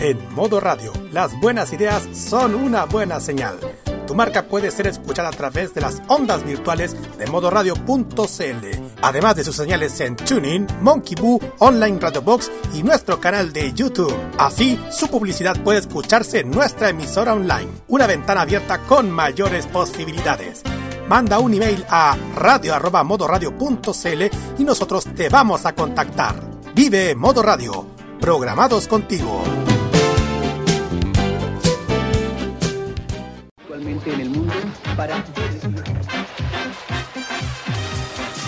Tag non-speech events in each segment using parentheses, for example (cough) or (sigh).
En modo radio, las buenas ideas son una buena señal. Tu marca puede ser escuchada a través de las ondas virtuales de modoradio.cl, además de sus señales en TuneIn, Monkey Boo, Online Radio Box y nuestro canal de YouTube. Así, su publicidad puede escucharse en nuestra emisora online, una ventana abierta con mayores posibilidades. Manda un email a radio@modoradio.cl y nosotros te vamos a contactar. Vive Modo Radio, programados contigo. Actualmente en el mundo para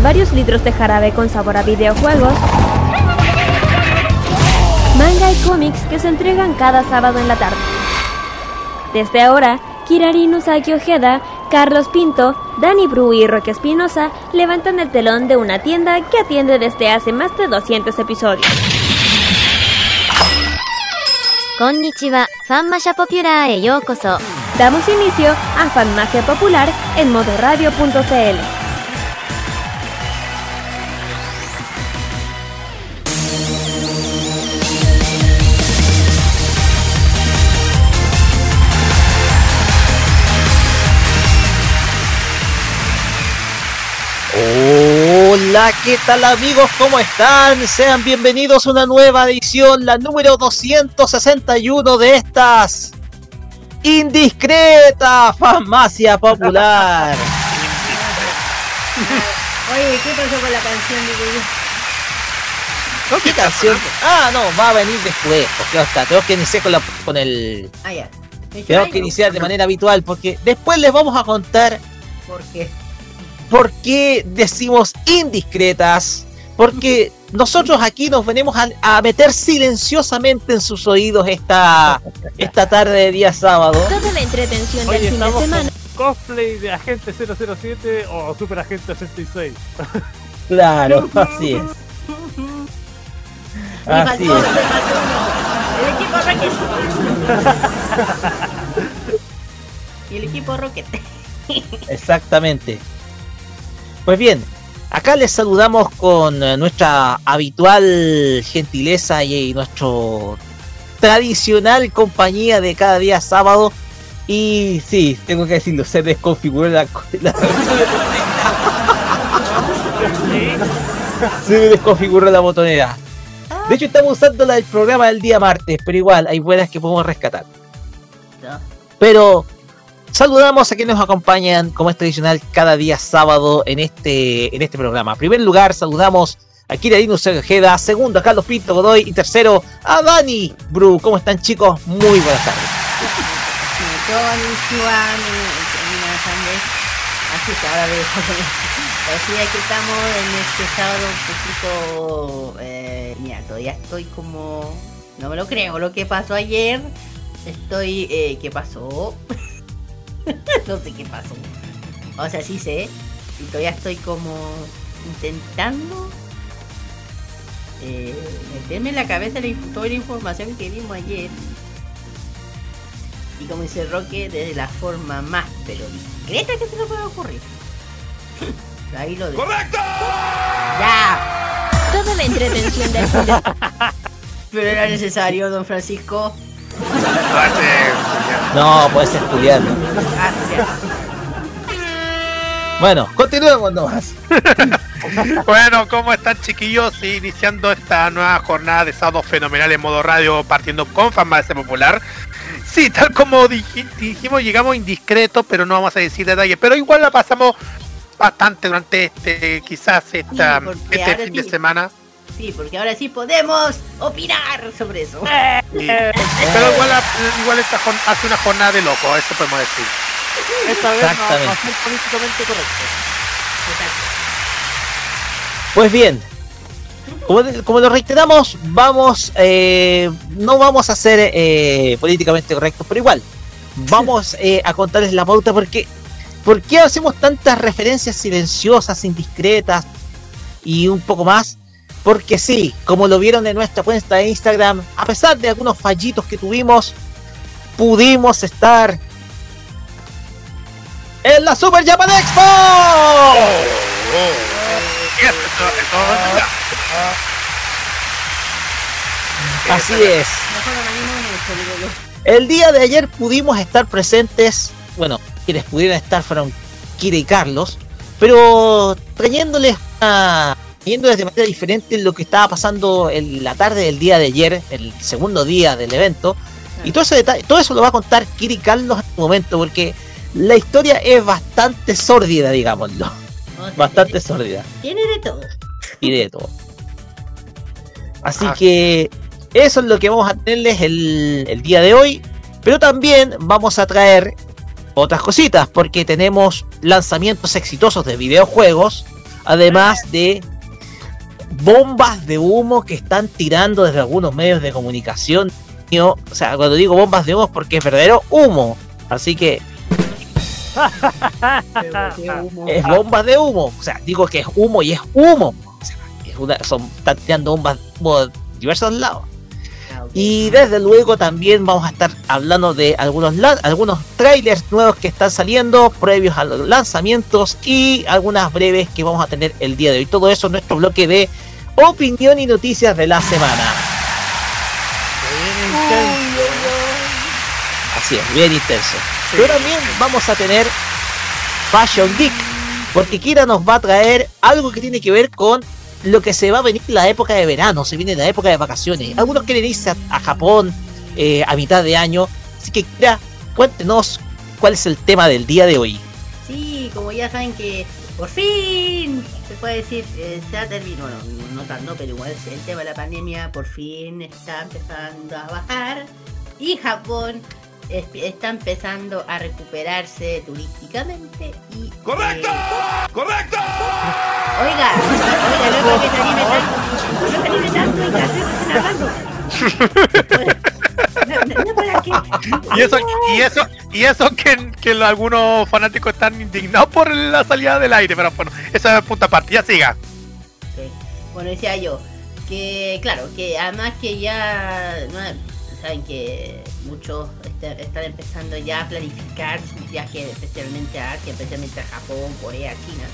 y varios litros de jarabe con sabor a videojuegos. Manga y cómics que se entregan cada sábado en la tarde. Desde ahora, Kirari Usagi Ojeda, Carlos Pinto, Dani Bru y Roque Espinosa levantan el telón de una tienda que atiende desde hace más de 200 episodios. Konnichiwa, Popular e yokoso. Damos inicio a Farmacia Popular en modoradio.cl. Hola, ¿qué tal amigos? ¿Cómo están? Sean bienvenidos a una nueva edición, la número 261 de estas indiscreta farmacia popular. (laughs) Oye, ¿qué pasó con la canción de ¿Con qué canción? Ah, no, va a venir después, porque hasta tenemos que iniciar con, la, con el... Ah, ya. Tenemos que iniciar de manera habitual, porque después les vamos a contar ¿Por qué? Por qué decimos indiscretas. Porque nosotros aquí nos venimos a, a meter silenciosamente en sus oídos esta, esta tarde de día sábado. Toda la entretención Oye, del fin de semana. con cosplay de Agente 007 o Super Agente 86. (laughs) Claro, (laughs) así es. Así es. El equipo Rocket. (laughs) y el equipo Rocket. Exactamente. Pues bien, acá les saludamos con eh, nuestra habitual gentileza y, nuestro tradicional compañía de cada día sábado. Y sí, tengo que decirlo, se desconfiguró la, (laughs) la se desconfiguró la botonera. De hecho, estamos usando la del programa del día martes, pero igual hay buenas que podemos rescatar. Pero saludamos a quienes nos acompañan, como es tradicional, cada día sábado en este, en este programa. En primer lugar, saludamos a Kiradino Ojeda, segundo a Carlos Pinto Godoy y tercero a Dani Bru. ¿Cómo están, chicos? Muy buenas tardes. Así que ahora. Así que estamos en este sábado un poquito. Eh, mira, todavía estoy como. No me lo creo lo que pasó ayer. Estoy. Eh, ¿Qué pasó? (laughs) no sé qué pasó. O sea, sí sé. Y todavía estoy como intentando eh, meterme en la cabeza la, toda la información que vimos ayer. Y como dice Roque, de la forma más pero discreta que se nos puede ocurrir. (laughs) Ahí lo dejo. ¡Correcto! ¡Ya! Toda la entretención del (laughs) Pero era necesario, don Francisco. No, puede ser Julián. Gracias. Bueno, continuemos nomás. (laughs) Bueno, ¿cómo están chiquillos? Iniciando esta nueva jornada de sábado fenomenal en modo radio, partiendo con Fanbase Popular. Sí, tal como dij- dijimos, llegamos indiscretos, pero no vamos a decir detalles. Pero igual la pasamos bastante durante este, quizás esta, Sí, este fin de semana. Sí, porque ahora sí podemos opinar sobre eso. Sí. Pero igual, igual esta jorn- hace una jornada de loco, eso podemos decir. Esta vez no va a Exactamente. ser políticamente correcto. Pues bien, como, como lo reiteramos, vamos, eh, no vamos a ser eh, políticamente correctos, pero igual, vamos (laughs) eh, a contarles la pauta porque, ¿por qué hacemos tantas referencias silenciosas, indiscretas y un poco más? Porque sí, como lo vieron en nuestra cuenta de Instagram, a pesar de algunos fallitos que tuvimos, pudimos estar en la Super Japan Expo. Así es. El día de ayer pudimos estar presentes, bueno, quienes pudieran estar fueron Kira y Carlos, pero trayéndoles, a- trayéndoles de manera diferente lo que estaba pasando en la tarde del día de ayer, el segundo día del evento, y todo, ese detalle, todo eso lo va a contar Kira y Carlos en un momento, porque la historia es bastante sórdida, digámoslo, O sea, bastante sórdida. Tiene de todo. y de todo. Así Ah. que eso es lo que vamos a tenerles el, el día de hoy. Pero también vamos a traer otras cositas, porque tenemos lanzamientos exitosos de videojuegos, además de bombas de humo que están tirando desde algunos medios de comunicación. O sea, cuando digo bombas de humo es porque es verdadero humo. Así que (laughs) es bombas de humo. O sea, digo que es humo y es humo. O sea, es una- son, están tirando bombas de humo de diversos lados. Y desde luego también vamos a estar hablando de algunos, algunos trailers nuevos que están saliendo, previos a los lanzamientos y algunas breves que vamos a tener el día de hoy. Todo eso en nuestro bloque de opinión y noticias de la semana. Así es, bien intenso. Pero también vamos a tener Fashion Geek, porque Kira nos va a traer algo que tiene que ver con lo que se va a venir la época de verano, se viene la época de vacaciones. Algunos quieren irse a, a Japón eh, a mitad de año, así que Kira, cuéntenos cuál es el tema del día de hoy. Sí, como ya saben que por fin se puede decir, eh, se ha terminado, no, no tanto, pero igual el tema de la pandemia por fin está empezando a bajar y Japón es- está empezando a recuperarse turísticamente y... ¡Correcto! eh, ¡Correcto! oiga, oiga, no es que se anime tanto, no se anime tanto, oiga, estoy recién hablando. No, no, no, ¿para qué? Y eso, y eso, y eso que, que algunos fanáticos están indignados por la salida del aire, pero bueno, esa es punta aparte, ya siga. Bueno, decía yo que, claro, que además que ya, no, saben que muchos está- están empezando ya a planificar sus viajes, especialmente a Asia, especialmente a Japón, Corea, China.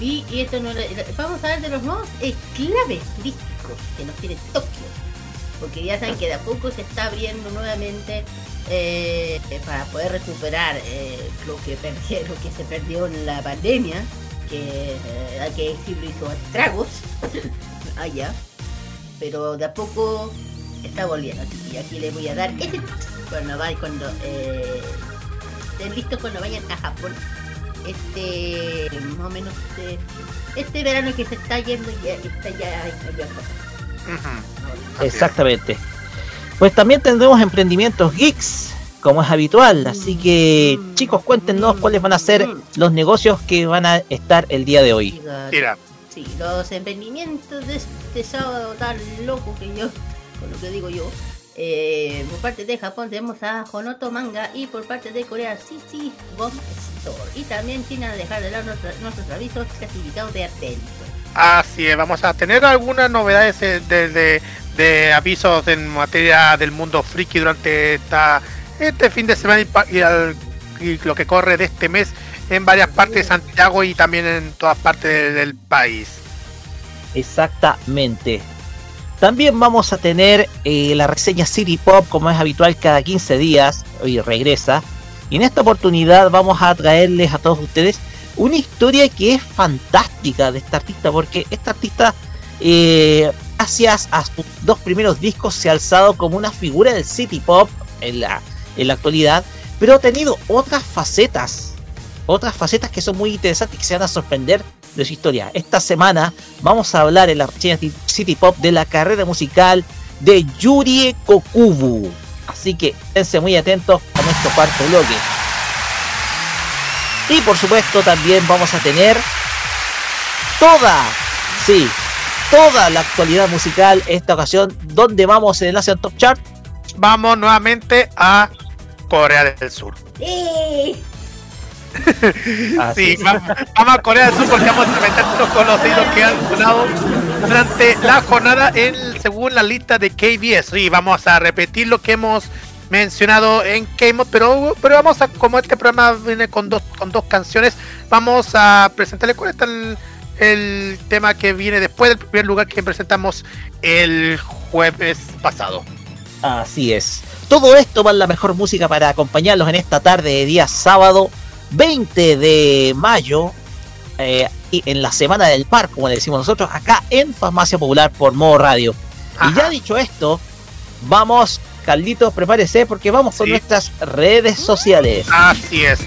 Y, y esto no vamos a ver de los nuevos enclaves turísticos que nos tiene Tokio. Porque ya saben que de a poco se está abriendo nuevamente eh, para poder recuperar eh, lo, que perdi- lo que se perdió en la pandemia que eh, hay que decirlo hizo estragos (laughs) allá pero de a poco está volviendo y aquí les voy a dar ese cuando vayan cuando eh, estén listos cuando vayan a Japón este más o menos este, este verano que se está yendo ya está ya, ya Exactamente. Pues también tendremos emprendimientos geeks, como es habitual. Así que, chicos, cuéntenos cuáles van a ser los negocios que van a estar el día de hoy. Tira. Sí, los emprendimientos de este sábado tan loco que yo, con lo que digo yo, Eh, por parte de Japón tenemos a Honoto Manga y por parte de Corea CC Bomb Store. Y también sin dejar de lado nuestros, nuestros avisos clasificados de atento. Así es, vamos a tener algunas novedades de, de, de avisos en materia del mundo friki durante esta, este fin de semana y, y, al, y, lo que corre de este mes en varias partes de Santiago y también en todas partes del país. Exactamente. También vamos a tener eh, la reseña City Pop, como es habitual cada 15 días, hoy regresa. Y en esta oportunidad vamos a traerles a todos ustedes una historia que es fantástica de esta artista, porque esta artista, eh, gracias a sus dos primeros discos, se ha alzado como una figura del City Pop en la, en la actualidad, pero ha tenido otras facetas, otras facetas que son muy interesantes y que se van a sorprender de su historia. Esta semana vamos a hablar en la City Pop de la carrera musical de Yuri Kokubu. Así que esténse muy atentos a nuestro cuarto bloque. Y por supuesto también vamos a tener toda, sí, toda la actualidad musical esta ocasión. ¿Dónde vamos en el Asian Top Chart? Vamos nuevamente a Corea del Sur. ¡Sí! Sí, vamos, vamos, a Corea del Sur porque vamos a meter los conocidos que han sonado durante la jornada en, según la lista de KBS. Sí, vamos a repetir lo que hemos mencionado en K-Mod, pero, pero vamos a, como este programa viene con dos, con dos canciones, vamos a presentarle cuál está el, el tema que viene después del primer lugar que presentamos el jueves pasado. Así es. Todo esto va la mejor música para acompañarlos en esta tarde de día sábado 20 de mayo, eh, y en la Semana del Par, como le decimos nosotros, acá en Farmacia Popular por Modo Radio. Ajá. Y ya dicho esto, vamos, Carlitos, prepárese porque vamos con sí. nuestras redes sociales. Así es.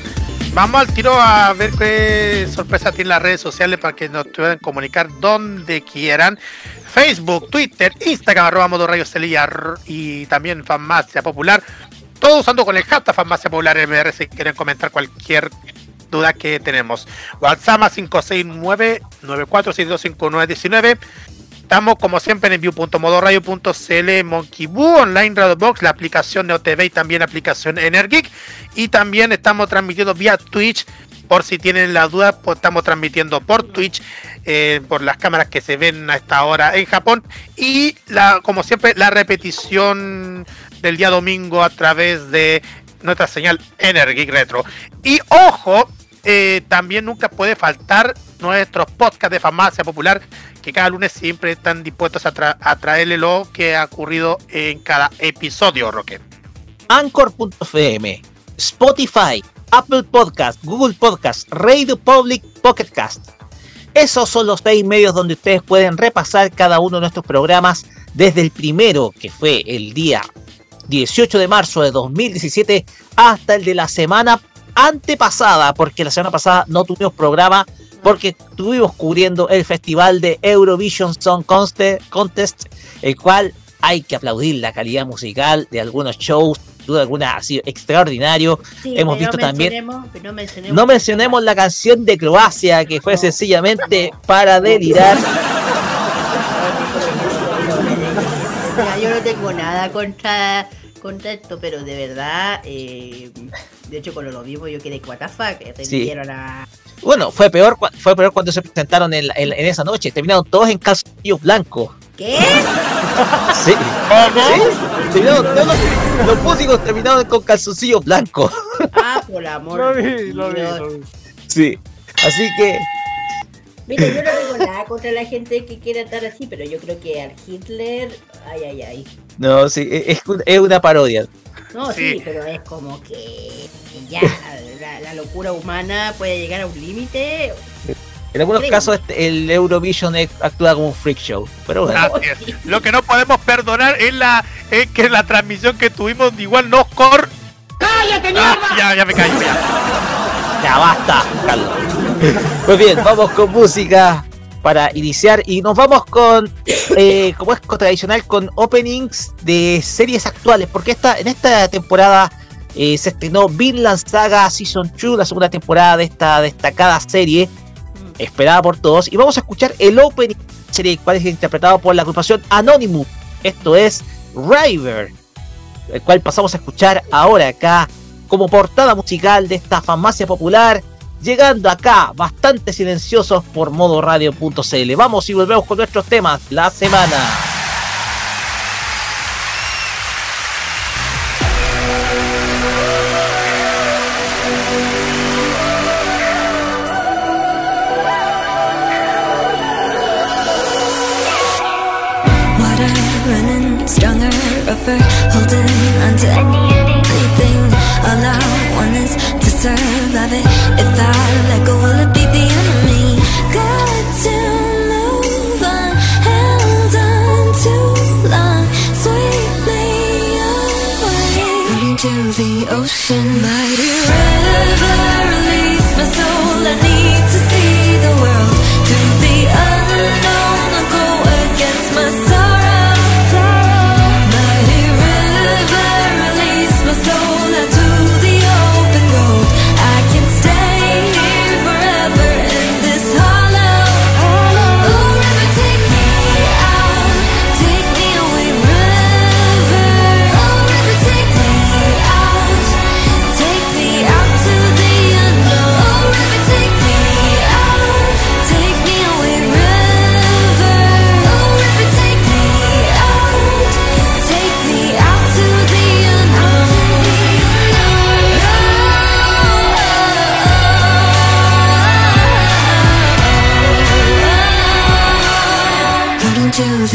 Vamos al tiro a ver qué sorpresa tienen las redes sociales para que nos puedan comunicar donde quieran. Facebook, Twitter, Instagram, arroba modo radio Celilla y también Farmacia Popular todo usando con el hashtag Farmacia Popular MR si quieren comentar cualquier duda que tenemos. WhatsApp a 569-94625919. Estamos como siempre en view.modoradio.cl, Monkey Boo, Online Radio Box, la aplicación de OTV y también aplicación Energic. Y también estamos transmitiendo vía Twitch. Por si tienen la duda, pues estamos transmitiendo por Twitch, eh, por las cámaras que se ven a esta hora en Japón. Y la, como siempre, la repetición del día domingo a través de nuestra señal Energy Retro. Y ojo, eh, también nunca puede faltar nuestros podcasts de farmacia popular que cada lunes siempre están dispuestos a traerle lo que ha ocurrido en cada episodio, Roque. Anchor.fm, Spotify, Apple Podcast, Google Podcast, Radio Public, Pocket Cast. Esos son los seis medios donde ustedes pueden repasar cada uno de nuestros programas desde el primero, que fue el día 18 de marzo de 2017 hasta el de la semana antepasada, porque la semana pasada no tuvimos programa porque estuvimos cubriendo el festival de Eurovision Song Contest, el cual hay que aplaudir la calidad musical de algunos shows, duda alguna ha sido extraordinario. Sí, Hemos visto también mencionemos, no mencionemos la canción de Croacia, que fue sencillamente para delirar. (laughs) Mira, yo no tengo nada contra, contra esto, pero de verdad, eh, de hecho cuando lo vimos yo quedé what the fuck, eh, Sí. a... Bueno, fue peor, fue peor cuando se presentaron en, la- en- en esa noche. Terminaron todos en calzoncillos blancos. ¿Qué? (laughs) Sí. Sí. Terminaron todos, los músicos terminaron con calzoncillos blancos. Ah, por amor Lo vi, lo vi, lo vi. Sí. Así que, Mira, yo no tengo nada contra la gente que quiera estar así, pero yo creo que al Hitler, ay, ay, ay. no, sí, e, es, un- es una parodia. No, sí, Sí. pero es como que ya (laughs) la, la locura humana puede llegar a un límite. En algunos casos este- el Eurovision actúa como un freak show. Pero bueno, Así es. Lo que no podemos perdonar es la es que la transmisión que tuvimos igual nos cor. ¡Cállate, ya, ya me callo, ya. ya basta, Carlos. Pues bien, vamos con música para iniciar y nos vamos con, eh, como es tradicional, con openings de series actuales, porque esta, en esta temporada eh, se estrenó Vinland Saga Season 2, la segunda temporada de esta destacada serie, esperada por todos, y vamos a escuchar el opening de la serie, cual es interpretado por la agrupación Anonymous. Esto es River el cual pasamos a escuchar ahora acá como portada musical de esta farmacia popular, llegando acá bastante silenciosos por modoradio.cl. Vamos y volvemos con nuestros temas la semana. stronger, rougher, onto anything. Is to survive it. If I let go, will it be the enemy? Got to move on, held on too long. Away into the ocean, mighty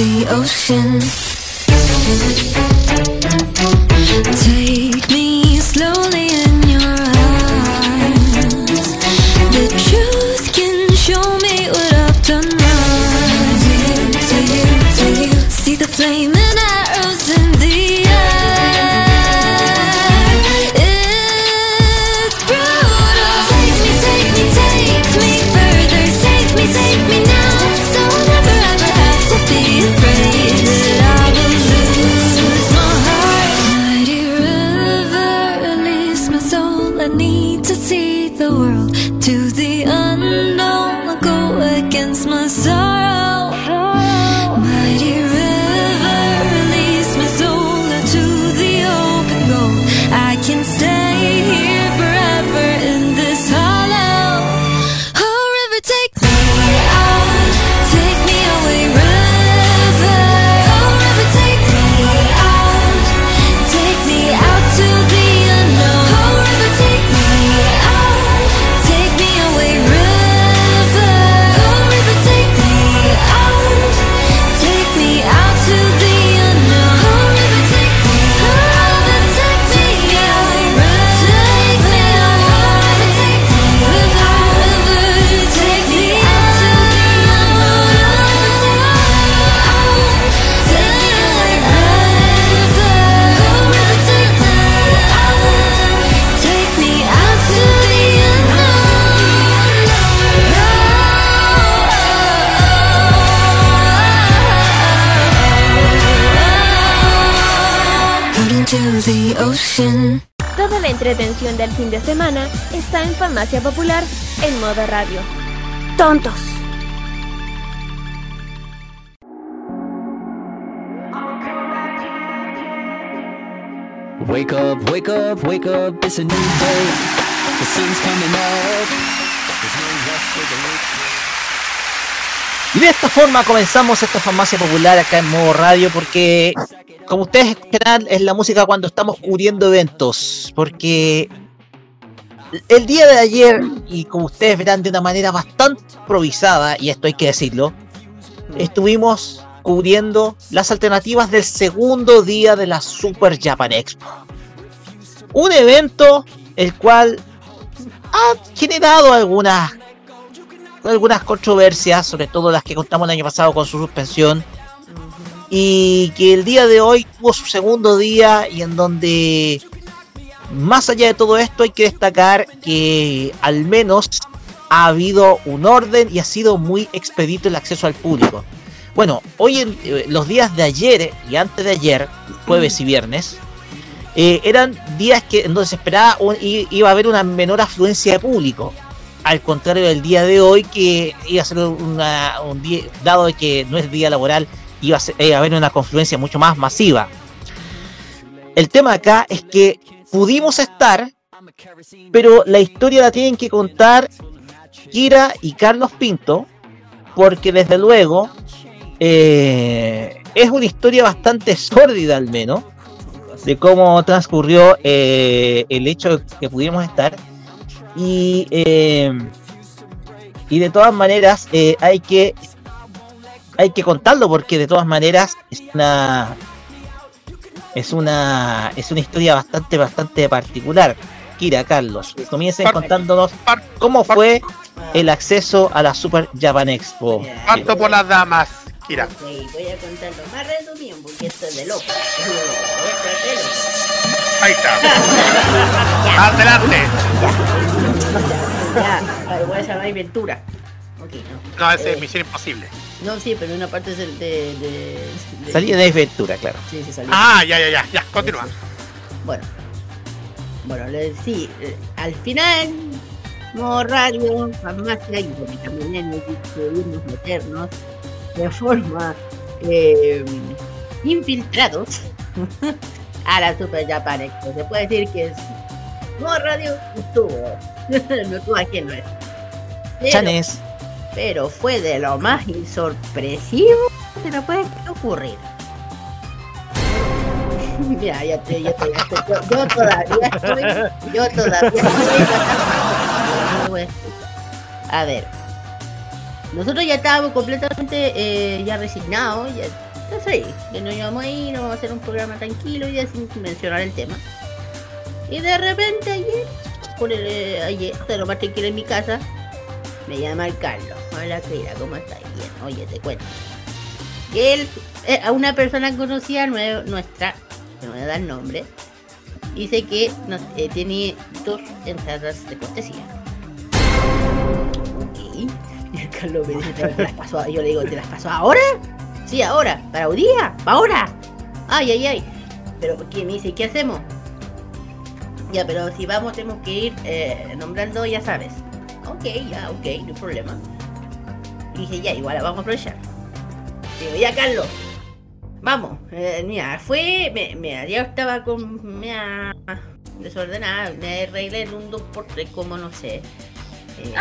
the ocean. The ocean. Toda la entretención del fin de semana está en Farmacia Popular en modo radio. ¡Tontos! Wake up, wake up, wake up, it's a new day. The sun's coming up. There's no rest for the wicked. Y de esta forma comenzamos esta farmacia popular acá en modo radio porque, como ustedes escucharán, es la música cuando estamos cubriendo eventos. Porque el día de ayer, y como ustedes verán de una manera bastante improvisada, y esto hay que decirlo, estuvimos cubriendo las alternativas del segundo día de la Super Japan Expo. Un evento el cual ha generado algunas algunas controversias, sobre todo las que contamos el año pasado con su suspensión, y que el día de hoy tuvo su segundo día y en donde, más allá de todo esto, hay que destacar que al menos ha habido un orden y ha sido muy expedito el acceso al público. Bueno, hoy en eh, los días de ayer y antes de ayer, jueves y viernes, eh, eran días que en donde se esperaba un- iba a haber una menor afluencia de público. Al contrario del día de hoy, que iba a ser una- un día, dado que no es día laboral, iba a, ser- a haber una confluencia mucho más masiva. el tema acá es que pudimos estar, pero la historia la tienen que contar Kira y Carlos Pinto, porque desde luego eh, es una historia bastante sórdida al menos, de cómo transcurrió eh, el hecho de que pudimos estar. Y, eh, y de todas maneras eh, hay que hay que contarlo porque de todas maneras es una es una es una historia bastante bastante particular. Kira, Carlos, comiencen contándonos cómo fue el acceso a la Super Japan Expo. Parto por las damas, Kira. Voy a contar lo más resumido porque esto es de loco. Ahí está. Adelante. Ya, vale, voy a llamar Ventura. Ok, no. No, ese Eh, es Misión Imposible. No, sí, pero una parte es el de. de, de- Salida de aventura, claro. Sí, sí, salió. Ah, ya, ya, ya, ya, continúa. Bueno. Bueno, le- sí, eh, al final, modo radio, farmacia y medicamentos pudimos meternos de forma eh, infiltrados (laughs) a la Super Japan Expo. Se puede decir que es modo radio estuvo. (laughs) no estuvo aquí no es. Pero- Chanes. Pero fue de lo más sorpresivo que te puede ocurrir. (laughs) Mira, ya te, ya te, ya yo, todavía estoy, yo todavía estoy. A ver, nosotros ya estábamos completamente eh, ya resignados, ya, ya sé, que nos íbamos a ir, vamos a hacer un programa tranquilo y sin mencionar el tema. Y de repente ayer, por el, eh, ayer, de lo más tranquilo en mi casa, me llama el Carlos. Hola, Kira, ¿cómo estás? Bien, oye, te cuento. Que él, eh, a una persona conocida nue- nuestra, no voy a dar nombre, dice que eh, tiene dos entradas de cortesía. Ok. Y (laughs) el Carlos me dice, ¿te las pasó? Yo le digo, ¿te las pasó ahora? Sí, ahora. ¿Para un día? ¿Para ahora? Ay, ay, ay. Pero, ¿qué me dice? ¿Qué hacemos? Ya, pero si vamos tenemos que ir eh, nombrando, ya sabes. Ok, ya, ok, no hay problema. Y dije, ya, igual vamos a aprovechar. Digo, ya, Carlos, vamos. Eh, mira, fue, me, mira, yo estaba con, mira, desordenada, me arreglé en un 2x3 como no sé. Eh,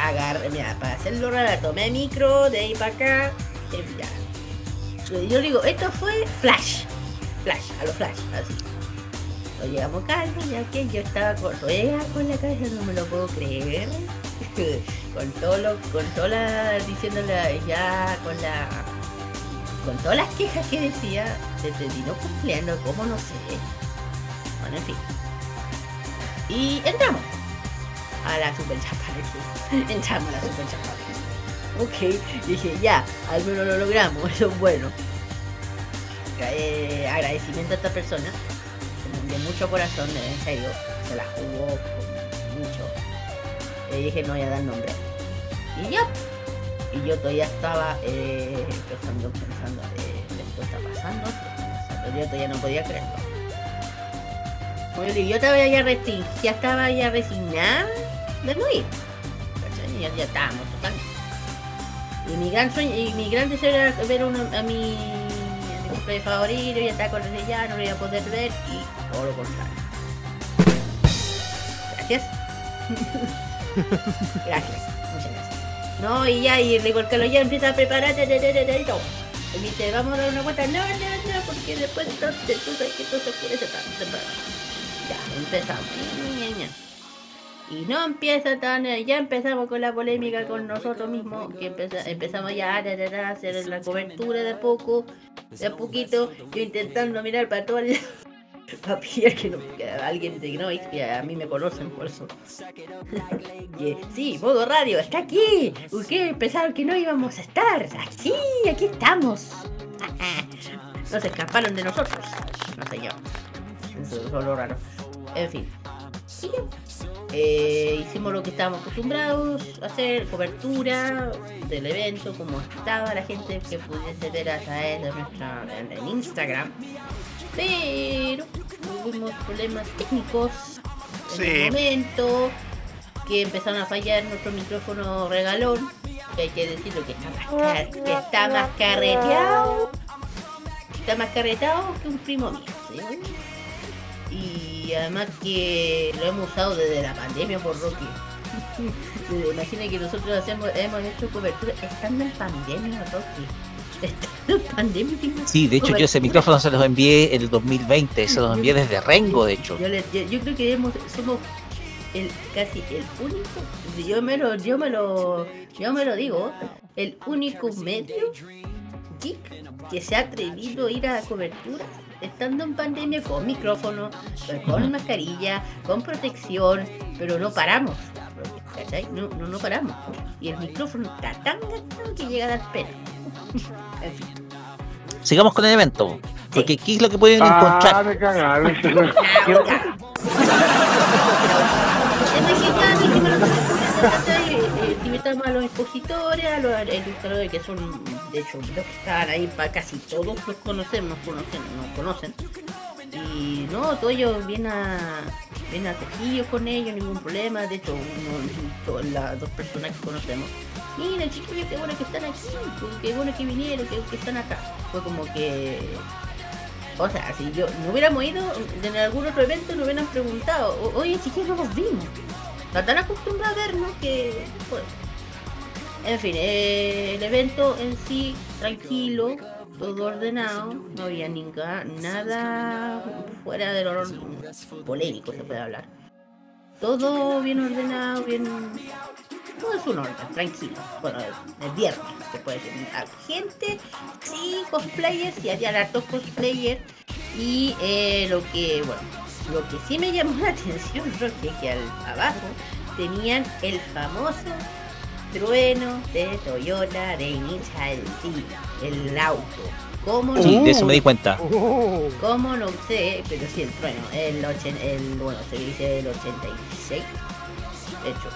agarré, mira, para hacerlo raro, tomé micro de ahí para acá. eh, ya. Yo digo, esto fue flash. Flash, a lo flash, así. Lo llegamos calma, ya que yo estaba con, todavía con la cabeza, no me lo puedo creer. (laughs) con todo lo, con toda la, diciéndole ya, con la, con todas las quejas que decía, se terminó cumpliendo, como no sé. Bueno, en fin. Y entramos a la Super Japan. (laughs) Entramos a la Super Japan. Ok, dije ya, al menos lo logramos, eso es (laughs) bueno. Eh, agradecimiento a esta persona de mucho corazón, en serio, se la jugó mucho. Le dije no voy a dar nombre. Y ya. Y yo todavía estaba eh, pensando, pensando, eh, esto está pasando, pasando. Yo todavía no podía creerlo. Como yo estaba ya ya estaba ya resignada de no ir. Ya, ya estábamos totalmente. Y mi gran sueño, y mi gran deseo era ver a mi, cumple favorito, ya estaba con ese ya, no lo iba a poder ver y todo lo contrario. Gracias. gracias, muchas gracias. No, y ya, y el Carlos ya empieza a preparar ta, y todo. Y me dice, vamos a dar una vuelta. No, no, no, porque después entonces tú sabes que todo se tan temprano. Ya, empezamos. Y no empieza tan, ya empezamos con la polémica con nosotros mismos, que empeza- empezamos ya a hacer la cobertura de poco, de poquito, yo intentando mirar para todo el para que, no, alguien de Noise, que a mí me conocen por eso. (laughs) que, sí, modo radio, está aquí. Ustedes pensaron que no íbamos a estar. Aquí, aquí estamos. (laughs) no se escaparon de nosotros. No yo. Eso es lo raro. En fin. Eh, hicimos lo que estábamos acostumbrados a hacer, cobertura del evento, como estaba la gente que pudiese ver a través de nuestra en, en Instagram. Pero tuvimos problemas técnicos en Sí. el momento que empezaron a fallar nuestro micrófono regalón. Que hay que decirlo que está más, car- que está más carreteado. Está más carreteado que un primo mío. Y además que lo hemos usado desde la pandemia por Rocky. Desde- (laughs) Imagina que nosotros hacemos, hemos hecho cobertura estando en pandemia, Rocky. (laughs) Estando en pandemia. Sí, de hecho yo ese micrófono se los envié en el 2020, se los envié desde Rengo, de hecho. Yo, le- yo- yo creo que hemos, somos el casi el único, yo me lo, yo me lo, yo me lo digo, el único medio geek que se ha atrevido a ir a coberturas estando en pandemia con micrófono, con mascarilla, con protección, pero no paramos. ¿cachai? No, no, no paramos. Y el micrófono está tan gastado que llega a dar pena. (laughs) En fin. Sigamos con el evento, porque aquí es lo que pueden Ah, encontrar. me cagaron. (laughs) (laughs) A los expositores, a los ilustradores que son, de hecho, los que estaban ahí, para casi todos los conocemos, conocen, nos conocen. Y no, todos ellos vienen a, acogidos con ellos, ningún problema. De hecho, uno, las dos personas que conocemos. Mira, chiquillos, qué bueno que están aquí, pues, qué bueno que vinieron, que, que están acá. Fue como que o sea, si yo no hubiéramos ido en algún otro evento, nos hubieran preguntado, "O- oye chiquillos, no nos vimos. Está tan acostumbrados a vernos que. Pues. En fin, eh, el evento en sí, tranquilo, todo ordenado, no había ninguna, nada fuera de lo polémico, se puede hablar. Todo bien ordenado, bien. Todo es un orden, tranquilo. Bueno, el viernes, se puede decir. Gente, sí, cosplayers, y había hartos cosplayers. Y eh, lo que, bueno, lo que sí me llamó la (laughs) atención, es que al abajo tenían el famoso trueno de Toyota de T, el auto. ¿Cómo Sí, de eso me di cuenta. (laughs) ¿Cómo no sé? Pero sí, el trueno. El, ochen- el bueno, se dice el 86. De hecho,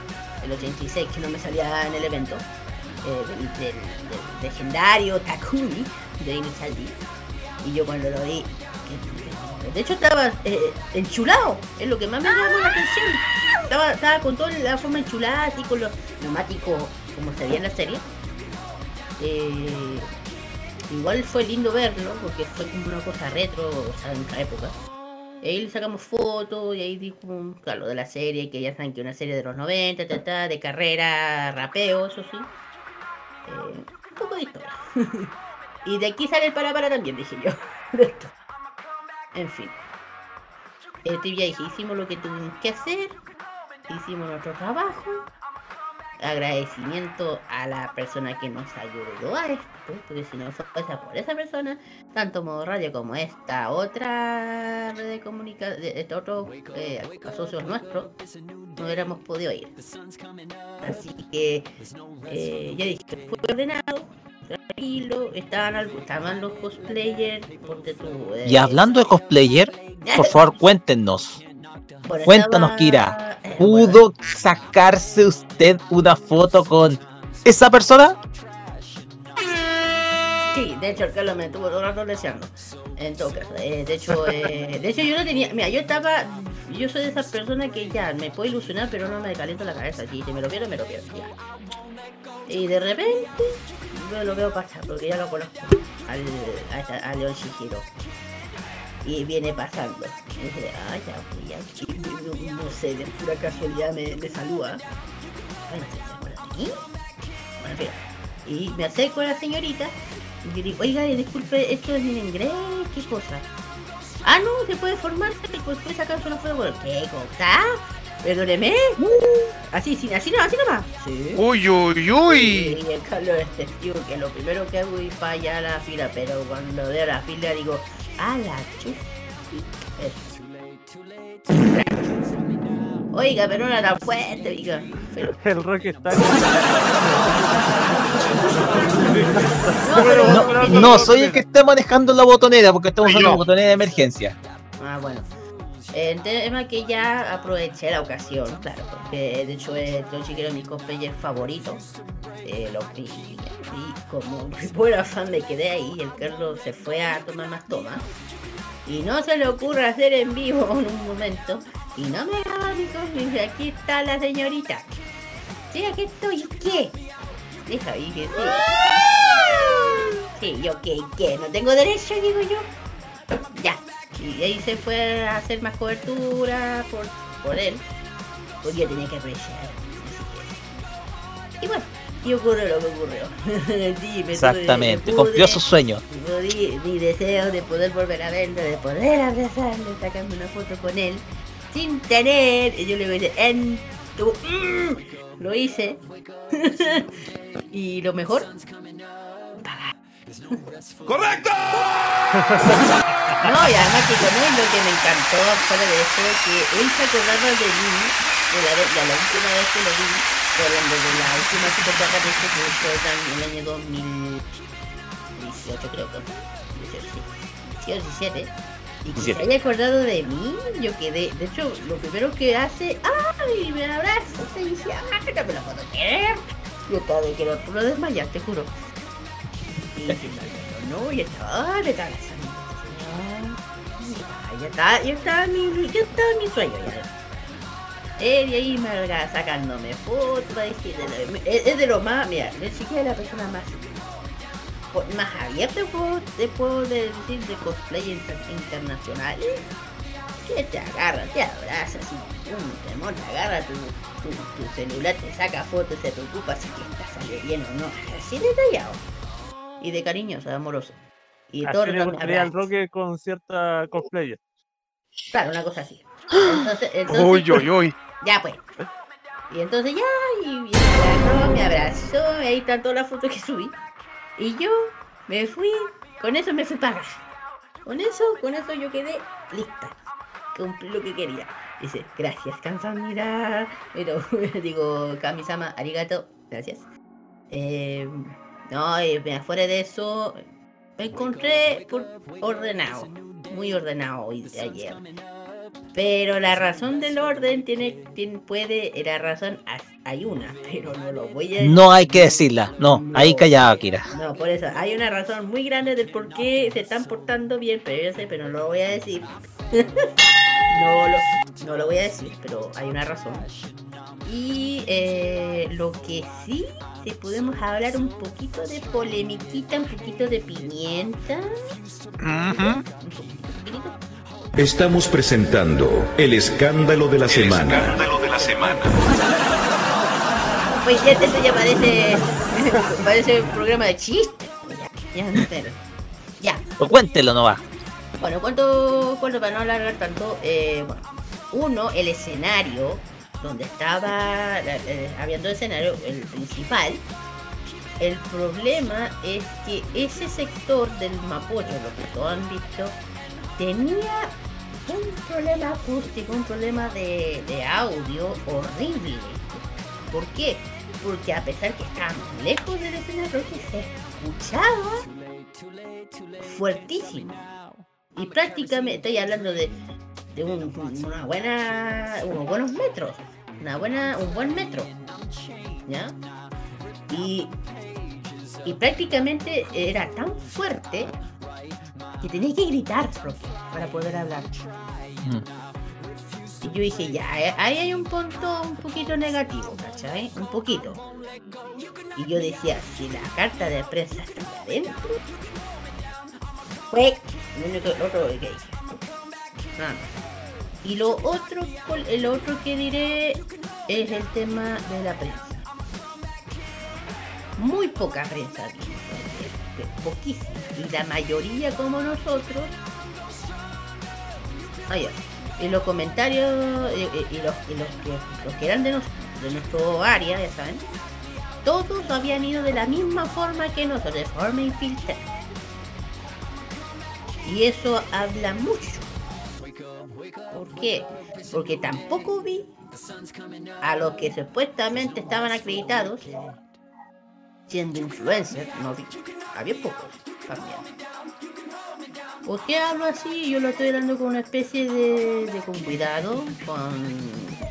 el 86 que no me salía en el evento. eh, del, del- del legendario Takumi de Initial D. Y yo cuando lo vi. Que- De hecho estaba eh, enchulado. Es lo que más me llamó la atención. Estaba, estaba con toda la forma enchulada, así con los neumáticos como se veía en la serie. Eh, Igual fue lindo verlo, porque fue como una cosa retro, o sea, en otra época. Y ahí le sacamos fotos y ahí dijo, claro, de la serie, que ya saben que una serie de los 90, ta, ta, de carrera, rapeo, eso sí. Eh, un poco de historia. (laughs) y de aquí sale el para para también, dije yo. (laughs) En fin. Este ya dije, hicimos lo que tuvimos que hacer, hicimos nuestro trabajo. Agradecimiento a la persona que nos ayudó a esto, porque si no fuese por esa persona, tanto Modo Radio como esta otra red de comunicación, este otro eh, socios nuestros, no hubiéramos podido ir. Así que eh, ya dije, fue ordenado, tranquilo, estaban, algo- estaban los cosplayers, eh, Y hablando de cosplayer, por favor (laughs) cuéntenos. Bueno, Cuéntanos, estaba- Kira. ¿Pudo sacarse usted una foto con esa persona? Sí, de hecho el Carlos me estuvo todo el rato deseando. En todo caso, eh, de hecho, eh, (laughs) de hecho yo no tenía, mira, yo estaba, yo soy de esas personas que ya me puedo ilusionar, pero no me caliento la cabeza. Si me lo pierdo, me lo pierdo. ya. Y de repente yo lo veo pasar, porque ya lo conozco, al, a, a León. Y viene pasando. Y dije, ah, ya, ya, no, no sé, de pura casualidad me, me saluda. Ay, no. Y me acerco a la señorita y le digo, oiga, eh, disculpe, ¿esto es en inglés? ¿Qué cosa? Ah, no, se puede formar, pues puede sacarse una foto. Bueno, ¿Qué cosa? Perdóneme. Así, sí, así no, así nomás. Sí. Uy, uy, uy. Y el Carlos es testigo que lo primero que hago es ir para allá a la fila, pero cuando veo la fila digo, a la chu. Oiga, pero no era tan fuerte, oiga. Pero- (laughs) El rock está. (laughs) No, no soy el que está manejando la botonera porque estamos usando la botonera de emergencia. Ah, bueno. El tema que ya aproveché la ocasión, claro, porque de hecho eh, Tochi que era mi cosplayer favorito. Eh, lo vi y como (laughs) buena fan me quedé ahí. El Carlos se fue a tomar más tomas. Y no se le ocurre hacer en vivo (laughs) en un momento. Y no me haga mi cosplayer, aquí está la señorita. Sí, aquí estoy, ¿y ¿qué? Deja ahí que sí. Sí, yo qué, qué, no tengo derecho, digo yo. Ya. Y ahí se fue a hacer más cobertura por, por él. Porque yo tenía que apreciar. Y bueno, y ocurrió lo que ocurrió. (laughs) Sí, Exactamente, pude- cumplió su sueño. Di- mi deseo de poder volver a verlo, de poder abrazarlo, sacarme una foto con él, sin tener, y yo le voy a decir, en tu... mm, lo hice. (laughs) y lo mejor, ¡Correcto! no, y además que con él lo que me encantó, fuera de eso, que él se acordaba de mí, de la, de la última vez que lo vi, hablando de la última Super Bacanese que fue en el año 2018 creo que fue, 18, sí, 18, 17, y que se 17. haya acordado de mí, yo quedé, de hecho, lo primero que hace, ¡ay! me abraza y dice, ¡ay! No me lo puedo creer. Yo estaba de que lo, lo desmayar, te juro. No, no, no, y estaba, le estaba Ya está, ya está mi, ya sueño ya. Él y ahí me sacándome fotos, es, de lo más, mira, ni siquiera la persona más más abierta puedo, te puedo decir de cosplay inter- internacionales que te agarra, te abraza, así, un temor, te agarra tu, celular, te saca fotos, se preocupa si que está salió bien o no, así detallado y de cariñoso, amoroso. Y todo Así le gustaría al. Roque con cierta cosplayer. Claro, una cosa así. (gasps) Entonces, entonces, Uy, uy, uy. Ya pues. Y entonces ya, y, y me agarró, me abrazó, ahí están todas las fotos que subí. Y yo me fui, con eso me fui para casa. Con eso, con eso yo quedé lista. Cumplí lo que quería. Dice, gracias, Kansamida. Pero (laughs) digo, Kamisama, arigato, gracias. Eh, no, y mira, fuera de eso, me encontré por- ordenado. Muy ordenado hoy de ayer. Pero la razón del orden tiene, tiene puede, la razón hay una, (laughs) pero no lo voy a No hay que decirla. No, ahí callado, Akira. No, por eso, hay una razón muy grande del por qué se están portando bien, pero yo sé, pero no lo voy a decir. (laughs) no, lo, no lo voy a decir, pero hay una razón. Y eh, lo que sí, si podemos hablar un poquito de polemiquita, un poquito de pimienta. Estamos presentando el escándalo de la semana. Pues ya esto ya parece, (laughs) parece un programa de chiste. Ya, ya, ya. Pues cuéntelo, no va. Bueno, cuento, cuento para no alargar tanto. eh, bueno, uno, el escenario donde estaba, eh, habiendo escenario, el principal. El problema es que ese sector del Mapocho, lo que todos han visto, tenía un problema acústico, un problema de, audio horrible. ¿Por qué? Porque a pesar que estábamos lejos del escenario, se escuchaba fuertísimo. Y prácticamente estoy hablando de, de un- buena, unos buenos metros, una buena, un buen metro, ¿ya? Y, y prácticamente era tan fuerte que tenía que gritar, profe, para poder hablar. Y yo dije, ya, eh, ahí hay un punto un poquito negativo, ¿cachai? Un poquito. Y yo decía, si la carta de prensa está adentro, fue lo único lo otro que dije. Nada más. Y lo otro, el otro que diré es el tema de la prensa. Muy poca prensa eh, poquísima. Y la mayoría como nosotros. Ya. Y los comentarios eh, eh, y, los, los que, los que eran de, nos- de nuestro área, ya saben, todos habían ido de la misma forma que nosotros, de forma infiltrada. Y eso habla mucho. ¿Por qué? Porque tampoco vi a los que supuestamente estaban acreditados siendo influencers, no vi. Había pocos también. ¿Por qué hablo así? Yo lo estoy dando con una especie de, con cuidado, con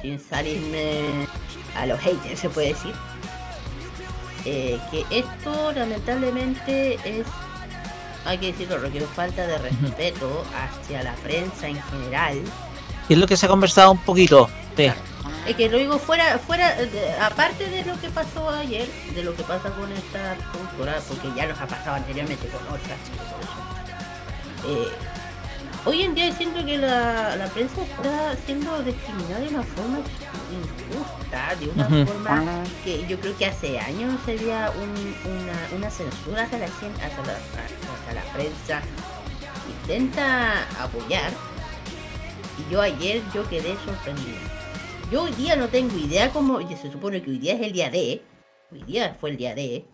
sin salirme a los haters, se puede decir. Eh, que esto lamentablemente es, hay que decirlo, lo que es falta de respeto hacia la prensa en general. Y es lo que se ha conversado un poquito. Sí. Es que lo digo fuera, fuera, aparte de lo que pasó ayer, de lo que pasa con esta productora, porque ya nos ha pasado anteriormente con otras. eso. Eh, hoy en día siento que la, la prensa está siendo discriminada de una forma injusta, de una forma que yo creo que hace años sería un- una, una censura hacia la, hacia la, hacia la prensa. Intenta apoyar y yo ayer yo quedé sorprendido. Yo hoy día no tengo idea cómo, se supone que hoy día es el día de, hoy día fue el día de,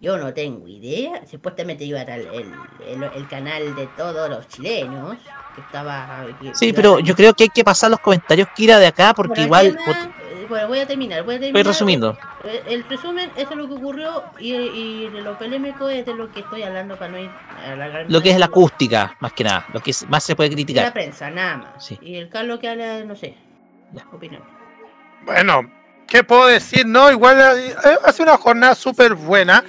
yo no tengo idea, supuestamente iba a estar el, el, el canal de todos los chilenos, que estaba... que- Sí, que pero yo creo que hay que pasar los comentarios, Kira, de acá, porque igual. tema, eh, bueno, voy a terminar, voy a terminar. resumiendo. Eh, El resumen, eso es lo que ocurrió y, y de lo polémico es de lo que estoy hablando para no ir a alargar Lo que es la acústica, más que nada. Lo que es- más se puede la criticar. prensa, nada más. Sí. Y el Carlos que habla, no sé, opinión. Bueno, ¿qué puedo decir? No, igual eh, ha sido una jornada súper buena,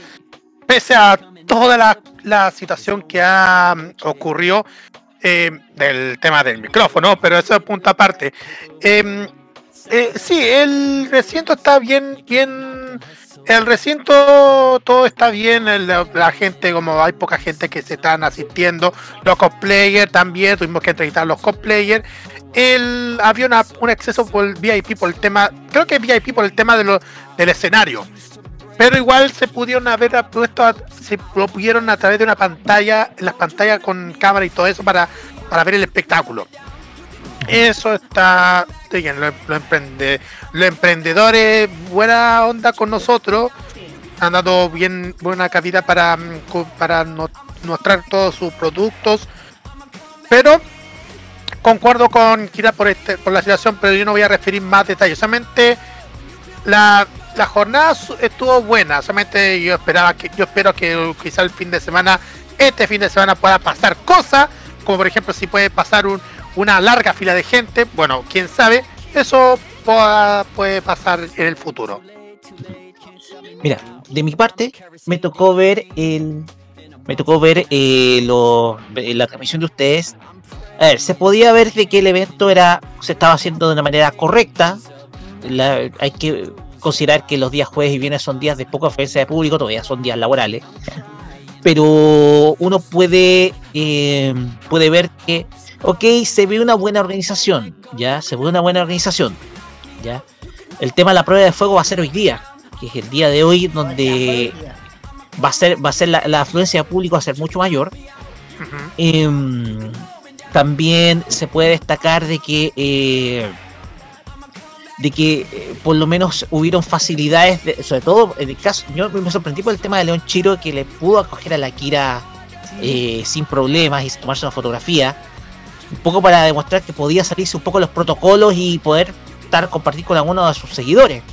pese a toda la, la situación que ha mm, ocurrido eh, del tema del micrófono, pero eso es punto aparte. Em, eh, sí, el recinto está bien, bien. El recinto todo está bien, la, gente, como hay poca gente que se están asistiendo, los cosplayers también, tuvimos que entrevistar los cosplayers. El, había una, un exceso por el VIP por el tema, creo que VIP por el tema de lo, del escenario. Pero igual se pudieron haber puesto, a- se lo pudieron a través de una pantalla, las pantallas con cámara y todo eso para, para ver el espectáculo. Eso está bien, los, los emprende- los emprendedores, buena onda con nosotros, han dado bien buena cabida para, mm, para mostrar todos sus productos. Pero concuerdo con Kira por, este, por la situación, pero yo no voy a referir más detalles. La, la jornada estuvo buena. Solamente yo esperaba que, yo espero que quizá el fin de semana, este fin de semana pueda pasar cosas, como por ejemplo si puede pasar un- una larga fila de gente. Bueno, quién sabe, eso puede pasar en el futuro. Mira, de mi parte, me tocó ver el. Me tocó ver eh, eh, la transmisión de ustedes. A ver, se podía ver de que el evento era se estaba haciendo de una manera correcta. Hay que considerar que los días jueves y viernes son días de poca afluencia de público, todavía son días laborales. Pero uno puede, eh, puede ver que, ok, se ve una buena organización, ya, se ve una buena organización, ya. El tema de la prueba de fuego va a ser hoy día, que es el día de hoy donde va a ser, va a ser la, la afluencia de público va a ser mucho mayor. Em, también se puede destacar de que eh, de que eh, por lo menos hubieron facilidades, de- sobre todo en el caso, yo me sorprendí por el tema de León Chiro que le pudo acoger a la Kira eh, sin problemas y tomarse una fotografía, un poco para demostrar que podía salirse un poco de los protocolos y poder estar compartir con alguno de sus seguidores.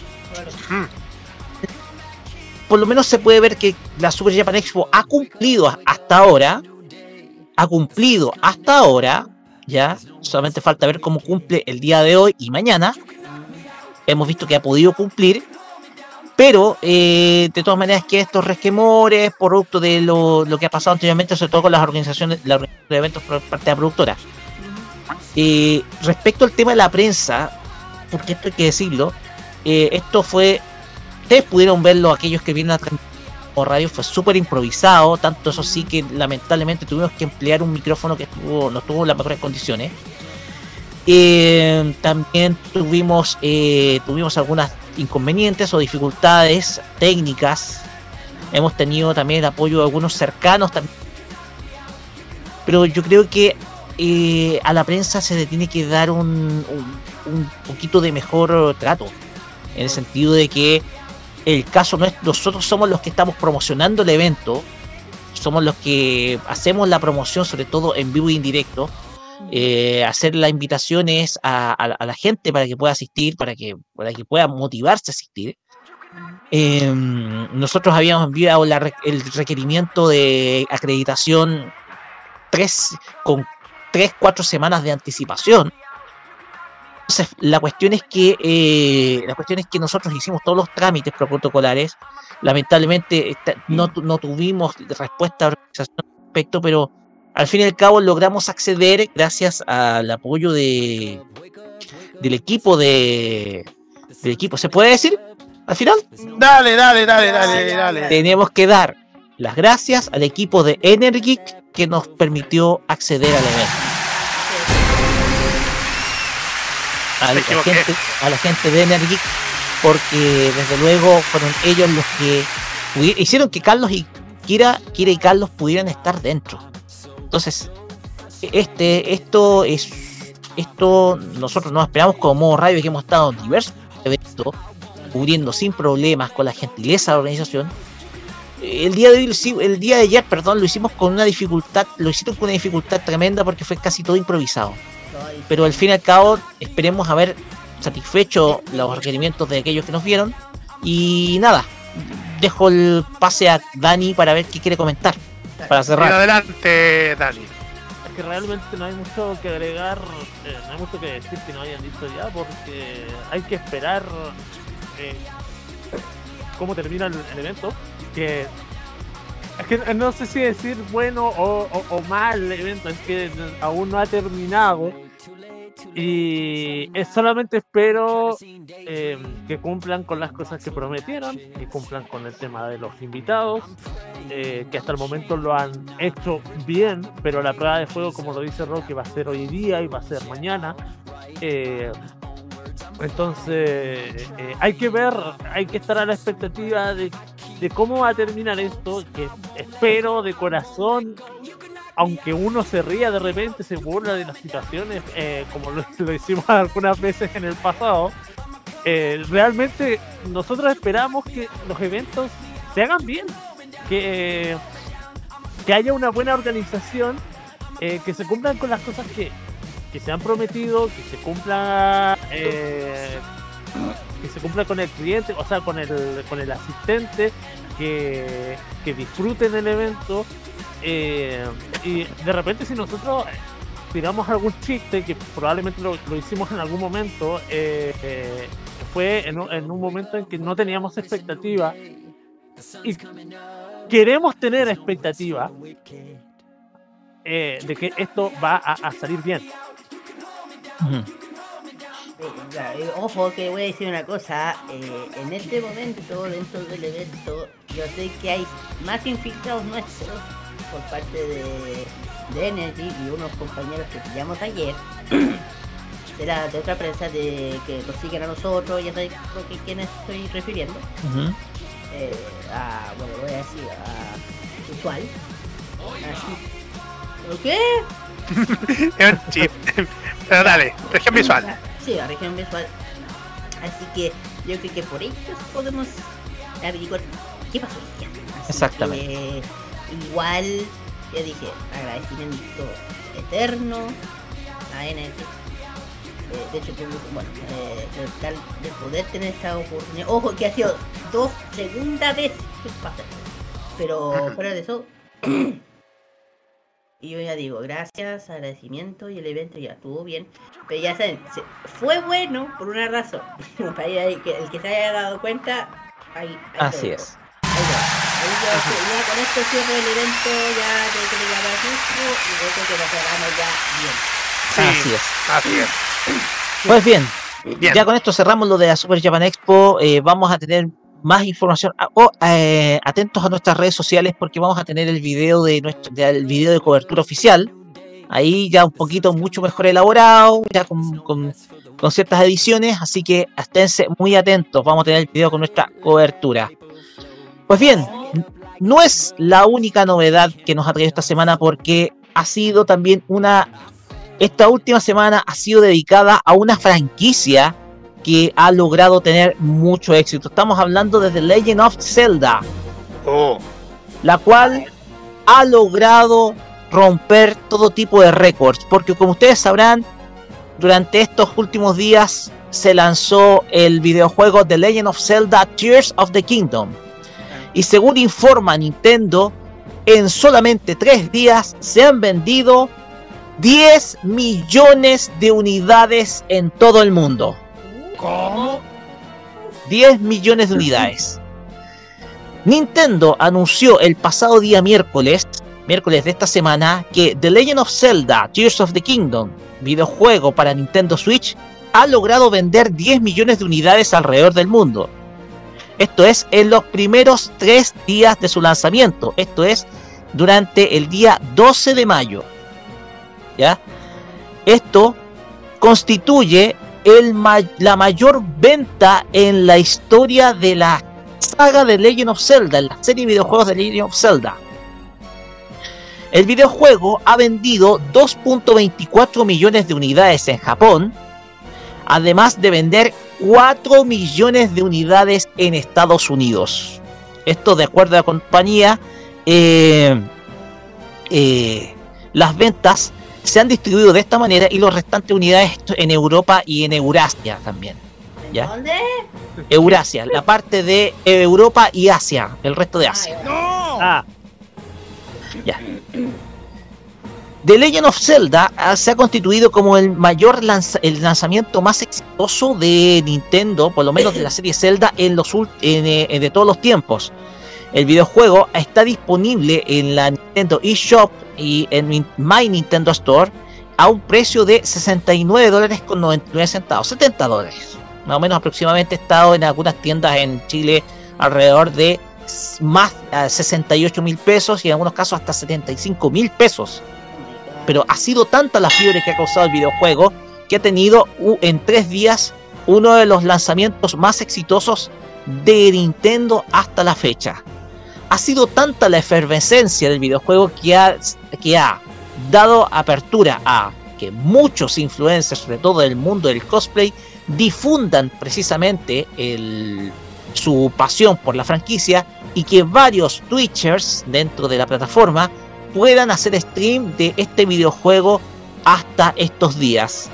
Por lo menos se puede ver que la Super Japan Expo ha cumplido hasta ahora, ha cumplido hasta ahora, ya, solamente falta ver cómo cumple el día de hoy y mañana. Hemos visto que ha podido cumplir, pero eh, de todas maneras que estos resquemores, producto de lo, lo que ha pasado anteriormente, sobre todo con las organizaciones, la organización de eventos por parte de la productora. Eh, respecto al tema de la prensa, porque esto hay que decirlo, eh, esto fue, ustedes pudieron verlo, aquellos que vienen a por radio, fue súper improvisado, tanto eso sí que lamentablemente tuvimos que emplear un micrófono que estuvo, no estuvo en las mejores condiciones. Eh, también tuvimos, eh, tuvimos algunas inconvenientes o dificultades técnicas. Hemos tenido también el apoyo de algunos cercanos también. Pero yo creo que eh, a la prensa se le tiene que dar un, un, un poquito de mejor trato. En el sentido de que el caso no es, nosotros somos los que estamos promocionando el evento, somos los que hacemos la promoción, sobre todo en vivo y en directo. Eh, hacer las invitaciones a, a la- a la gente para que pueda asistir, para que, para que pueda motivarse a asistir. Eh, nosotros habíamos enviado la el requerimiento de acreditación tres, con tres, cuatro semanas de anticipación. Entonces, la cuestión es que eh, la cuestión es que nosotros hicimos todos los trámites protocolares. Lamentablemente no, no tuvimos respuesta de organización al respecto, pero al fin y al cabo logramos acceder gracias al apoyo de del equipo de del equipo. ¿Se puede decir? Al final Dale, dale, dale, dale, dale. tenemos que dar las gracias al equipo de Energic que nos permitió acceder al evento. A la, gente, a la gente de Energic, porque desde luego fueron ellos los que hicieron que Carlos y Kira, Kira y Carlos pudieran estar dentro. Entonces, este, esto es, esto nosotros nos esperamos como modo radio que hemos estado en diversos eventos, cubriendo sin problemas con la gentileza de la organización. El día de hoy, el día de ayer, perdón, lo hicimos con una dificultad, lo hicieron con una dificultad tremenda porque fue casi todo improvisado. Pero al fin y al cabo, esperemos haber satisfecho los requerimientos de aquellos que nos vieron. Y nada, dejo el pase a Dani para ver qué quiere comentar. Para cerrar. adelante, Dani. Es que realmente no hay mucho que agregar, eh, no hay mucho que decir que no hayan dicho ya, porque hay que esperar eh, cómo termina el, el evento. Que es que no sé si decir bueno o, o- o mal el evento, es que aún no ha terminado. Y es solamente espero eh, que cumplan con las cosas que prometieron, que cumplan con el tema de los invitados, eh, que hasta el momento lo han hecho bien, pero la prueba de fuego, como lo dice Rocky, va a ser hoy día y va a ser mañana. Eh, entonces, eh, hay que ver, hay que estar a la expectativa de, de cómo va a terminar esto, que espero de corazón, aunque uno se ría de repente, se burla de las situaciones, eh, como lo, (laughs) lo hicimos algunas veces en el pasado, eh, realmente nosotros esperamos que los eventos se hagan bien, que, que haya una buena organización, eh, que se cumplan con las cosas que, que se han prometido, que se cumpla eh, que se cumpla con el cliente, o sea, con el, con el asistente, que, que disfruten el evento. Eh, y de repente si nosotros tiramos algún chiste, que probablemente lo, lo hicimos en algún momento, eh, eh, fue en un, en un momento en que no teníamos expectativa y queremos tener expectativa eh, de que esto va a, a salir bien. Eh, eh, ojo que voy a decir una cosa, eh, en este momento dentro del evento yo sé que hay más infiltrados nuestros por parte de, de Energy y unos compañeros que pillamos ayer (coughs) de, la, de otra prensa de que nos siguen a nosotros, ya sabéis a qué- quién estoy refiriendo. Eh, a, bueno, voy a decir a Usual. Así. ¿Por qué? (laughs) Es un chiste. Pero dale, región visual. Sí, a región visual. Así que yo creo que por ellos podemos averiguar qué pasó. Así Exactamente. que, igual, ya dije, agradecimiento eterno a NF. Eh, de hecho, bueno, eh, de, tal, de poder tener esta oportunidad. Ojo, que ha sido dos segunda vez que pasa. Pero fuera de eso, (clears throat) y yo ya digo, gracias, agradecimiento y el evento ya estuvo bien. Pero ya saben, se- fue bueno por una razón. (laughs) Para el que se haya dado cuenta, ahí, ahí Así es. Ya, ya con esto cierro el evento, ya de que le llama y creo que lo cerramos ya bien. Así es. Así es. Pues bien, ya con esto cerramos lo de la Super Japan Expo. eh, vamos a tener más información. Ah, oh, eh, atentos a nuestras redes sociales porque vamos a tener el video de nuestro, del video de cobertura oficial. Ahí ya un poquito mucho mejor elaborado, ya con, con- con ciertas ediciones, así que esténse muy atentos. Vamos a tener el video con nuestra cobertura. Pues bien, no es la única novedad que nos ha traído esta semana porque ha sido también una esta última semana ha sido dedicada a una franquicia que ha logrado tener mucho éxito. Estamos hablando de The Legend of Zelda, Oh, la cual ha logrado romper todo tipo de récords, porque como ustedes sabrán, durante estos últimos días se lanzó el videojuego The Legend of Zelda Tears of the Kingdom. Y según informa Nintendo, en solamente tres días se han vendido 10 millones de unidades en todo el mundo. ¿Cómo? 10 millones de unidades. Nintendo anunció el pasado día miércoles, miércoles de esta semana, que The Legend of Zelda Tears of the Kingdom, videojuego para Nintendo Switch, ha logrado vender 10 millones de unidades alrededor del mundo. Esto es en los primeros tres días de su lanzamiento. Esto es durante el día 12 de mayo. ¿Ya? Esto constituye la mayor venta en la historia de la saga de Legend of Zelda, en la serie de videojuegos de Legend of Zelda. El videojuego ha vendido 2.24 millones de unidades en Japón, además de vender 4 millones de unidades en Estados Unidos. Esto de acuerdo a la compañía, eh, eh, las ventas se han distribuido de esta manera y los restantes unidades en Europa y en Eurasia también. ¿ya? ¿Dónde? Eurasia, la parte de Europa y Asia, el resto de Asia. Ah, Ya. The Legend of Zelda ah, se ha constituido como el mayor el lanzamiento más exitoso de Nintendo, por lo menos de la serie Zelda, en los ult- en, eh, de todos los tiempos. El videojuego está disponible en la Nintendo eShop y en My Nintendo Store a un precio de 69 dólares con 99 centavos, 70 dólares. Más o menos aproximadamente ha estado en algunas tiendas en Chile alrededor de más a 68 mil pesos y en algunos casos hasta 75 mil pesos. Pero ha sido tanta la fiebre que ha causado el videojuego que ha tenido en tres días uno de los lanzamientos más exitosos de Nintendo hasta la fecha. Ha sido tanta la efervescencia del videojuego que ha, que ha dado apertura a que muchos influencers, sobre todo del mundo del cosplay, difundan precisamente su pasión por la franquicia y que varios Twitchers dentro de la plataforma puedan hacer stream de este videojuego hasta estos días.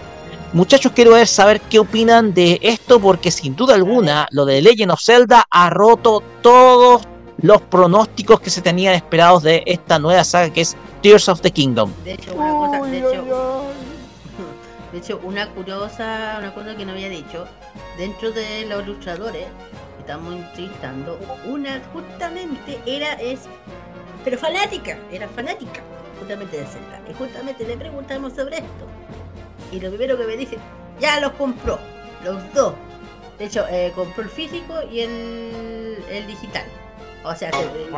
Muchachos, quiero ver saber qué opinan de esto porque sin duda alguna lo de Legend of Zelda ha roto todos los pronósticos que se tenían esperados de esta nueva saga que es Tears of the Kingdom. De hecho, una cosa, de hecho, de hecho, una curiosa, una cosa que no había dicho, dentro de los ilustradores estamos entrevistando, una justamente era, es, pero fanática, era fanática justamente de Zelda. Y justamente le preguntamos sobre esto. Y lo primero que me dice, ya los compró, los dos. De hecho, eh, compró el físico y el, el digital. O sea, se-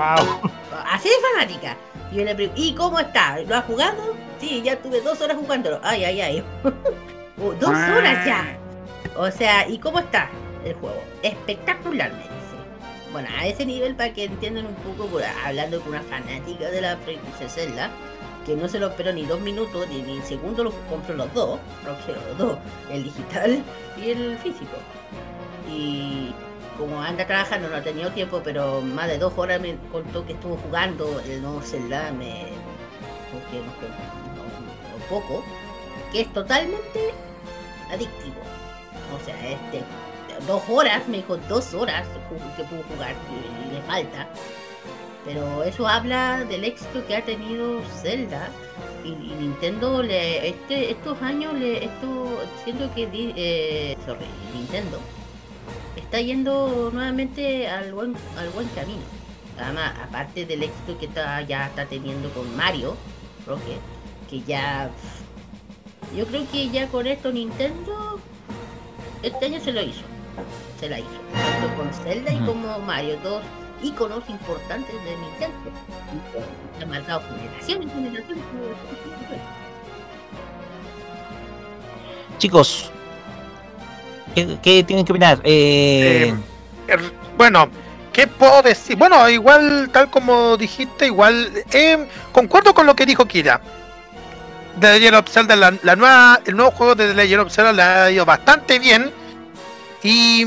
así de fanática. Y yo le pregunto, ¿y cómo está? ¿Lo has jugado? Sí, ya tuve dos horas jugándolo. Ay, ay, ay. (laughs) Oh, dos horas ya. O sea, ¿y cómo está el juego? Espectacular, me dice. Bueno, a ese nivel para que entiendan un poco, hablando con una fanática de la franquicia Zelda, que no se lo esperó ni dos minutos ni, ni segundos, los compró los dos, los quiero los dos, el digital y el físico. Y como anda trabajando, no ha tenido tiempo, pero más de dos horas me contó que estuvo jugando el nuevo Zelda, me, porque poco, que es totalmente adictivo. O sea, este, dos horas, me dijo dos horas que pudo jugar y, le falta. Pero eso habla del éxito que ha tenido Zelda y, Nintendo le, este, estos años le esto siento que eh, sorry, Nintendo está yendo nuevamente al buen al buen camino. Además, aparte del éxito que está, ya está teniendo con Mario, Roque, que ya yo creo que ya con esto Nintendo este año se lo hizo. Se la hizo. Tanto con Zelda y como Mario, dos íconos importantes de Nintendo. Y Han marcado generaciones, generaciones, generaciones. Chicos, ¿qué, qué tienen que opinar? Eh, Er, Bueno, ¿qué puedo decir? Bueno, igual, tal como dijiste, igual eh, concuerdo con lo que dijo Kira. The Legend of Zelda, la, la nueva, el nuevo juego de The Legend of Zelda le ha ido bastante bien. Y,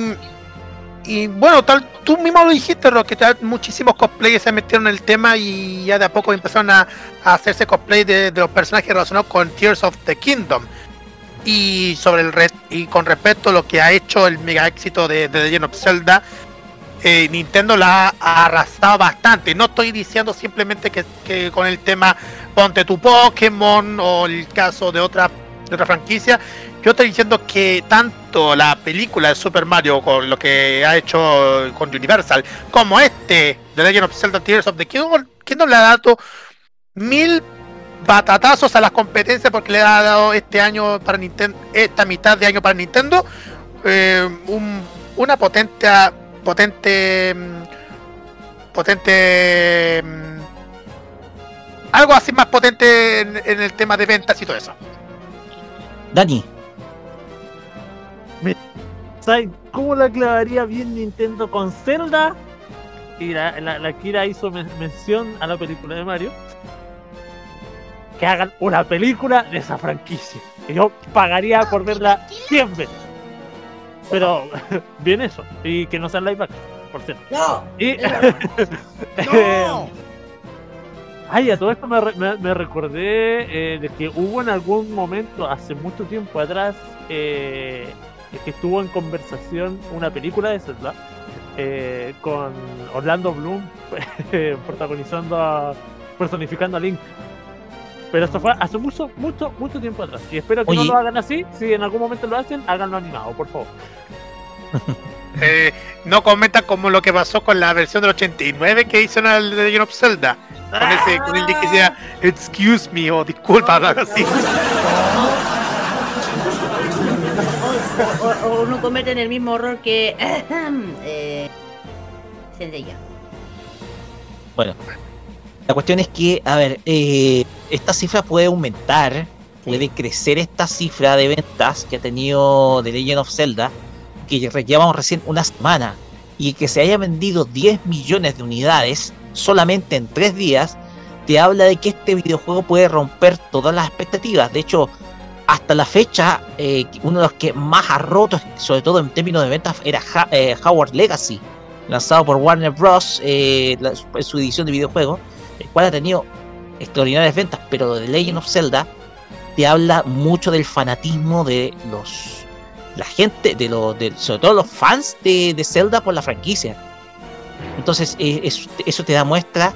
bueno, tal, tú mismo lo dijiste, Roque, tal, muchísimos cosplayers se metieron en el tema y ya de a poco empezaron a, hacerse cosplay de, los personajes relacionados con Tears of the Kingdom. Y sobre el y con respecto a lo que ha hecho el mega éxito de, de The Legend of Zelda, eh, Nintendo la ha arrasado bastante. No estoy diciendo simplemente que, que con el tema ponte tu Pokémon o el caso de otra, de otra franquicia. Yo estoy diciendo que tanto la película de Super Mario con lo que ha hecho con Universal como este de Legend of Zelda Tears of the Kingdom, le ha dado mil batatazos a las competencias porque le ha dado este año para Nintendo, esta mitad de año para Nintendo, eh, un- una potente potente. mm, Potente. mm, Algo así más potente en, en el tema de ventas y todo eso. Dani, ¿Sabes cómo la clavaría bien Nintendo con Zelda? Y la, la, la Kira hizo men- mención a la película de Mario. Que hagan una película de esa franquicia. Que yo pagaría por verla 100 veces. Pero, (laughs) bien eso. Y que no sea live action, por cierto. ¡No! Y. (laughs) ¡No! Ay, a todo esto me, me- me recordé eh, de que hubo en algún momento, hace mucho tiempo atrás, eh, que estuvo en conversación una película de Zelda eh, con Orlando Bloom (laughs) protagonizando, a- personificando a Link. Pero eso fue hace mucho, mucho, mucho tiempo atrás. Y espero que no Oye. lo hagan así. Si en algún momento lo hacen, háganlo animado, por favor. (laughs) Eh, no comentan como lo que pasó con la versión del 89 que hizo en el de Legend of Zelda. Con ese, con el de que decía, excuse me o disculpa, algo así. (laughs) O, o- no cometen el mismo error que. (clears throat) eh, Zendaya. Bueno, la cuestión es que, a ver, eh, esta cifra puede aumentar, puede crecer esta cifra de ventas que ha tenido The Legend of Zelda, que llevamos recién una semana, y que se haya vendido 10 millones de unidades solamente en 3 días, te habla de que este videojuego puede romper todas las expectativas. De hecho, hasta la fecha, eh, uno de los que más ha roto, sobre todo en términos de ventas, era eh, Howard Legacy, lanzado por Warner Bros. eh, su edición de videojuego, el cual ha tenido extraordinarias ventas, pero The Legend of Zelda te habla mucho del fanatismo de los la gente, de los, de, sobre todo los fans de, de Zelda por la franquicia. Entonces, eh, es- eso te da muestra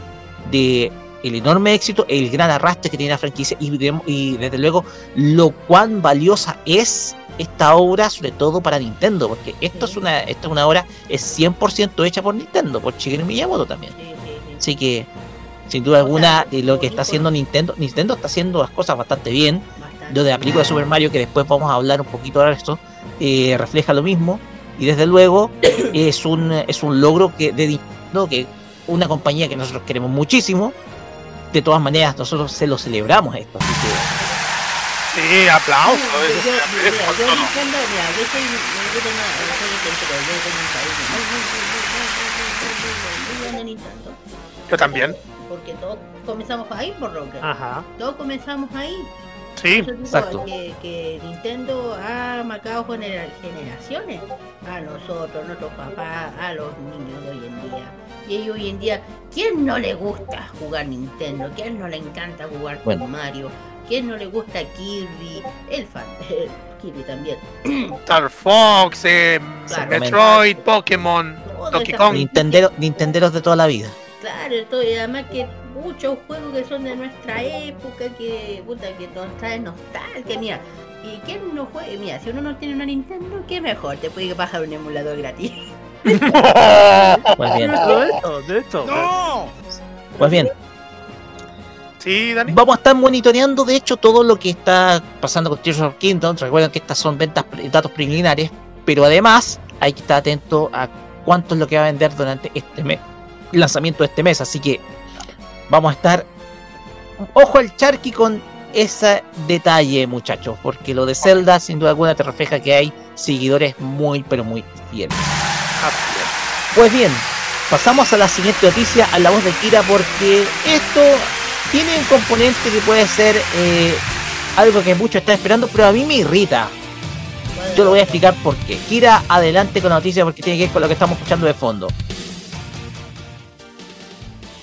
de el enorme éxito, el gran arrastre que tiene la franquicia y, y desde luego lo cuán valiosa es esta obra, sobre todo para Nintendo, porque esto es una, esto es una obra es 100% hecha por Nintendo, por Shigeru Miyamoto también. Así que, sin duda alguna, lo que está haciendo Nintendo, Nintendo está haciendo las cosas bastante bien. Lo de la película de Super Mario, que después vamos a hablar un poquito de esto, eh, refleja lo mismo. Y desde luego (coughs) es un, es un logro que de Nintendo, que una compañía que nosotros queremos muchísimo de todas maneras, nosotros se lo celebramos esto. Así que... Sí, aplauso. Yo también. Porque todos comenzamos ahí, por lo que. Ajá. Todos comenzamos ahí. Sí, digo exacto. Que, que Nintendo ha marcado genera- generaciones. A nosotros, a nuestros papás, a los niños de hoy en día. Y ellos hoy en día, ¿quién no le gusta jugar Nintendo? ¿Quién no le encanta jugar con Bueno. Mario? ¿Quién no le gusta Kirby? El fan, el Kirby también. (clears throat) Star Fox, eh, Claro. Metroid, Pokémon, Donkey Kong. Nintendero, Nintenderos de toda la vida. Claro, esto, y además que muchos juegos que son de nuestra época, que puta, que nos traen nostalgia, mira. ¿Y quién no juega? Mira, si uno no tiene una Nintendo, ¿qué mejor? Te puede bajar un emulador gratis. (laughs) Pues bien. De hecho, de hecho. Pues bien. Sí, Dani. Vamos a estar monitoreando, de hecho, todo lo que está pasando con Tears of Kingdom. Recuerden que estas son ventas, datos preliminares, pero además hay que estar atento a cuánto es lo que va a vender durante este mes, el lanzamiento de este mes. Así que vamos a estar ojo al charqui con ese detalle, muchachos, porque lo de Zelda, sin duda alguna, te refleja que hay seguidores muy, pero muy fieles. Pues bien, pasamos a la siguiente noticia, a la voz de Kira, porque esto tiene un componente que puede ser eh, algo que muchos están esperando, pero a mí me irrita. Yo lo voy a explicar por qué. Kira, adelante con la noticia porque tiene que ver con lo que estamos escuchando de fondo.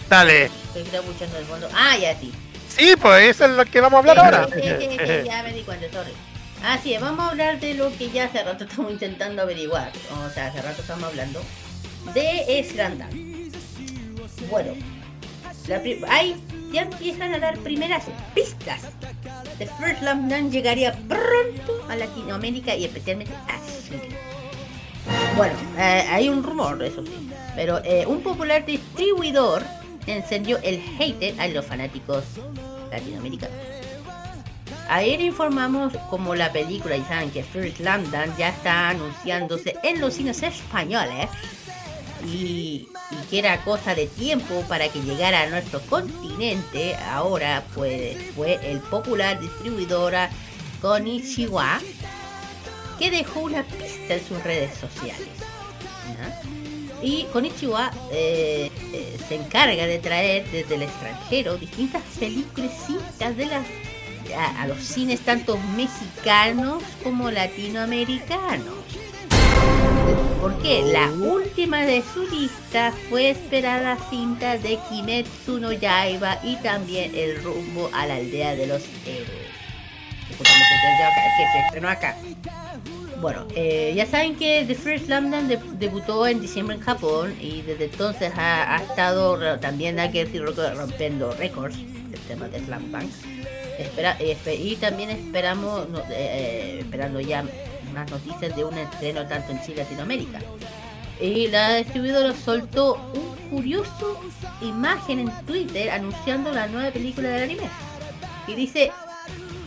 Dale. Estoy escuchando el fondo. Ah, ya sí. Sí, pues eso es lo que vamos a hablar ahora. Ya me di cuenta, sorry. Así es, vamos a hablar de lo que ya hace rato estamos intentando averiguar. O sea, hace rato estamos hablando de Slandam. Bueno, la ahí ya empiezan a dar primeras pistas. The First Dunk llegaría pronto a Latinoamérica y especialmente a Chile. Bueno, eh, hay un rumor, eso sí. Pero eh, un popular distribuidor encendió el hater a los fanáticos latinoamericanos. Ayer informamos como la película y saben que First Dunk ya está anunciándose en los cines españoles y, que era cosa de tiempo para que llegara a nuestro continente, ahora pues fue el popular distribuidora Konichiwa que dejó una pista en sus redes sociales. Y Konichiwa eh, eh, se encarga de traer desde el extranjero distintas películas de las a, a los cines tanto mexicanos como latinoamericanos. ¿Por qué? La última de su lista fue esperada cinta de Kimetsu no Yaiba y también el rumbo a la aldea de los héroes. Que justamente se estrenó acá- que se estrenó acá. Bueno, eh, ya saben que The First Slam Dunk de- debutó en diciembre en Japón y desde entonces ha, estado también, hay que decirlo, que rompiendo récords el tema de Slam Dunk. Espera, espe- y también esperamos, no, eh, eh, esperando ya más noticias de un estreno tanto en Chile y Latinoamérica. Y la distribuidora soltó un curioso imagen en Twitter anunciando la nueva película del anime. Y dice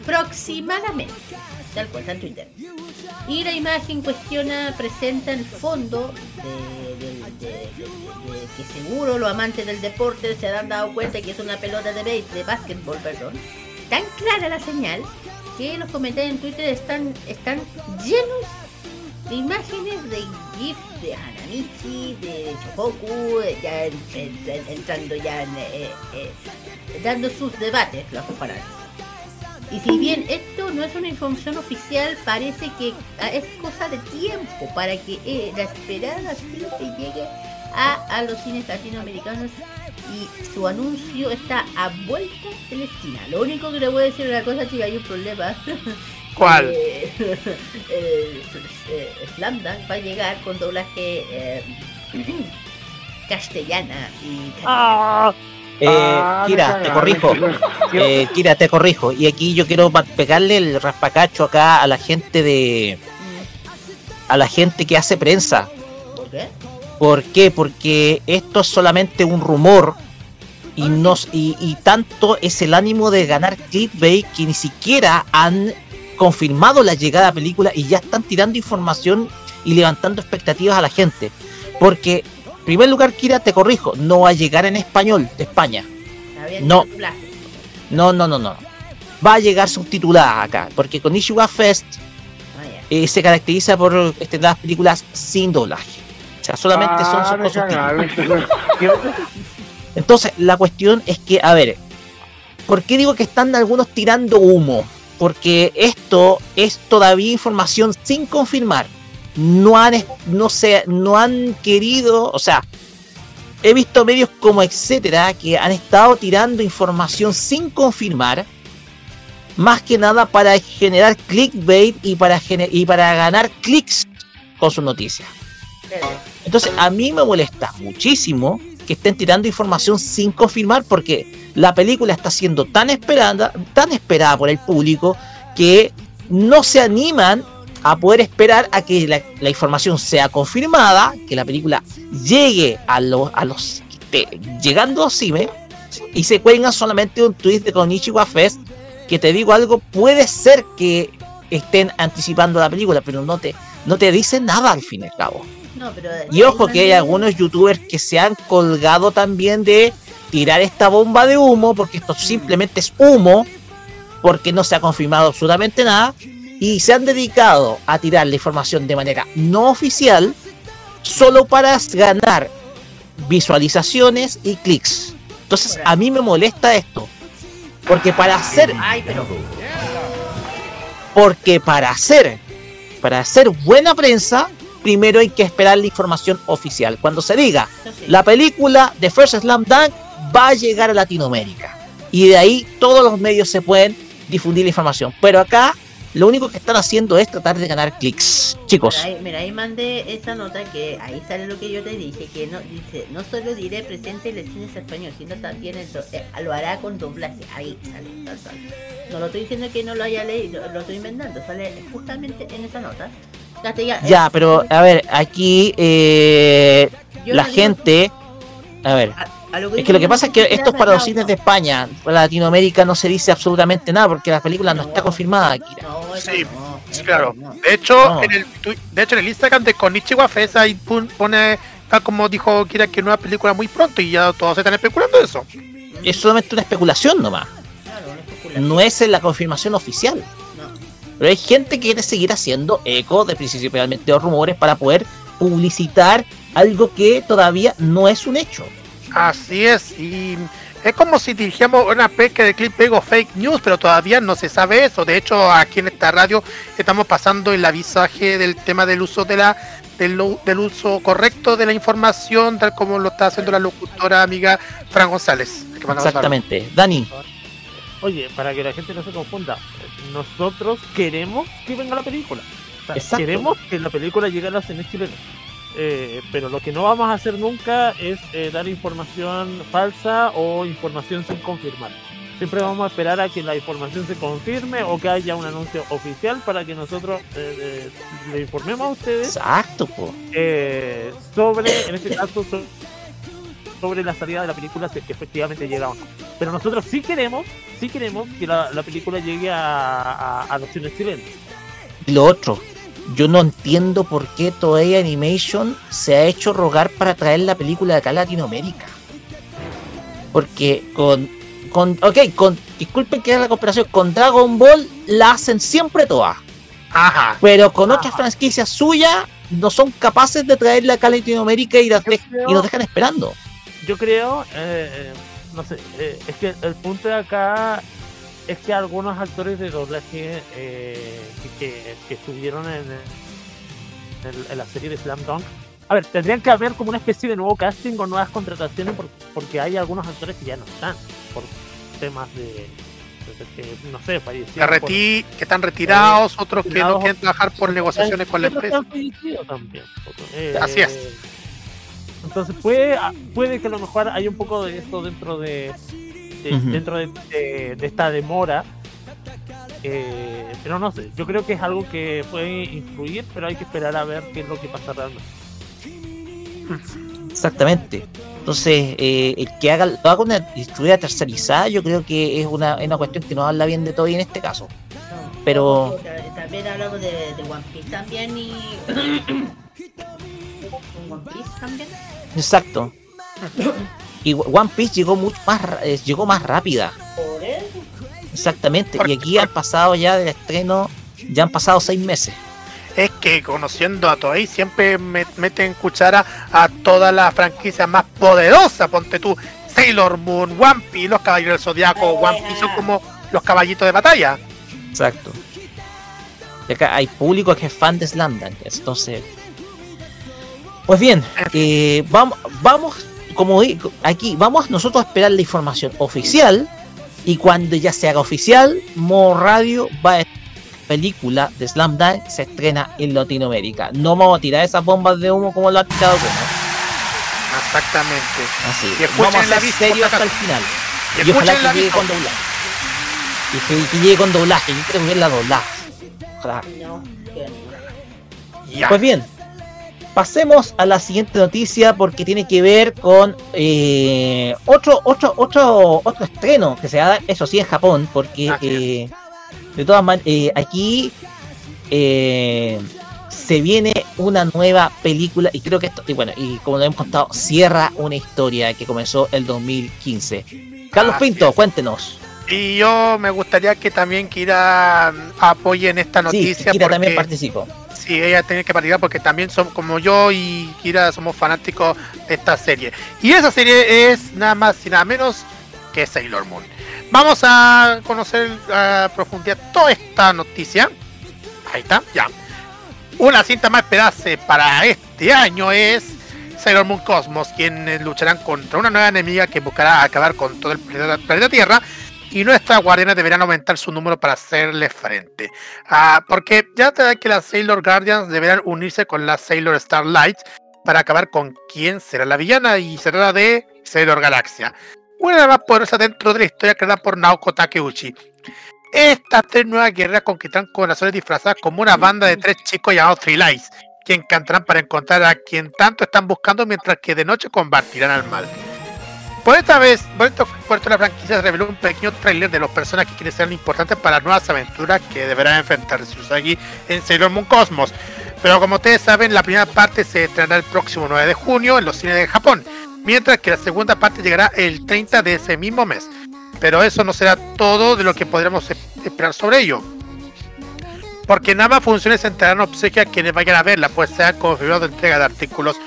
aproximadamente, tal cual está en Twitter. Y la imagen cuestiona, presenta el fondo de, de- de- que seguro los amantes del deporte se han dado cuenta que es una pelota de base, de básquetbol, perdón. Tan clara la señal que los comentarios en Twitter están, están llenos de imágenes de GIF de Hanamichi, de Shohoku, ya en- en- en- entrando ya en, eh, eh, dando sus debates los fanáticos. Y si bien esto no es una información oficial, parece que ah, es cosa de tiempo para que eh, la esperada cinta llegue a, a los cines latinoamericanos y su anuncio está a vuelta de la esquina. Lo único que le voy a decir una cosa, chica, hay un problema. (laughs) ¿Cuál? (laughs) Eh, eh, Slam Dunk va a llegar con doblaje eh, (clears throat) castellana y Ah, Eh, Ah, Kira, te corrijo. Eh, Kira, te corrijo. Y aquí yo quiero pegarle el raspacacho acá a la gente de. a la gente que hace prensa. ¿Por qué? ¿Por qué? Porque esto es solamente un rumor y, nos, y, y tanto es el ánimo de ganar clickbait que ni siquiera han confirmado la llegada a la película y ya están tirando información y levantando expectativas a la gente. Porque, primer lugar, Kira, te corrijo, no va a llegar en español de España. No. No, no, no, no. Va a llegar subtitulada acá, porque con Ishiwa Fest Ah, eh, se caracteriza por estrenar películas sin doblaje. O sea, solamente son, son con subtítulos. Entonces, la cuestión es que, a ver, ¿por qué digo que están algunos tirando humo? Porque esto es todavía información sin confirmar. No han, no se, no han querido, o sea, he visto medios como etcétera que han estado tirando información sin confirmar, más que nada para generar clickbait y para, gener- y para ganar clics con sus noticias. Entonces, a mí me molesta muchísimo que estén tirando información sin confirmar porque la película está siendo tan esperada, tan esperada por el público que no se animan a poder esperar a que la, la información sea confirmada, que la película llegue a los, a llegando a cine y se cuelgan solamente un tweet de Konichiwa Fest que te digo algo, puede ser que estén anticipando la película, pero no te, no te dicen nada al fin y al cabo. No, pero Y ojo que hay algunos youtubers que se han colgado también de tirar esta bomba de humo, porque esto simplemente es humo, porque no se ha confirmado absolutamente nada, y se han dedicado a tirar la información de manera no oficial, solo para ganar visualizaciones y clics. Entonces a mí me molesta esto, porque para hacer Ay, pero. porque para hacer para hacer buena prensa primero hay que esperar la información oficial cuando se diga la película de First Slam Dunk va a llegar a Latinoamérica y de ahí todos los medios se pueden difundir la información pero acá lo único que están haciendo es tratar de ganar clics chicos Mira ahí, mira, ahí mandé esa nota que ahí sale lo que yo te dije, que no dice, no solo diré presente en el cine español, sino también el do- eh, lo hará con doblaje. Ahí sale, tal, tal. No lo estoy diciendo que no lo haya leído, lo estoy inventando, sale justamente en esa nota. Castellano- ya pero a ver aquí eh, la digo- gente a ver a lo Es que lo que pasa es que no esto es para los cines de España. Para Latinoamérica no se dice absolutamente nada porque la película no está confirmada aquí. Sí, claro. De hecho, en el de hecho en el Instagram de Konichiwa Fest ahí pone tal como dijo Kira, que nueva película muy pronto y ya todos están especulando eso. Es solamente una especulación nomás. No es la confirmación oficial. Pero hay gente que quiere seguir haciendo eco de principalmente los rumores para poder publicitar algo que todavía no es un hecho. Así es, y es como si dijéramos una pesca de clip pego fake news, pero todavía no se sabe eso. De hecho, aquí en esta radio estamos pasando el avisaje del tema del uso de la del, uso correcto de la información, tal como lo está haciendo la locutora amiga Fran González. Exactamente. Dani, Oye, para que la gente no se confunda, nosotros queremos que venga la película. O sea, Exacto. queremos que la película llegue a los cines chilenos. Eh, pero lo que no vamos a hacer nunca es eh, dar información falsa o información sin confirmar. Siempre vamos a esperar a que la información se confirme o que haya un anuncio oficial para que nosotros eh, eh, le informemos a ustedes exacto, sobre, en este caso, so- sobre la salida de la película, si efectivamente llega o no. Pero nosotros sí queremos, sí queremos que la, la película llegue a, a, a los cines chilenos. Y lo otro, yo no entiendo por qué Toei Animation se ha hecho rogar para traer la película de acá a Latinoamérica. Porque con, con ok, con, disculpen que haga la comparación, con Dragon Ball la hacen siempre todas. Ajá. Pero con otras franquicias suyas no son capaces de traerla acá a Latinoamérica y, las de- y nos dejan esperando. Yo creo, eh, eh, no sé, eh, es que el punto de acá es que algunos actores de doblaje eh, que, que- estuvieron en, en- en la serie de Slam Dunk, a ver, tendrían que haber como una especie de nuevo casting con nuevas contrataciones por- porque hay algunos actores que ya no están por temas de, que, no sé, fallecieron. por- que están retirados, otros que no quieren trabajar por negociaciones con la empresa. también. Eh, Así es. Entonces puede, puede que a lo mejor hay un poco de esto dentro de, de- dentro de, de- de esta demora. Eh, pero no sé, yo creo que es algo que puede influir, pero hay que esperar a ver qué es lo que pasa realmente. Exactamente. Entonces, eh, el que haga, lo haga una distribuidora tercerizada, yo creo que es una, es una cuestión que no habla bien de todo en este caso. Pero, Ta- También hablamos de, de One Piece también y. (coughs) ¿Un One Piece también? exacto. (coughs) Y One Piece llegó mucho más, ra- eh, llegó más rápida. Por eso. Exactamente. Y aquí han pasado ya del estreno, ya han pasado seis meses. Es que conociendo a Toei siempre me- meten cuchara a toda la franquicia más poderosa. Ponte tú, Sailor Moon, One Piece, los Caballeros del Zodiaco, One Piece son como los caballitos de batalla. Exacto. Y acá hay público que es fan de Slamdance, entonces. Pues bien, eh, vamos, vamos, como digo, aquí, vamos nosotros a esperar la información oficial. Y cuando ya se haga oficial, Mo Radio va a película de Slam Dunk se estrena en Latinoamérica. No vamos a tirar esas bombas de humo como lo ha tirado Kuno. Exactamente. Así, Y vamos a el ser por hasta el final. Y Y, ojalá que llegue con doblaje. Y que, que llegue con doblaje. Yo quiero ver la doblaje. Ojalá. No, que no. Ya. Pues bien, pasemos a la siguiente noticia porque tiene que ver con eh, otro, otro, otro, otro estreno que se da, eso sí, en Japón, porque eh, de todas maneras, aquí eh, se viene una nueva película y creo que esto, y bueno, y como lo hemos contado, cierra una historia que comenzó el 2015. Carlos Así Pinto, es. cuéntenos. Y yo me gustaría que también Kira mm, apoye en esta Sí, noticia. Kira también porque- participó. Sí, ella tiene que participar porque también son como yo y Kira somos fanáticos de esta serie. Y esa serie es nada más y nada menos que Sailor Moon. Vamos a conocer a profundidad toda esta noticia. Ahí está, ya. Una cinta más esperada para este año es Sailor Moon Cosmos, quienes lucharán contra una nueva enemiga que buscará acabar con todo el planeta, planeta Tierra. Y nuestras guardianes deberán aumentar su número para hacerle frente. Ah, porque ya te da que las Sailor Guardians deberán unirse con las Sailor Starlight para acabar con quién será la villana y se trata de Sailor Galaxia, una de las más poderosas dentro de la historia creada por Naoko Takeuchi. Estas tres nuevas guerreras conquistarán corazones disfrazadas como una banda de tres chicos llamados Three Lights, que encantarán para encontrar a quien tanto están buscando mientras que de noche combatirán al mal. Por esta vez, por esto, la franquicia reveló un pequeño tráiler de los personajes que quieren ser importantes para las nuevas aventuras que deberán enfrentarse Usagi en Sailor Moon Cosmos. Pero como ustedes saben, la primera parte se estrenará el próximo 9 de junio en los cines de Japón, mientras que la segunda parte llegará el 30 de ese mismo mes. Pero eso no será todo de lo que podremos esperar sobre ello. Porque en ambas funciones se entregarán obsequios a quienes vayan a verla, pues se ha confirmado entrega de artículos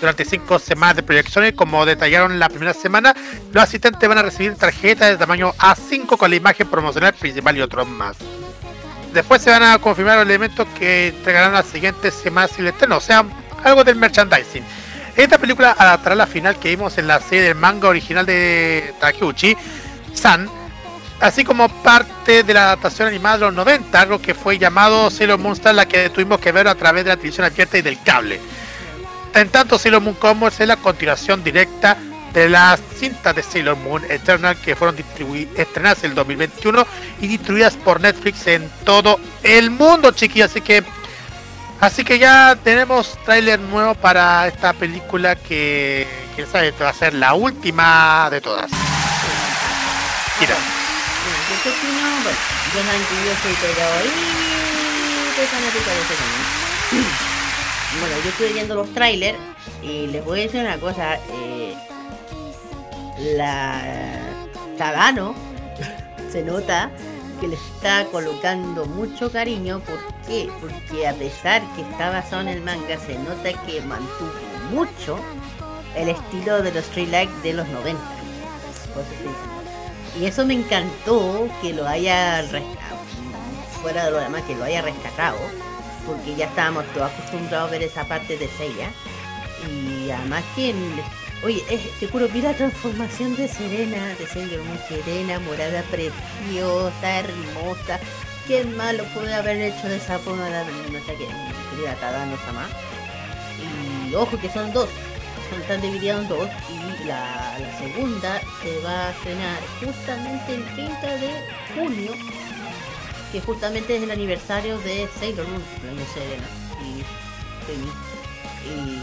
durante cinco semanas de proyecciones. Como detallaron la primera semana, los asistentes van a recibir tarjetas de tamaño A5 con la imagen promocional principal y otros más. Después se van a confirmar los elementos que entregarán las siguientes semanas y el estreno, o sea, algo del merchandising. Esta película adaptará la final que vimos en la serie del manga original de Takeuchi, San, así como parte de la adaptación animada de los 90, algo que fue llamado Sailor Moon la que tuvimos que ver a través de la televisión abierta y del cable. En tanto, Sailor Moon Commerce es la continuación directa de las cintas de Sailor Moon Eternal que fueron estrenadas en el 2021 y distribuidas por Netflix en todo el mundo, chiquillos. Así que, así que ya tenemos tráiler nuevo para esta película que, quién sabe, va a ser la última de todas. Mira. Bueno, yo estuve viendo los trailers y les voy a decir una cosa, eh, la Tadano se nota que le está colocando mucho cariño, ¿por qué? Porque a pesar que está basado en el manga, se nota que mantuvo mucho el estilo de los Street Light de los 90. Por eso estoy diciendo. Y eso me encantó que lo haya rescatado, fuera de lo demás, que lo haya rescatado, porque ya estábamos todos acostumbrados a ver esa parte de Seiya. Y además que, oye, te juro, vi la transformación de Serena, de Sailor Moon, Serena, morada, preciosa, hermosa. ¿Qué más lo puede haber hecho de esa forma la nuestra que querida Tadano Sama? Y ojo que son dos, están divididos en dos y la, la segunda se va a estrenar justamente el 30 de junio que justamente es el aniversario de Sailor Moon, Serena y Penny. Y,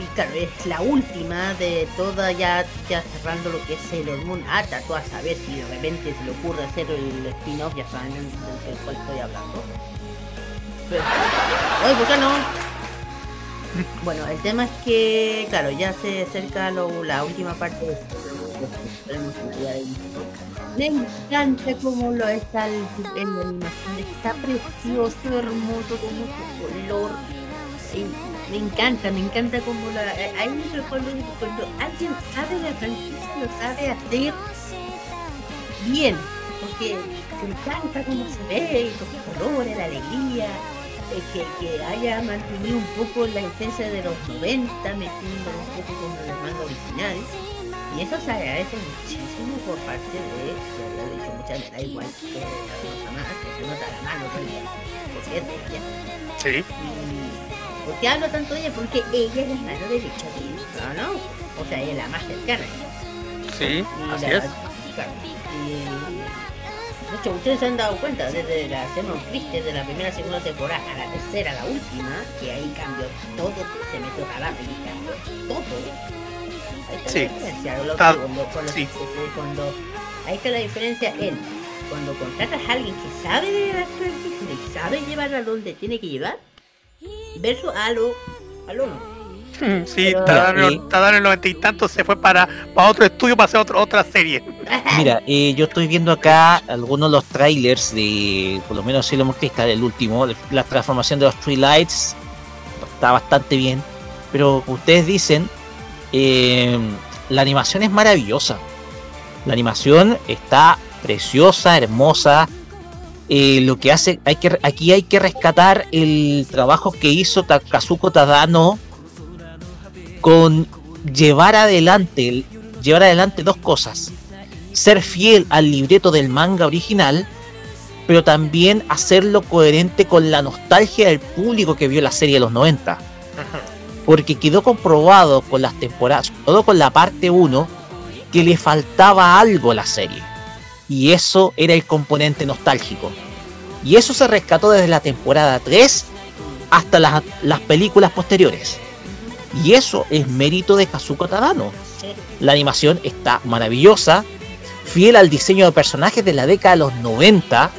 y claro, es la última de toda ya, ya cerrando lo que es Sailor Moon. Hasta tú a saber si de repente se le ocurre hacer el spin-off, ya saben del, cual estoy hablando. Pero, oye, ¿por qué no? (laughs) Bueno, el tema es que, claro, ya se acerca lo- la última parte de Me encanta cómo lo está el, en la animación, está precioso, hermoso, con mucho color. Me encanta, me encanta cómo la. Ahí me recuerdo cuando alguien sabe la franquicia, lo sabe hacer bien, porque me encanta cómo se ve, los colores, la alegría eh, que, que haya mantenido un poco la esencia de los 90, metiéndolo un poco con el manga original. Y eso se agradece muchísimo por parte de, ya lo he dicho muchas veces, da igual que la cosa más, que se nota la mano, es de ella. Sí. Y, ¿Por qué hablo tanto de ella? Porque ella es la mano derecha de Yukio, ¿no? O sea, ella es la más cercana. Sí, Y así la- es. claro, y- de hecho, ustedes se han dado cuenta desde la Xenon Christie de la primera segunda temporada a la tercera, la última, que ahí cambió todo, se metió Karate y cambió todo. Sí. la diferencia. Lo- Está- cuando, cuando, sí. cuando- ahí está la diferencia en cuando contratas a alguien que sabe de la y sabe llevarla donde tiene que llevar, versus a lo, a lo no. Mm, Sí, Tadano el noventa y tanto se fue para, para otro estudio para hacer otro- otra serie. (laughs) Mira, eh, yo estoy viendo acá algunos de los trailers de, por lo menos Sailor Moon Crystal, el último, la transformación de los Three Lights, está bastante bien. Pero ustedes dicen, eh, la animación es maravillosa. La animación está preciosa, hermosa. Eh, lo que hace, hay que, aquí hay que rescatar el trabajo que hizo Takazuko Tadano con llevar adelante, llevar adelante dos cosas. Ser fiel al libreto del manga original, pero también hacerlo coherente con la nostalgia del público que vio la serie de los 90. Porque quedó comprobado con las temporadas, todo con la parte 1, que le faltaba algo a la serie. Y eso era el componente nostálgico. Y eso se rescató desde la temporada 3 hasta las, las películas posteriores. Y eso es mérito de Kazuko Tadano. La animación está maravillosa, fiel al diseño de personajes de la década de los 90.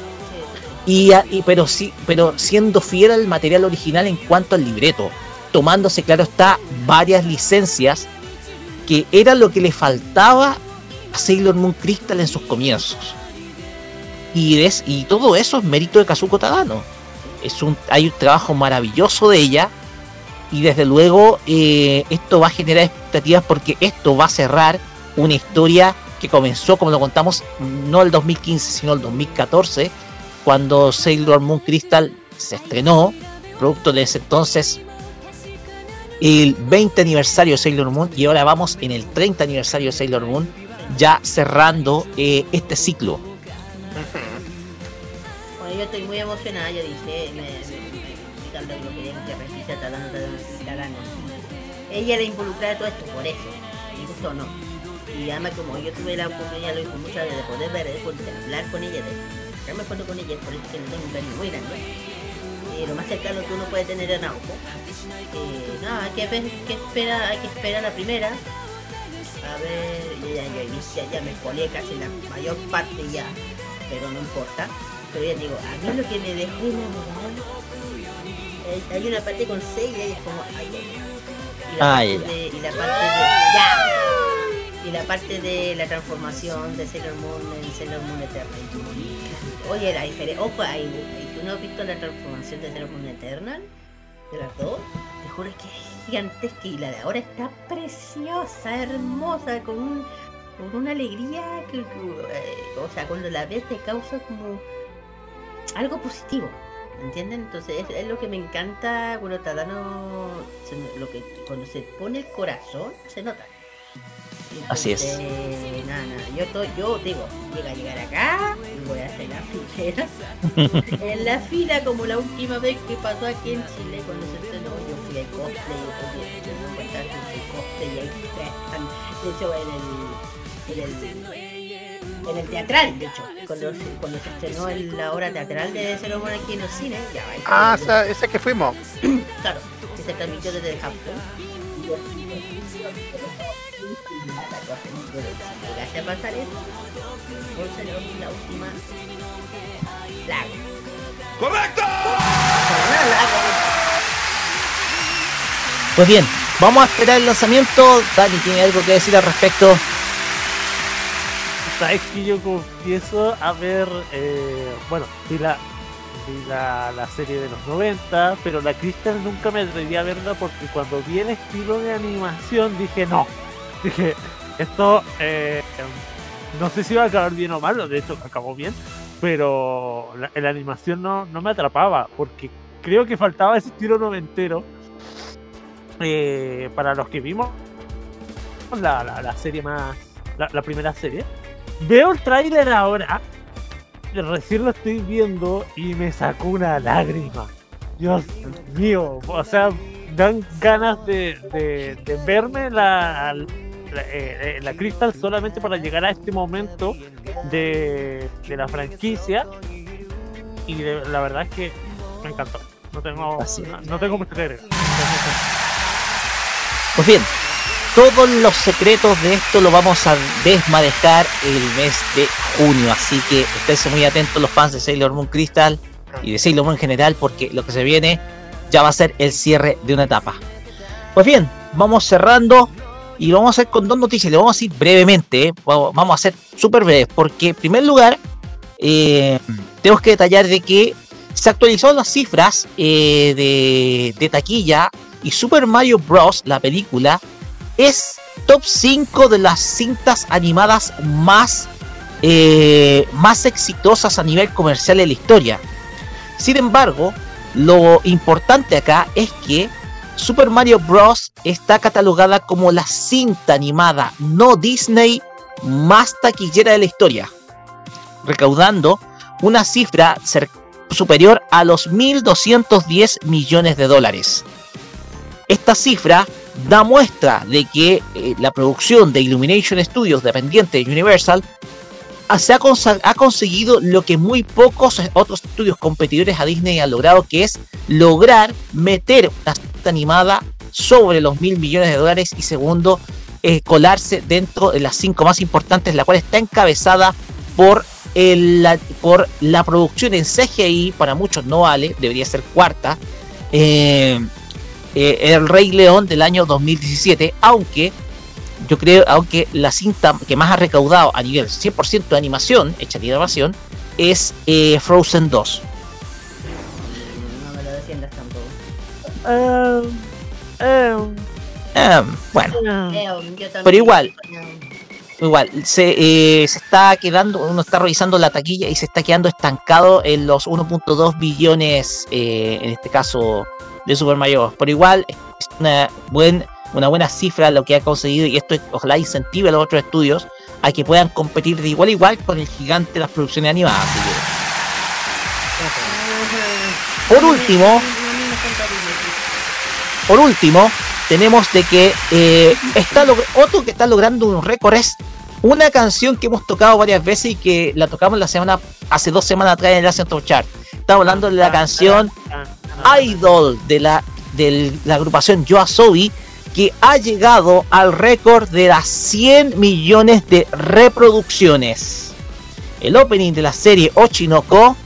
y, y- pero sí, pero siendo fiel al material original en cuanto al libreto, tomándose claro está varias licencias que era lo que le faltaba a Sailor Moon Crystal en sus comienzos. Y, es, y todo eso es mérito de Kazuko Tadano. Es un, hay un trabajo maravilloso de ella. Y desde luego eh, esto va a generar expectativas porque esto va a cerrar una historia que comenzó, como lo contamos, no el 2015, sino el 2014, cuando Sailor Moon Crystal se estrenó, producto de ese entonces el 20 aniversario de Sailor Moon y ahora vamos en el 30 aniversario de Sailor Moon, ya cerrando eh, este ciclo. Bueno, yo estoy muy emocionada, yo dije, me, me, lo que que repita Tadano, Tadano. Ella era involucrada en todo esto, por eso, me gustó o no. Y además como yo tuve la oportunidad, lo dijo muchas de poder ver, de poder hablar con ella, de sacarme foto con ella, por eso que le tengo un cariño muy grande. Eh, lo más cercano que uno puede tener a. Eh, nada, hay que ver, que espera, hay que esperar la primera. A ver, ya, ya, ya, ya me spoileé casi la mayor parte ya, pero no importa. Pero ya digo, a mí lo que me dejó enamorado, eh, hay una parte con 6 y es como, ay. Y la, Ay, parte de, y la parte de, ya. Y la parte de la transformación de Sailor Moon en Sailor Moon Eternal. Oye, la diferencia, ojo, ¿tú no has visto la transformación de Sailor Moon Eternal? De las dos, te juro que es gigantesca y la de ahora está preciosa, hermosa, con un, con una alegría que, eh, o sea, cuando la ves te causa como algo positivo, ¿entienden? Entonces es, es lo que me encanta cuando Tadano, lo que cuando se pone el corazón se nota. Así es. Nada, nada, yo, to- yo digo, llega a llegar acá y voy a hacer la filera (laughs) en la fila como la última vez que pasó aquí en Chile cuando se estrenó yo fui al cosplay yo encuentro el cosplay y ahí están de hecho en el en el en el teatral de hecho cuando, se- cuando se estrenó en la obra teatral de Sailor Moon aquí en los cines ya va Ah, esa- que fuimos. claro que se transmitió desde Japón a pasar eso, por la última Lago. ¡Correcto! Pues bien, vamos a esperar el lanzamiento. Dani tiene algo que decir al respecto. Sabes que yo confieso haber, eh, bueno, vi la, vi la, la serie de los 90, pero la Crystal nunca me atreví a verla porque cuando vi el estilo de animación dije no. Dije, esto eh, no sé si va a acabar bien o mal, de hecho acabó bien, pero la, animación no, no me atrapaba porque creo que faltaba ese estilo noventero. eh, para los que vimos la, la, serie más, la primera serie, Veo el tráiler ahora, recién lo estoy viendo y me sacó una lágrima. Dios mío, o sea, dan ganas de, de- de verme la, la, eh, eh, la Crystal solamente para llegar a este momento de, de la franquicia. Y de- la verdad es que me encantó. No tengo, no, no tengo mucho que agregar. Pues bien, todos los secretos de esto lo vamos a desmadejar el mes de junio. Así que esténse muy atentos los fans de Sailor Moon Crystal y de Sailor Moon en general, porque lo que se viene ya va a ser el cierre de una etapa. Pues bien, vamos cerrando y vamos a hacer con dos noticias. Le vamos a decir brevemente, ¿eh? vamos a hacer súper breves, porque en primer lugar, eh, tenemos que detallar de que se actualizaron las cifras eh, de, de taquilla y Super Mario Bros. la película es top 5 de las cintas animadas más, eh, más exitosas a nivel comercial en la historia. Sin embargo, lo importante acá es que Super Mario Bros. está catalogada como la cinta animada no Disney más taquillera de la historia, recaudando una cifra superior a los 1.210 millones de dólares. Esta cifra da muestra de que eh, la producción de Illumination Studios dependiente de Universal se ha, conseguido lo que muy pocos otros estudios competidores a Disney han logrado, que es lograr meter una cinta animada sobre los mil millones de dólares y segundo, eh, colarse dentro de las cinco más importantes, la cual está encabezada por la, por la producción en CGI, para muchos no vale, debería ser cuarta, eh, eh, El Rey León del año 2017, aunque yo creo, aunque la cinta que más ha recaudado a nivel 100% de animación, hecha de animación, es eh, Frozen 2. No me lo defiendas tampoco. Eh, Eh, bueno, pero igual, igual, se, eh, se está quedando, uno está revisando la taquilla y se está quedando estancado en los 1.2 billones, eh, en este caso, de Super Mario. Pero igual, es una, buen, una buena cifra lo que ha conseguido y esto ojalá incentive a los otros estudios a que puedan competir de igual a igual con el gigante de las producciones animadas. Por último, por último, tenemos de que eh, está otro que está logrando un récord es una canción que hemos tocado varias veces y que la tocamos la semana hace dos semanas atrás en el Asian Top Chart. Estamos hablando de la canción Idol de la, de la agrupación Yoasobi que ha llegado al récord de las 100 millones de reproducciones. El opening de la serie Ochinoko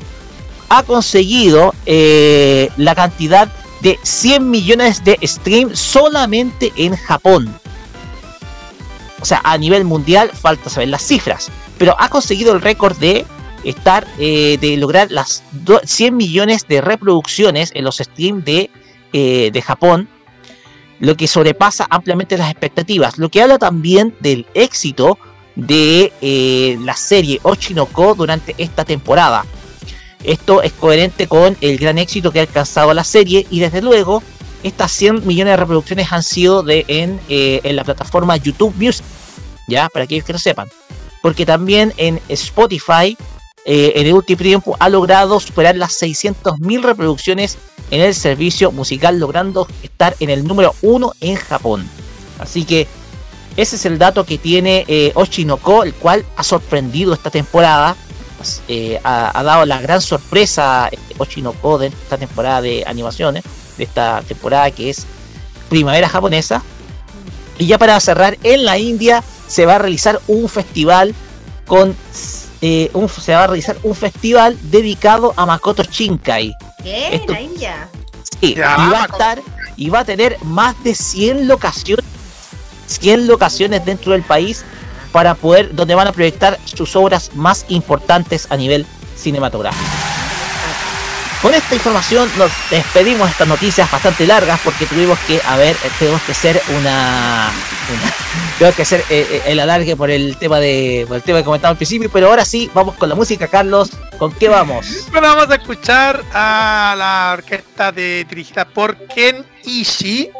ha conseguido eh, la cantidad de 100 millones de streams solamente en Japón. O sea, a nivel mundial falta saber las cifras, pero ha conseguido el récord de estar eh, de lograr las do- 100 millones de reproducciones en los streams de, eh, de Japón, lo que sobrepasa ampliamente las expectativas, lo que habla también del éxito de eh, la serie Ochinoko durante esta temporada. Esto es coherente con el gran éxito que ha alcanzado la serie y desde luego estas 100 millones de reproducciones han sido en, eh, en la plataforma YouTube Music, ya, para aquellos que no sepan. Porque también en Spotify, eh, en el último tiempo, ha logrado superar las 600.000 reproducciones en el servicio musical, logrando estar en el número uno en Japón. Así que ese es el dato que tiene eh, Oshinoko, el cual ha sorprendido esta temporada. Eh, ha, ha dado la gran sorpresa Oshinoko de esta temporada de animaciones, de esta temporada que es primavera japonesa. Y ya para cerrar, en la India se va a realizar un festival con eh, un- se va a realizar un festival dedicado a Makoto Shinkai. ¿Qué? Esto- ¿La India? Sí, y va a estar y va a tener más de 100 locaciones 100 locaciones dentro del país para poder donde van a proyectar sus obras más importantes a nivel cinematográfico. Con esta información nos despedimos de estas noticias bastante largas porque tuvimos que, a ver, eh, tenemos que hacer una, una- (laughs) que hacer eh, eh, el alargue por el tema de por el tema que comentaba al principio, pero ahora sí vamos con la música, Carlos. ¿Con qué vamos? (laughs) Bueno, vamos a escuchar a la orquesta de, dirigida por Ken Ishii.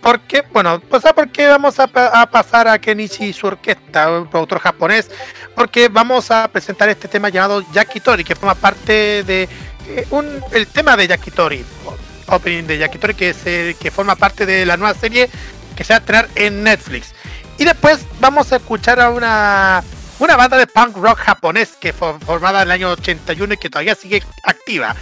¿Por qué? Bueno, pues ¿sabe por qué vamos a, pa- a pasar a Ken Ishii y su orquesta, un productor japonés? Porque vamos a presentar este tema llamado Yakitori, que forma parte de un, el tema de Yakitori, opening de Yakitori, que, es, eh, que forma parte de la nueva serie que se va a estrenar en Netflix. Y después vamos a escuchar a una, una banda de punk rock japonés que fue formada en el año 81 y que todavía sigue activa.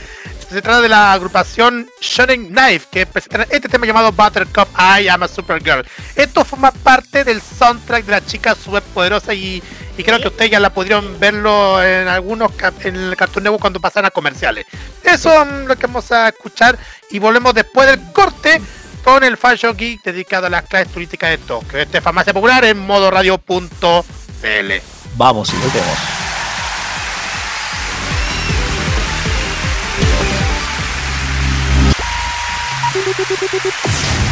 Se trata de la agrupación Shonen Knife que presenta este tema llamado Buttercup I Am a Supergirl. Esto forma parte del soundtrack de la chica superpoderosa y, y creo que ustedes ya la pudieron verlo en algunos en el Cartoon Network cuando pasan a comerciales. Eso es lo que vamos a escuchar y volvemos después del corte con el Fashion Geek dedicado a las clases turísticas de Tokio. Este es Farmacia Popular en modoradio.cl. Vamos y volvemos. Thank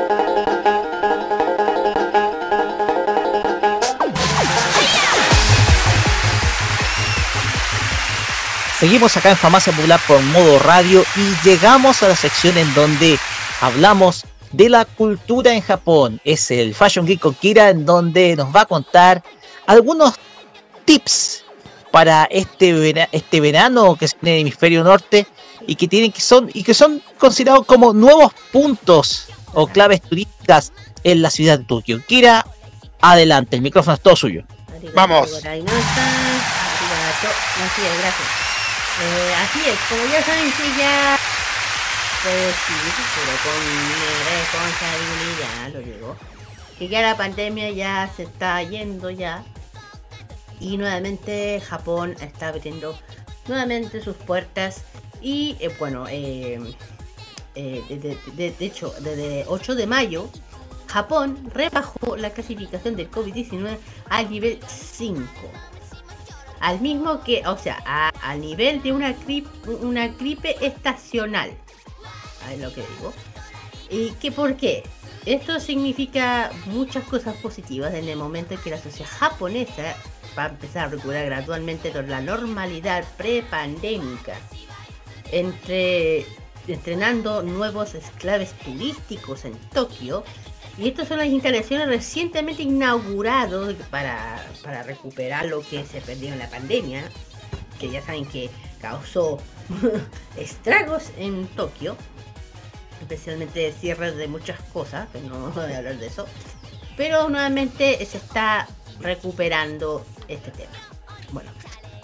Seguimos acá en Farmacia Popular por modo radio y llegamos a la sección en donde hablamos de la cultura en Japón. Es el Fashion Geek con Kira en donde nos va a contar algunos tips para este, vera- este verano que es en el hemisferio norte y que tienen que son y que son considerados como nuevos puntos o claves turísticas en la ciudad de Tokio. Kira, adelante, el micrófono es todo suyo. Vamos. Arigato. Así es, gracias. Eh, así es, como ya saben que ya pues sí, pero con responsabilidad, lo digo, que ya la pandemia ya se está yendo ya y nuevamente Japón está abriendo nuevamente sus puertas y eh, bueno, eh, de- de hecho, desde 8 de mayo Japón rebajó la clasificación del COVID-19 al nivel 5. Al mismo que, o sea, a- nivel de una gripe, una gripe estacional. Es lo que digo. ¿Y qué por qué? Esto significa muchas cosas positivas en el momento en que la sociedad japonesa va a empezar a recuperar gradualmente la normalidad prepandémica. Entre estrenando nuevos esclaves turísticos en Tokio. Y estas son las instalaciones recientemente inauguradas para, para recuperar lo que se perdió en la pandemia. Que ya saben que causó (laughs) estragos en Tokio. Especialmente cierres de muchas cosas, pero no voy a hablar de eso. Pero nuevamente se está recuperando este tema. Bueno,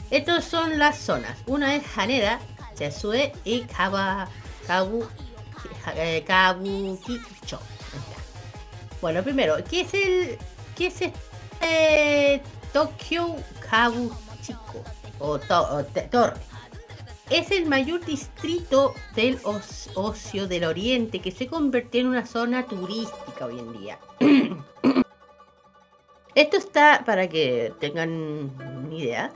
estas son las zonas. Una es Haneda, Chesue y Kaba, Kabu, eh, Kabukicho. Bueno, primero, ¿qué es el. ¿Qué es este Tokyo Kabuchiko? O, to- o te- torre. Es el mayor distrito del ocio del oriente que se convirtió en una zona turística hoy en día. (clears throat) Esto está, para que tengan una idea,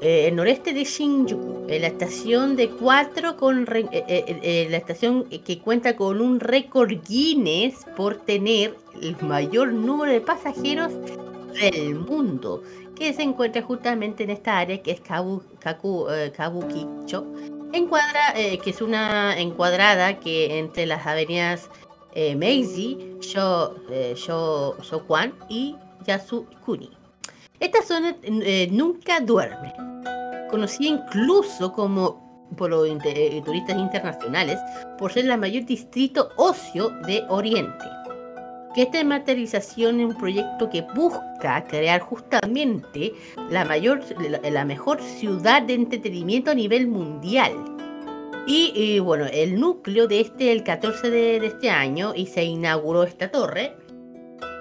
eh, el noreste de Shinjuku, en la estación de 4 con eh, eh, eh, la estación que cuenta con un récord Guinness por tener el mayor número de pasajeros del mundo, que se encuentra justamente en esta área que es Kabu, Kaku, eh, Kabukicho, eh, que es una encuadrada que entre las avenidas eh, Meiji, Sho, eh, Sho- Shokwan y Yasukuni. Esta zona eh, nunca duerme. Conocida incluso como por los eh, turistas internacionales por ser la mayor distrito ocio de Oriente. que esta materialización es un proyecto que busca crear justamente la, mayor, la, mejor ciudad de entretenimiento a nivel mundial. Y, bueno, el núcleo de este, el 14 de, de este año, y se inauguró esta torre,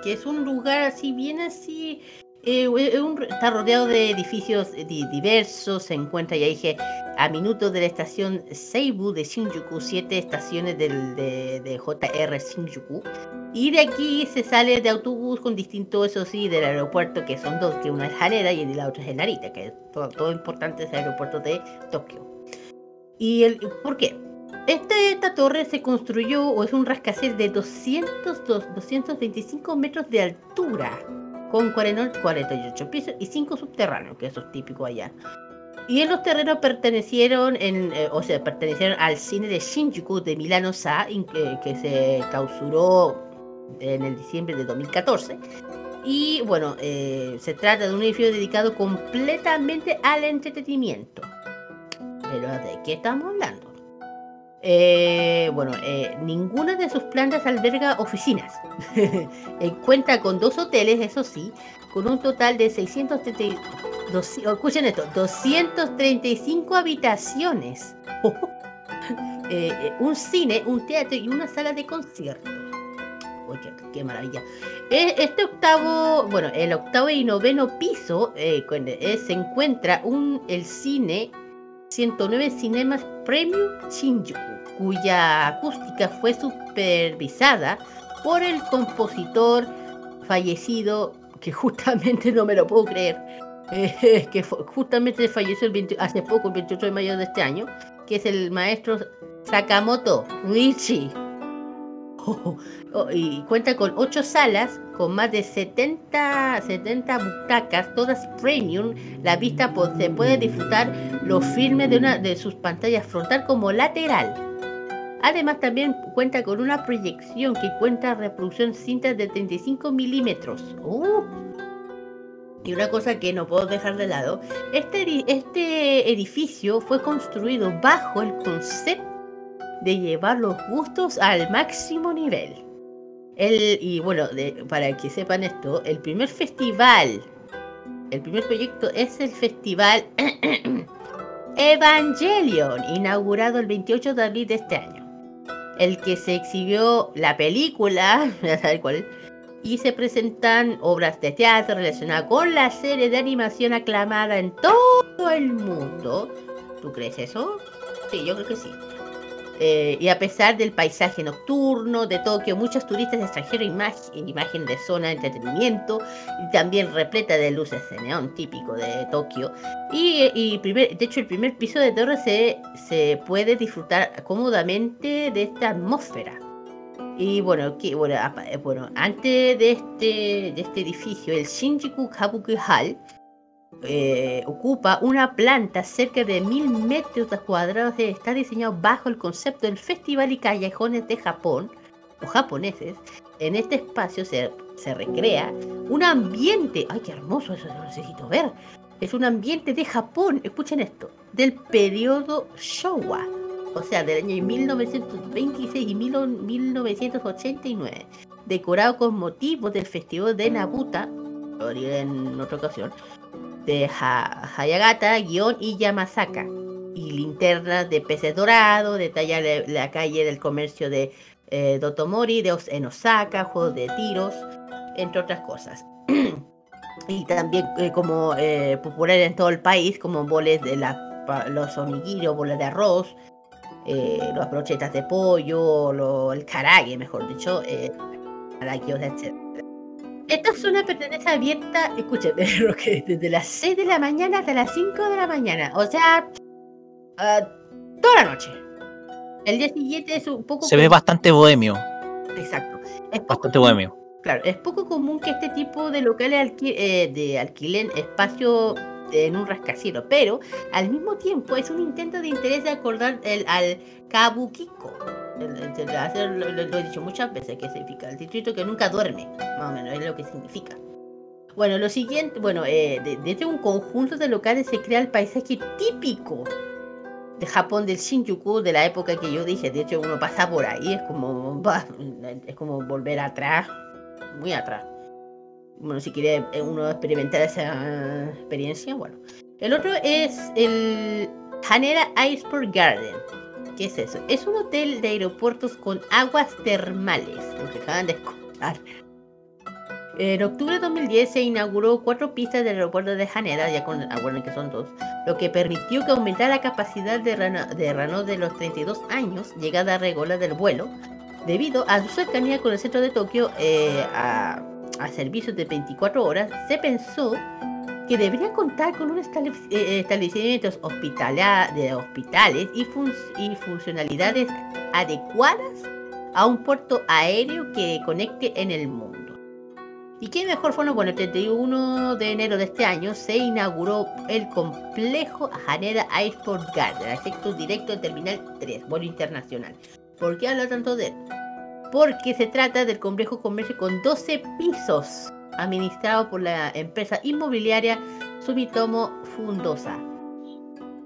que es un lugar así, bien así, eh, eh, un- está rodeado de edificios eh, di- diversos, se encuentra, ya dije, a minutos de la estación Seibu de Shinjuku, siete estaciones del, de, de JR Shinjuku. Y de aquí se sale de autobús con distintos, eso sí, del aeropuerto, que son dos, que una es Haneda y la otra es Narita, que es todo, todo importante es el aeropuerto de Tokio. ¿Y el, por qué? Esta, esta torre se construyó, o es un rascacielos de 200, dos- 225 metros de altura, con 40 48 pisos y 5 subterráneos, que eso es típico allá. Y en los terrenos pertenecieron, en, eh, o sea, pertenecieron al cine de Shinjuku de Milano Sa, que, que se clausuró en el diciembre de 2014. Y bueno, eh, se trata de un edificio dedicado completamente al entretenimiento. Pero ¿de qué estamos hablando? Eh, bueno, eh, ninguna de sus plantas alberga oficinas. (laughs) Eh, Cuenta con dos hoteles, eso sí, con un total de 630, dos- escuchen esto, 235 habitaciones. (laughs) Un cine, un teatro y una sala de conciertos. Uy, qué, maravilla. Este octavo, bueno, el octavo y noveno piso se encuentra un, el cine 109 Cinemas Premium Shinjuku, cuya acústica fue supervisada por el compositor fallecido, que justamente (laughs) no me lo puedo creer, eh, que justamente falleció el 20 hace poco, el 28 de mayo de este año, que es el maestro Sakamoto Rishi. (laughs) Oh, y cuenta con 8 salas, con más de 70, 70 butacas, todas premium. La vista po- se puede disfrutar los filmes de una de sus pantallas frontal como lateral. Además también cuenta con una proyección que cuenta reproducción cintas de 35 milímetros. ¡Uh! Y una cosa que no puedo dejar de lado, este, este edificio fue construido bajo el concepto de llevar los gustos al máximo nivel. El, y bueno, para que sepan esto, el primer festival, el primer proyecto es el festival (clears throat) Evangelion, inaugurado el 28 de abril de este año. El que se exhibió la película, (laughs) cuál y se presentan obras de teatro relacionadas con la serie de animación aclamada en todo el mundo. ¿Tú crees eso? Sí, yo creo que sí. Eh, y a pesar del paisaje nocturno de Tokio, muchos turistas extranjeros imagen, imagen de zona de entretenimiento y también repleta de luces de neón típico de Tokio. Y, primer- de hecho el primer piso de torre se, se puede disfrutar cómodamente de esta atmósfera. Y bueno, que, bueno, eh, bueno, antes de este, de este edificio, el Shinjuku Kabuki Hall, eh, ocupa una planta cerca de mil metros cuadrados. Está diseñado bajo el concepto del Festival y Callejones de Japón, o japoneses. En este espacio se, se recrea un ambiente. ¡Ay, qué hermoso! Eso necesito ver. Es un ambiente de Japón, escuchen esto, del periodo Showa, o sea, del año 1926 y mil- 1989, decorado con motivos del Festival de Nabuta, en otra ocasión, de Ha- Hayagata, guion y Yamasaka. Y linternas de peces dorados, detalla la, calle del comercio de eh, Dotomori, de Os- Osaka, juegos de tiros, entre otras cosas. (clears throat) y también eh, como eh, popular en todo el país, como boles de los onigiri, o boles de arroz, eh, las brochetas de pollo, lo- el karage, mejor dicho, eh, etc. Esta zona pertenece abierta, escuchen, pero (laughs) que desde las 6 de la mañana hasta las 5 de la mañana, o sea, ah, toda la noche. El día siguiente es un poco... Se ve bastante bohemio. Exacto. Es poco Bastante bohemio. Claro, es poco común que este tipo de locales alqui- eh, de alquilen espacio en un rascacielos, pero al mismo tiempo es un intento de interés de acordar el, al Kabukiko. Lo, lo- he dicho muchas veces que significa el distrito que nunca duerme, más o menos es lo que significa. Bueno, lo siguiente, bueno, eh, de- desde un conjunto de locales se crea el paisaje típico de Japón del Shinjuku de la época que yo dije. De hecho, uno pasa por ahí, es como, es como volver atrás muy atrás. Bueno, si quiere eh, uno experimentar esa experiencia, bueno. El otro es el Haneda Iceport Garden. ¿Qué es eso? Es un hotel de aeropuertos con aguas termales, que acaban de escuchar. En octubre de 2010 se inauguró cuatro pistas del aeropuerto de Haneda, ya con acuerden que son dos, lo que permitió que aumentara la capacidad de Rano de, Rano de los 32 años, llegada a regola del vuelo, debido a su cercanía con el centro de Tokio eh, a, a servicios de 24 horas, se pensó que debería contar con un eh, establecimientos hospitala- de hospitales y, fun- y funcionalidades adecuadas a un puerto aéreo que conecte en el mundo. ¿Y qué mejor forma? Bueno, el 31 de enero de este año se inauguró el complejo Haneda Airport Garden, acceso directo al Terminal 3, vuelo internacional. ¿Por qué habla tanto de él? Porque se trata del complejo comercio con 12 pisos, administrado por la empresa inmobiliaria Sumitomo Fundosa.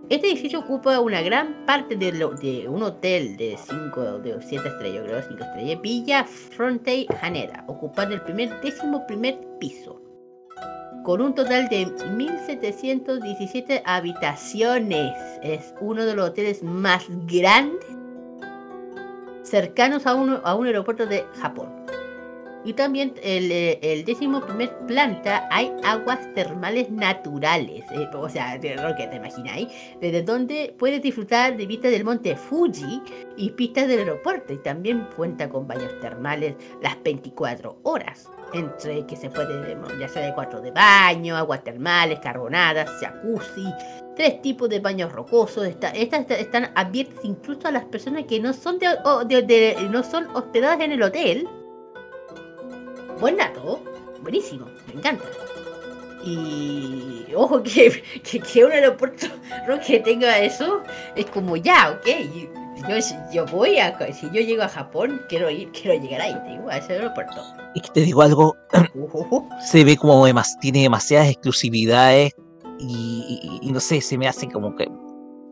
Este edificio ocupa una gran parte de, lo- de un hotel de 5 de 7 estrellas, creo 5 estrellas, Villa Fronte Haneda, ocupando el primer décimo primer piso, con un total de 1.717 habitaciones. Es uno de los hoteles más grandes cercanos a un, a un aeropuerto de Japón. Y también el, eh, el décimo primer planta hay aguas termales naturales. eh, o sea, de lo te imagináis. Desde donde puedes disfrutar de vistas del monte Fuji y pistas del aeropuerto. Y también cuenta con baños termales las 24 horas. Entre que se puede, ya sea de cuatro de baño, aguas termales, carbonadas, jacuzzi, tres tipos de baños rocosos. Estas está- están abiertas incluso a las personas que no son, de- no son hospedadas en el hotel. Buen dato, buenísimo, me encanta. Y ojo que, que, que un aeropuerto ¿no? que tenga eso es como ya, ok. Yo, yo voy a, si yo llego a Japón, quiero ir, quiero llegar ahí, te digo, a ese aeropuerto. Es que te digo algo, (clears throat) se ve como demas- tiene demasiadas exclusividades y, y- y no sé, se me hace como que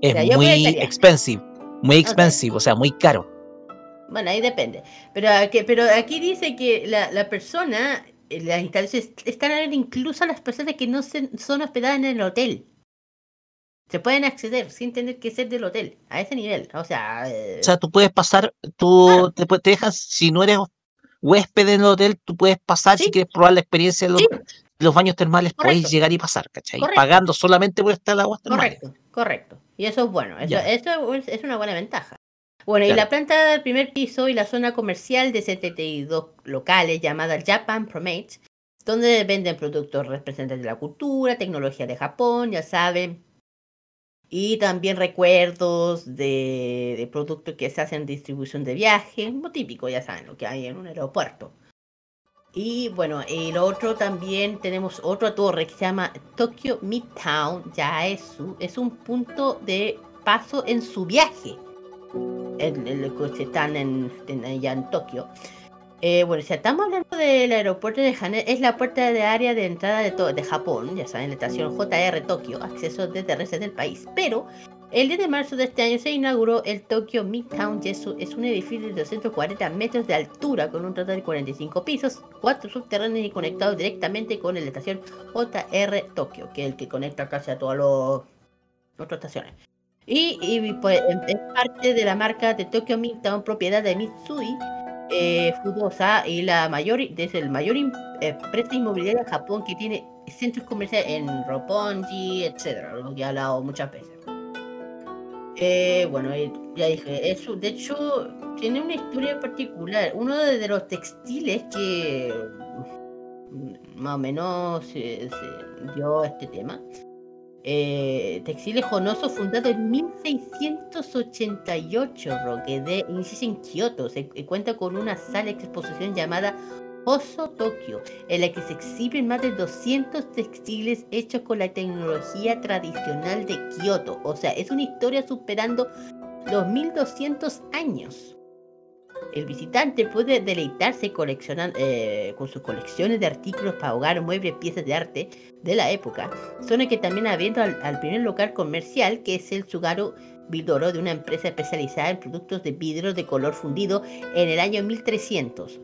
es muy expensive, muy expensive, o sea, muy caro. Bueno, ahí depende. Pero, aquí- pero aquí dice que la, la persona, eh, las instalaciones están abiertas incluso a las personas que no se- son hospedadas en el hotel. Se pueden acceder sin tener que ser del hotel, a ese nivel. O sea, eh, O sea, tú puedes pasar, tú te, pu- te dejas, si no eres huésped en el hotel, tú puedes pasar si quieres probar la experiencia de los, baños termales, puedes Correcto. llegar y pasar, ¿cachai? Correcto. Pagando solamente por estar en aguas termales. correcto, correcto. Y eso es bueno, eso, eso es, es una buena ventaja. Bueno, y la planta del primer piso y la zona comercial de 72 locales llamada Japan Promate, donde venden productos representantes de la cultura, tecnología de Japón, ya saben, y también recuerdos de, de productos que se hacen distribución de viaje, lo típico, ya saben, lo que hay en un aeropuerto. Y bueno, el otro también tenemos otra torre que se llama Tokyo Midtown Yaesu. Es un punto de paso en su viaje. En el que están en, en- allá en Tokio. Eh, bueno, si estamos hablando del aeropuerto de Haneda, es la puerta de área de entrada de, de Japón, ya saben, la estación JR Tokio, acceso el resto del país. Pero el 10 de marzo de este año se inauguró el Tokyo Midtown Yaesu. Es un edificio de 240 metros de altura con un total de 45 pisos, 4 subterráneos y conectado directamente con la estación JR Tokio, que es el que conecta casi a todas las otras estaciones. Y, pues, es parte de la marca de Tokyo Midtown, propiedad de Mitsui eh, Fudosa y la mayor, es el mayor empresa inmobiliaria de Japón que tiene centros comerciales en Roppongi, etcétera, lo que he hablado muchas veces. Eh, bueno, eh, ya dije, eso, de hecho, tiene una historia particular. Uno de, los textiles que mm, más o menos se dio este tema. Eh, textiles fundado en 1688, Roque, de inicia en Kioto. Se eh, cuenta con una sala exposición llamada Oso Tokio, en la que se exhiben más de 200 textiles hechos con la tecnología tradicional de Kioto. O sea, es una historia superando los 1200 años. El visitante puede deleitarse eh, con sus colecciones de artículos para hogar, muebles, piezas de arte de la época, zona que también abriendo al, al primer local comercial que es el Sugaru Vidoro de una empresa especializada en productos de vidrio de color fundido en el año 1300.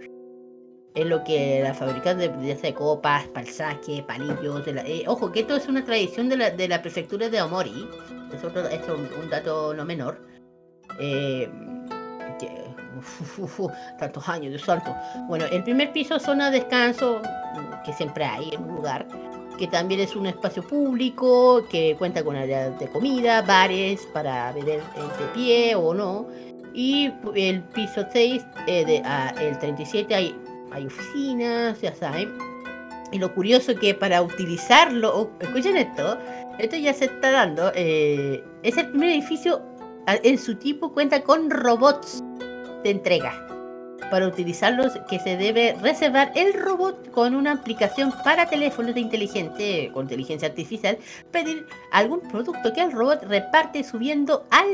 en lo que la fabricante de, de copas, palsaque, palillos. de la- eh, ojo, que esto es una tradición de la, de la prefectura de Omori. Es, es un, dato no menor. Eh, uf, uf, uf, tantos años, Dios santo. Bueno, el primer piso, zona de descanso, que siempre hay en un lugar, que también es un espacio público, que cuenta con áreas de comida, bares para beber de pie o no. Y el piso 6, eh, de, ah, el 37, hay, hay oficinas, ya saben. Y lo curioso que para utilizarlo, oh, escuchen esto, esto ya se está dando, eh, es el primer edificio ah, en su tipo, cuenta con robots de entrega. Para utilizarlos que se debe reservar el robot con una aplicación para teléfonos de inteligente, con inteligencia artificial, pedir algún producto que el robot reparte subiendo al,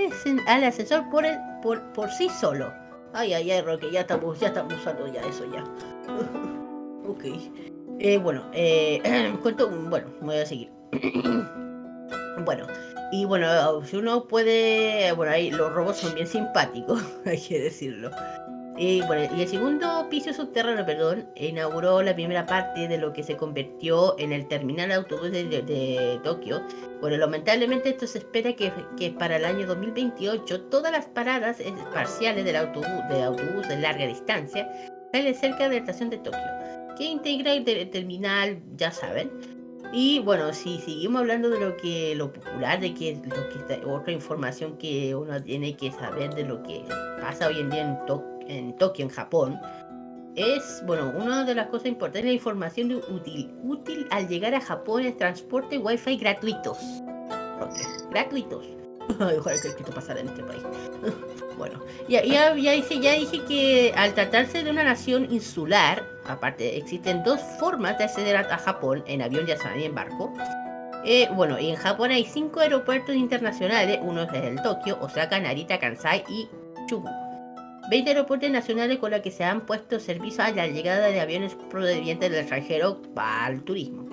al ascensor por, el, por, por sí solo. Ay, ay, ay, Roque, ya estamos, ya estamos usando ya eso ya. (laughs) ok. Eh, bueno, eh, (clears throat) cuento, bueno, voy a seguir. (clears throat) bueno, y bueno, si uno puede, bueno, ahí los robots son bien simpáticos, (laughs) hay que decirlo. Y, bueno, y el segundo piso subterráneo, perdón, inauguró la primera parte de lo que se convirtió en el terminal autobús de, de- de Tokio. Bueno, lamentablemente esto se espera que, que para el año 2028 todas las paradas eh, parciales del autobús, de autobús de larga distancia salen cerca de la estación de Tokio, que integra el ter- terminal, ya saben. Y bueno, si seguimos hablando de lo que lo popular, de que lo que está- otra información que uno tiene que saber de lo que pasa hoy en día en, To- en Tokio, en Japón, es, bueno, una de las cosas importantes, la información útil, útil al llegar a Japón es transporte wifi gratuitos. Gratuitos. (laughs) En este país. (laughs) bueno, ya, ya, ya, dije, ya dije que al tratarse de una nación insular, aparte, existen dos formas de acceder a, a Japón, en avión ya saben, y en barco. Eh, bueno, en Japón hay cinco aeropuertos internacionales, uno es el Tokio, Osaka, Narita, Kansai y Chubu. 20 aeropuertos nacionales con los que se han puesto servicio a la llegada de aviones provenientes del extranjero para el turismo.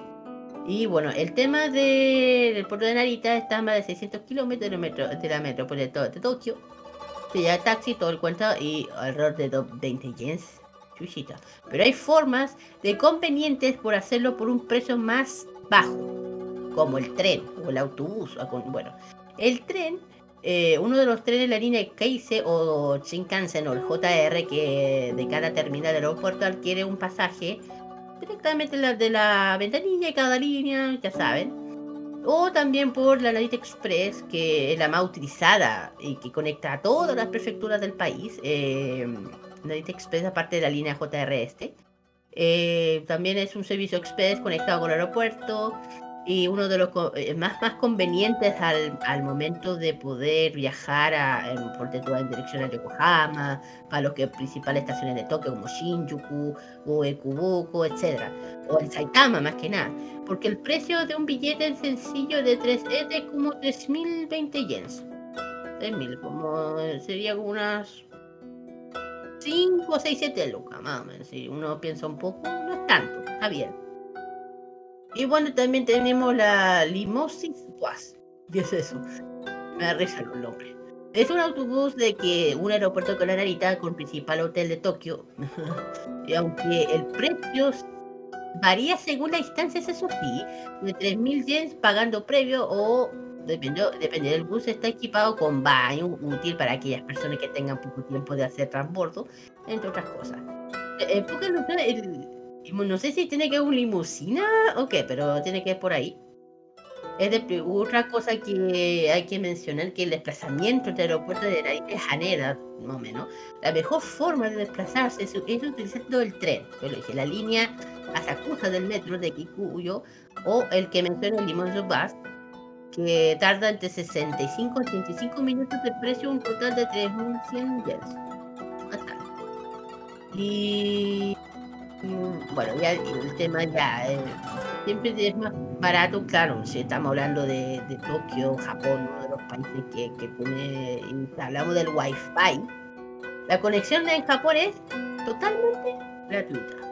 Y bueno, el tema de- del puerto de Narita está a más de 600 kilómetros de, la metrópoli de Tokio. Lleva taxi, todo el cuento y alrededor de 20 yens. Chuchita. Pero hay formas de convenientes por hacerlo por un precio más bajo, como el tren o el autobús. Bueno, el tren eh, uno de los trenes de la línea Keise o Shinkansen o el JR que de cada terminal del aeropuerto adquiere un pasaje directamente la- de la ventanilla de cada línea, ya saben. O también por la Narita Express, que es la más utilizada y que conecta a todas las prefecturas del país. Eh, Express, aparte de la línea JR este. Eh, también es un servicio express conectado con el aeropuerto y uno de los eh, más, más convenientes al, al momento de poder viajar a, en, tú, en dirección a Yokohama, para los que principales estaciones de Tokio como Shinjuku o Ekubuko, etc. O en Saitama más que nada. Porque el precio de un billete sencillo de 3 es de como 3.020 yens. 3.000, como eh, sería unas 5, 6, 7 lucas, más o. Si uno piensa un poco, no es tanto, está bien. Y bueno, también tenemos la Limosis Bus. ¿Qué es eso? Me risa el nombre. Es un autobús de que un aeropuerto con la Narita con principal hotel de Tokio. (laughs) y aunque el precio varía según la distancia, eso sí, de 3.000 yens pagando previo o depende, depende del bus, está equipado con baño útil para aquellas personas que tengan poco tiempo de hacer transbordo, entre otras cosas. Eh, porque no, sé, si tiene que ver un limusina o qué, pero tiene que ir por ahí. Es de, otra cosa que hay que mencionar que el desplazamiento entre el aeropuerto de Narita y Haneda, más o menos, la mejor forma de desplazarse es, utilizando el tren. Yo lo dije, la línea Asakusa del metro de Kikuyo o el que menciona el Limón Bus, que tarda entre 65 y 85 minutos de precio, un total de 3.100 yens. Y bueno, ya el tema ya eh, siempre es más barato, claro, si estamos hablando de, Tokio, Japón, uno de los países que, que tiene, hablamos del Wi-Fi, la conexión en Japón es totalmente gratuita.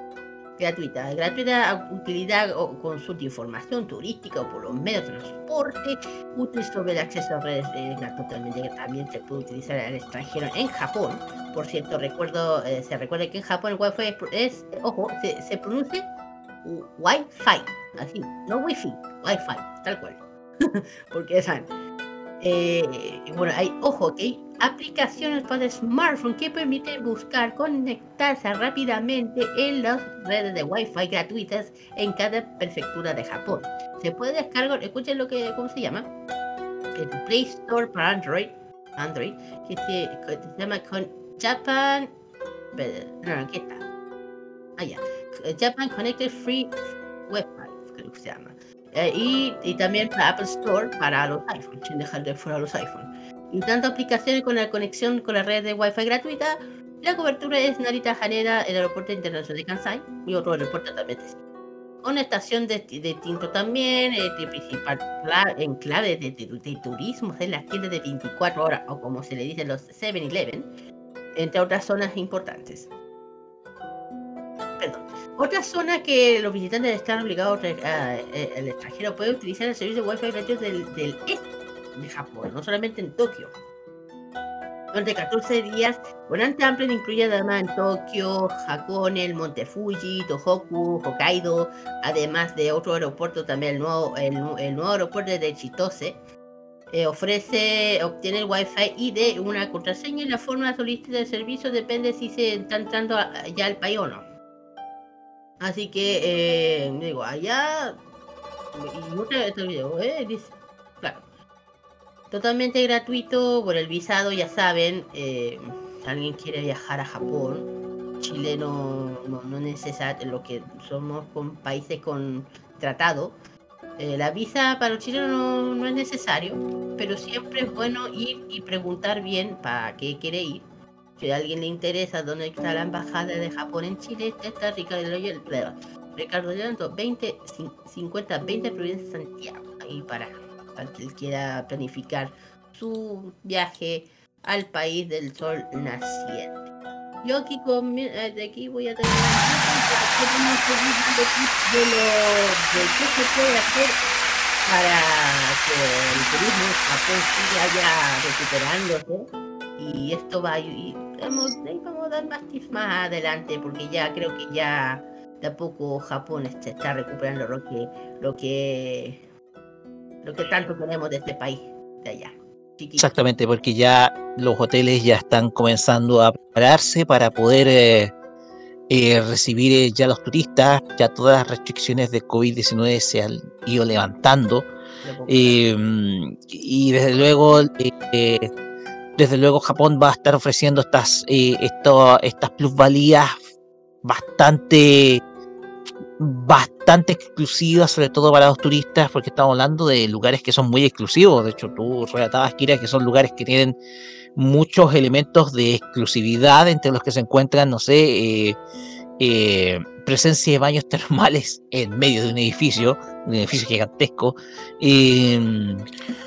Gratuita. Gratuita utilidad o consulta información turística o por los medios de transporte. Útil sobre el acceso a redes de la totalmente que también se puede utilizar al extranjero en Japón. Por cierto, recuerdo, eh, se recuerda que en Japón el Wi-Fi es, ojo, se, pronuncia Wi-Fi, así, no Wi-Fi, Wi-Fi, tal cual. (laughs) Porque saben. Eh, bueno, hay, ojo, que aplicaciones para smartphone que permiten buscar conectarse rápidamente en las redes de Wi-Fi gratuitas en cada prefectura de Japón. Se puede descargar, escuchen lo que, ¿cómo se llama? El Play Store para Android, Android, que se, llama con Japan, no, aquí está. Ah. Japan Connected Free Wi-Fi, creo que se llama. Eh, y, y también para Apple Store para los iPhones, sin dejar de fuera los iPhones. Tanto aplicaciones con la conexión con la red de Wi-Fi gratuita, la cobertura es Narita Haneda, el aeropuerto internacional de Kansai y otro aeropuerto también. de- Con estación de, de tinto también, eh, de principal cla- enclave de, de, de turismo, en las tiendas de 24 horas, o como se le dice los 7-Eleven, entre otras zonas importantes. Perdón. Otra zona que los visitantes están obligados a, tra- a- eh, el extranjero puede utilizar el servicio de Wi-Fi gratuito del, del este de Japón, no solamente en Tokio. Durante 14 días, Volante Amplio incluye además en Tokio, Hakone, el Monte Fuji, Tohoku, Hokkaido, además de otro aeropuerto también, el nuevo, el, nu- el nuevo aeropuerto de Chitose. Eh, ofrece, obtiene el Wi-Fi y de una contraseña y la forma de solicitar el servicio depende si se está entrando ya al país o no. Así que, eh, digo, allá. Y no te, te olvido, ¿eh? Dice, claro. Totalmente gratuito por el visado, ya saben. eh, si alguien quiere viajar a Japón, Chile no, no, no necesita lo que somos con países con tratado. eh, la visa para los chilenos no, no es necesario, pero siempre es bueno ir y preguntar bien para qué quiere ir. Si a alguien le interesa dónde está la embajada de Japón en Chile, este está Ricardo perdón, Ricardo Llanto, 20, cin- 50, 20 provincia de Santiago, ahí para, para que él quiera planificar su viaje al país del sol naciente. Yo aquí con eh, de aquí voy a tener queremos seguir de lo de qué se puede hacer para que el turismo Japón siga ya recuperándose y esto va y vamos, vamos a dar más tips más adelante porque ya creo que ya de a poco Japón se está recuperando lo que lo que lo que tanto queremos de este país de allá chiquito. Exactamente, porque ya los hoteles ya están comenzando a prepararse para poder eh, eh, recibir eh, ya los turistas, ya todas las restricciones de COVID-19 se han ido levantando. eh, y desde luego, desde luego Japón va a estar ofreciendo estas, esto- estas plusvalías bastante bastante exclusivas, sobre todo para los turistas, porque estamos hablando de lugares que son muy exclusivos. De hecho, tú relatabas, Kira, que son lugares que tienen muchos elementos de exclusividad, entre los que se encuentran, no sé, eh, eh, presencia de baños termales en medio de un edificio, un edificio gigantesco, eh,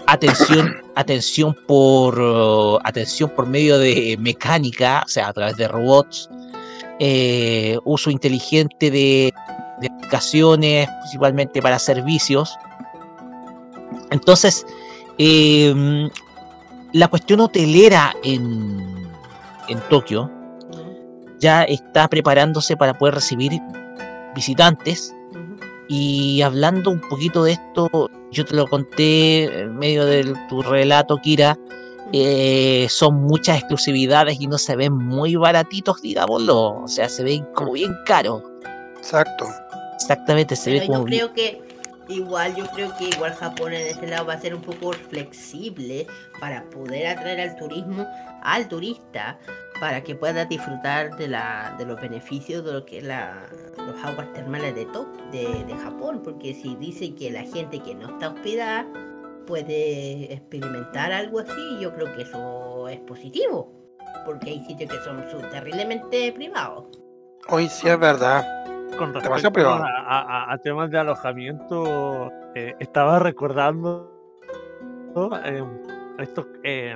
atención, atención por atención por medio de mecánica, o sea, a través de robots, eh, uso inteligente de, de aplicaciones, principalmente para servicios. Entonces, eh, la cuestión hotelera en, en Tokio ya está preparándose para poder recibir visitantes. Y hablando un poquito de esto, yo te lo conté en medio de tu relato, Kira. eh, son muchas exclusividades y no se ven muy baratitos, digámoslo. O sea, se ven como bien caros. Exacto. Exactamente, se ve Pero como yo creo que igual, yo creo que igual Japón en ese lado va a ser un poco flexible para poder atraer al turismo, al turista, para que pueda disfrutar de la, de los beneficios de lo que es la, los aguas termales de, To- de, de Japón, porque si dice que la gente que no está hospedada puede experimentar algo así, yo creo que eso es positivo, porque hay sitios que son terriblemente privados. Hoy sí es verdad. Con respecto a, a- a temas de alojamiento, eh, estaba recordando eh, estos, eh,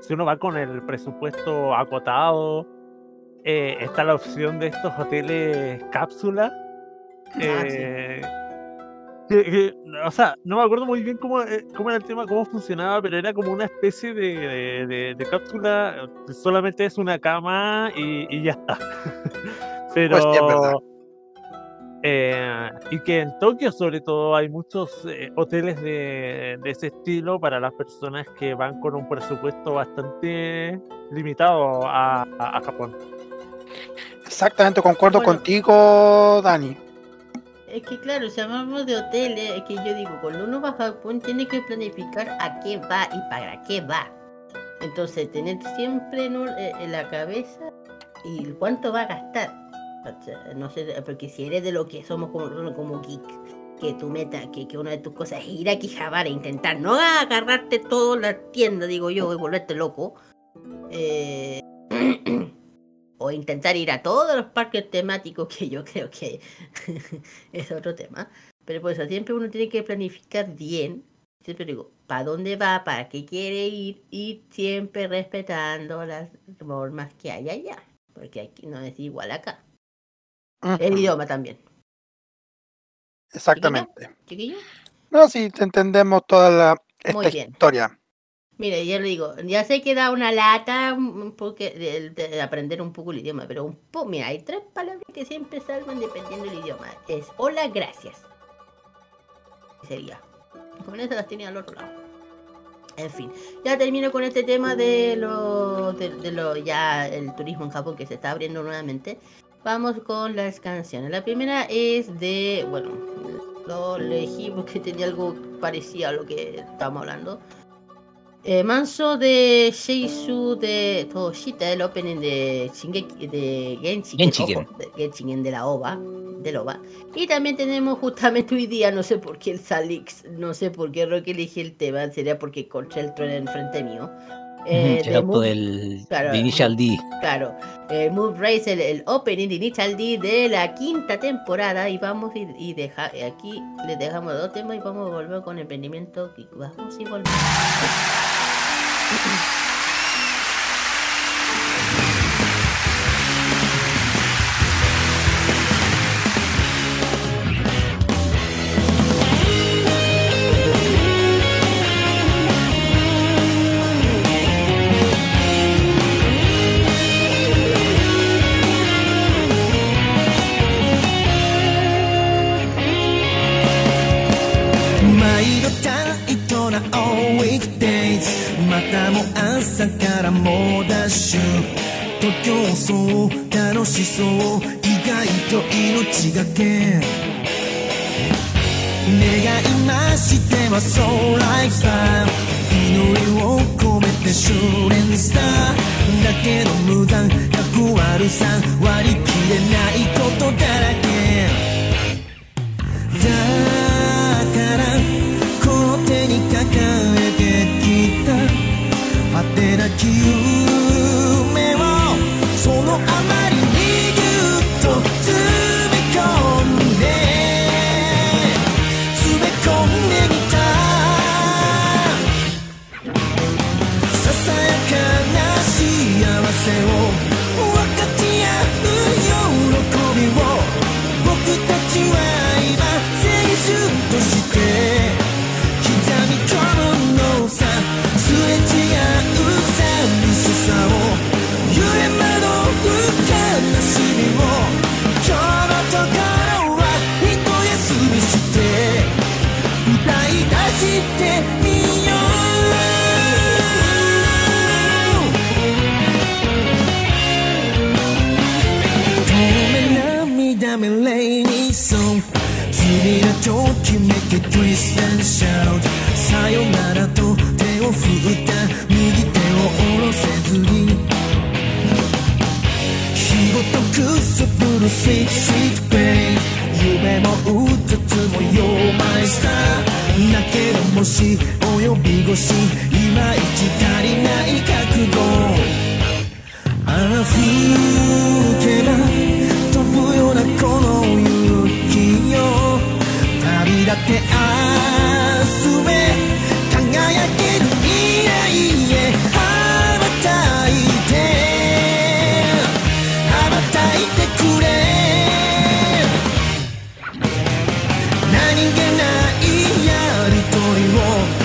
si uno va con el presupuesto acotado, eh, está la opción de estos hoteles cápsula Eh, que- que- o sea, no me acuerdo muy bien cómo, eh, cómo era el tema, cómo funcionaba, pero era como una especie de, de- de- de cápsula, eh, solamente es una cama y, y ya está. (laughs) pero, Pues. Eh, y que en Tokio sobre todo hay muchos eh, hoteles de, de ese estilo para las personas que van con un presupuesto bastante limitado a, a- a Japón. Exactamente, concuerdo Bueno. contigo, Dani. Es que claro, si hablamos de hoteles, es que yo digo, cuando uno va a Japón tiene que planificar a qué va y para qué va. Entonces, tener siempre en, un- eh, en la cabeza y cuánto va a gastar. No sé, porque si eres de lo que somos como, como geek, que tu meta, que, que una de tus cosas es ir a Quijabara e intentar no agarrarte toda la tienda, digo yo, y volverte loco. eh, (clears throat) o intentar ir a todos los parques temáticos que yo creo que (laughs) es otro tema. Pero por eso siempre uno tiene que planificar bien. Siempre digo, ¿para dónde va? ¿Para qué quiere ir? Y siempre respetando las normas que hay allá. Porque aquí no es igual acá. El idioma también. Exactamente. Chiquillo. No, sí, te entendemos toda la, Muy esta bien. historia. Mire, yo le digo, ya sé que da una lata porque de, de aprender un poco el idioma, pero un poco, mira, hay tres palabras que siempre salgan dependiendo del idioma. Es hola, gracias. Sería. Con eso las tiene al otro lado. En fin, ya termino con este tema de lo, de, de lo ya el turismo en Japón que se está abriendo nuevamente. Vamos con las canciones. La primera es de, bueno, lo elegí porque tenía algo parecido a lo que estamos hablando. Eh, Manso de Sheisu de Toshita, el opening de Shingeki de Genshiken, Genshiken. ojo, de Genshiken de la OVA, del OVA. Y también tenemos justamente hoy día, no sé por qué el Salix, no sé por qué Roque elegí el tema, sería porque encontré el tren enfrente mío. Eh, el auto Moon- del claro, de Initial D. Claro, eh, Move Race, el, el opening de Initial D de la quinta temporada. Y vamos y, y deja, aquí les dejamos dos temas y vamos a volver con emprendimiento. Vamos y volvemos.「朝から猛ダッシュ」「と競争楽しそう意外と命がけ」「願いましてはそうライフスタイル」「祈りを込めて修練した」「だけど無残100割る3割り切れないことだらけ」Sweet Sweet Pain 夢もうつつも You're my star だけどもし及び腰いまいち足りない覚悟。あらふけば飛ぶようなこの勇気よ。旅立って明何気ないやりとりを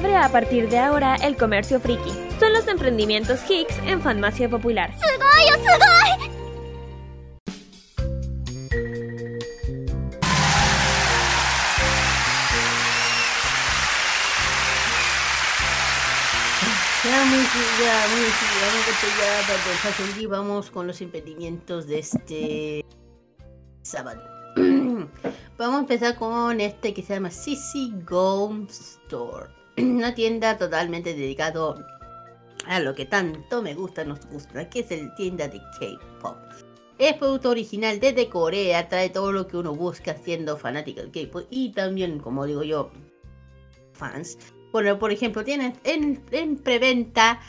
abre a partir de ahora el comercio friki. Son los emprendimientos Hicks en Farmacia Popular. Ya, muy, ya, muy, ya, vamos con los emprendimientos de este sábado. (clears throat) vamos a empezar con este que se llama Sissy Gold Store una tienda totalmente dedicado a lo que tanto me gusta, nos gusta, que es el tienda de K-Pop. Es producto original desde Corea, trae todo lo que uno busca siendo fanático del K-Pop y también, como digo yo, fans. Bueno, por ejemplo, tienen en, en preventa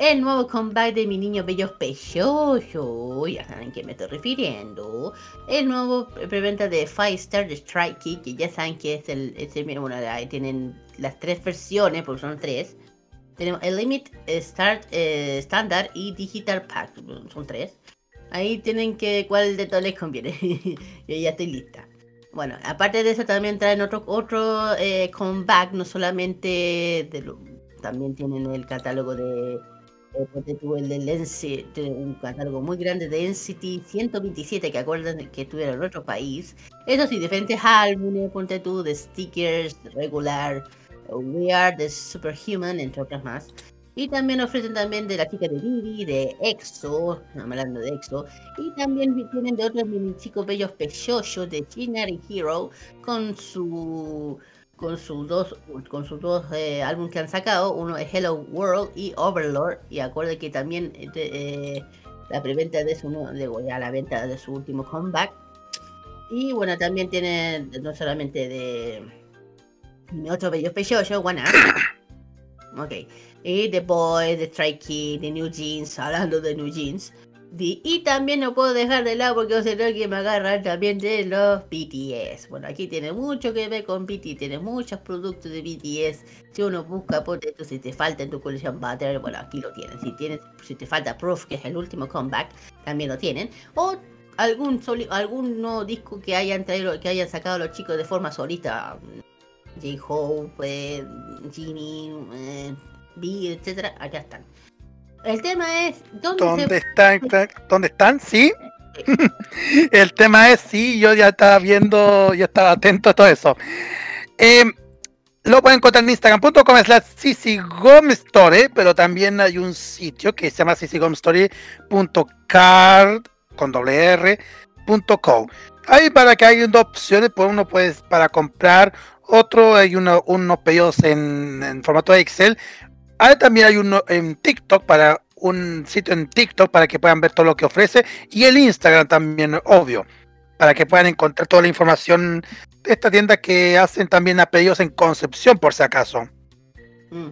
el nuevo comeback de mi niño bello precioso, ya saben que me estoy refiriendo, el nuevo preventa de Five Star de Strike que ya saben que es el, es el bueno, ahí tienen las tres versiones, porque son tres, tenemos el Limit, Start, eh, Standard y Digital Pack, mm, son tres, ahí tienen que cuál de todos les conviene, (laughs) yo ya estoy lista. Bueno, aparte de eso también traen otro, otro eh, comeback, no solamente también tienen el catálogo de eh, porque tuvo el del Ensi, un catálogo muy grande de Density 127 que acuerdan que estuvieron en otro país. Eso sí, diferentes álbumes, ponte tú, de stickers, regular, We Are the Superhuman, entre otras más. Y también ofrecen también de la chica de Bibi, de EXO, hablando de EXO. Y también tienen de otros mini chicos bellos pechochos de Shinari Hero con su con sus dos con sus dos eh, álbumes que han sacado. Uno es Hello World y Overlord. Y acuerde que también de- eh, la preventa de su de ya la venta de su último comeback. Y bueno, también tienen no solamente de otros bellos pechochos, One Up. Ok. Y The Boy, The Stray Kid, The New Jeans, hablando de New Jeans. Y también no puedo dejar de lado porque será que me agarran también de los BTS. Bueno, aquí tiene mucho que ver con BTS, tiene muchos productos de BTS. Si uno busca por esto, si te falta en tu colección Butter, bueno, aquí lo tienen. Si tienes, si te falta Proof, que es el último comeback, también lo tienen. O algún soli- algún nuevo disco que hayan traído, que hayan sacado los chicos de forma solita. J-Hope, eh, Genie, eh, B, etcétera, acá están. El tema es dónde, ¿Dónde se- están? ¿Dónde están? Sí. (laughs) El tema es, sí, yo ya estaba viendo, yo estaba atento a todo eso. Eh, lo pueden encontrar en instagram.com slash Store, pero también hay un sitio que se llama card con doble R, punto co. Ahí para que hay dos opciones, pues uno puede para comprar, otro hay uno- unos pedidos en, en formato Excel. Ahí también hay uno en TikTok para un sitio en TikTok para que puedan ver todo lo que ofrece y el Instagram también, obvio, para que puedan encontrar toda la información de esta tienda que hacen también a pedidos en Concepción por si acaso. Mm.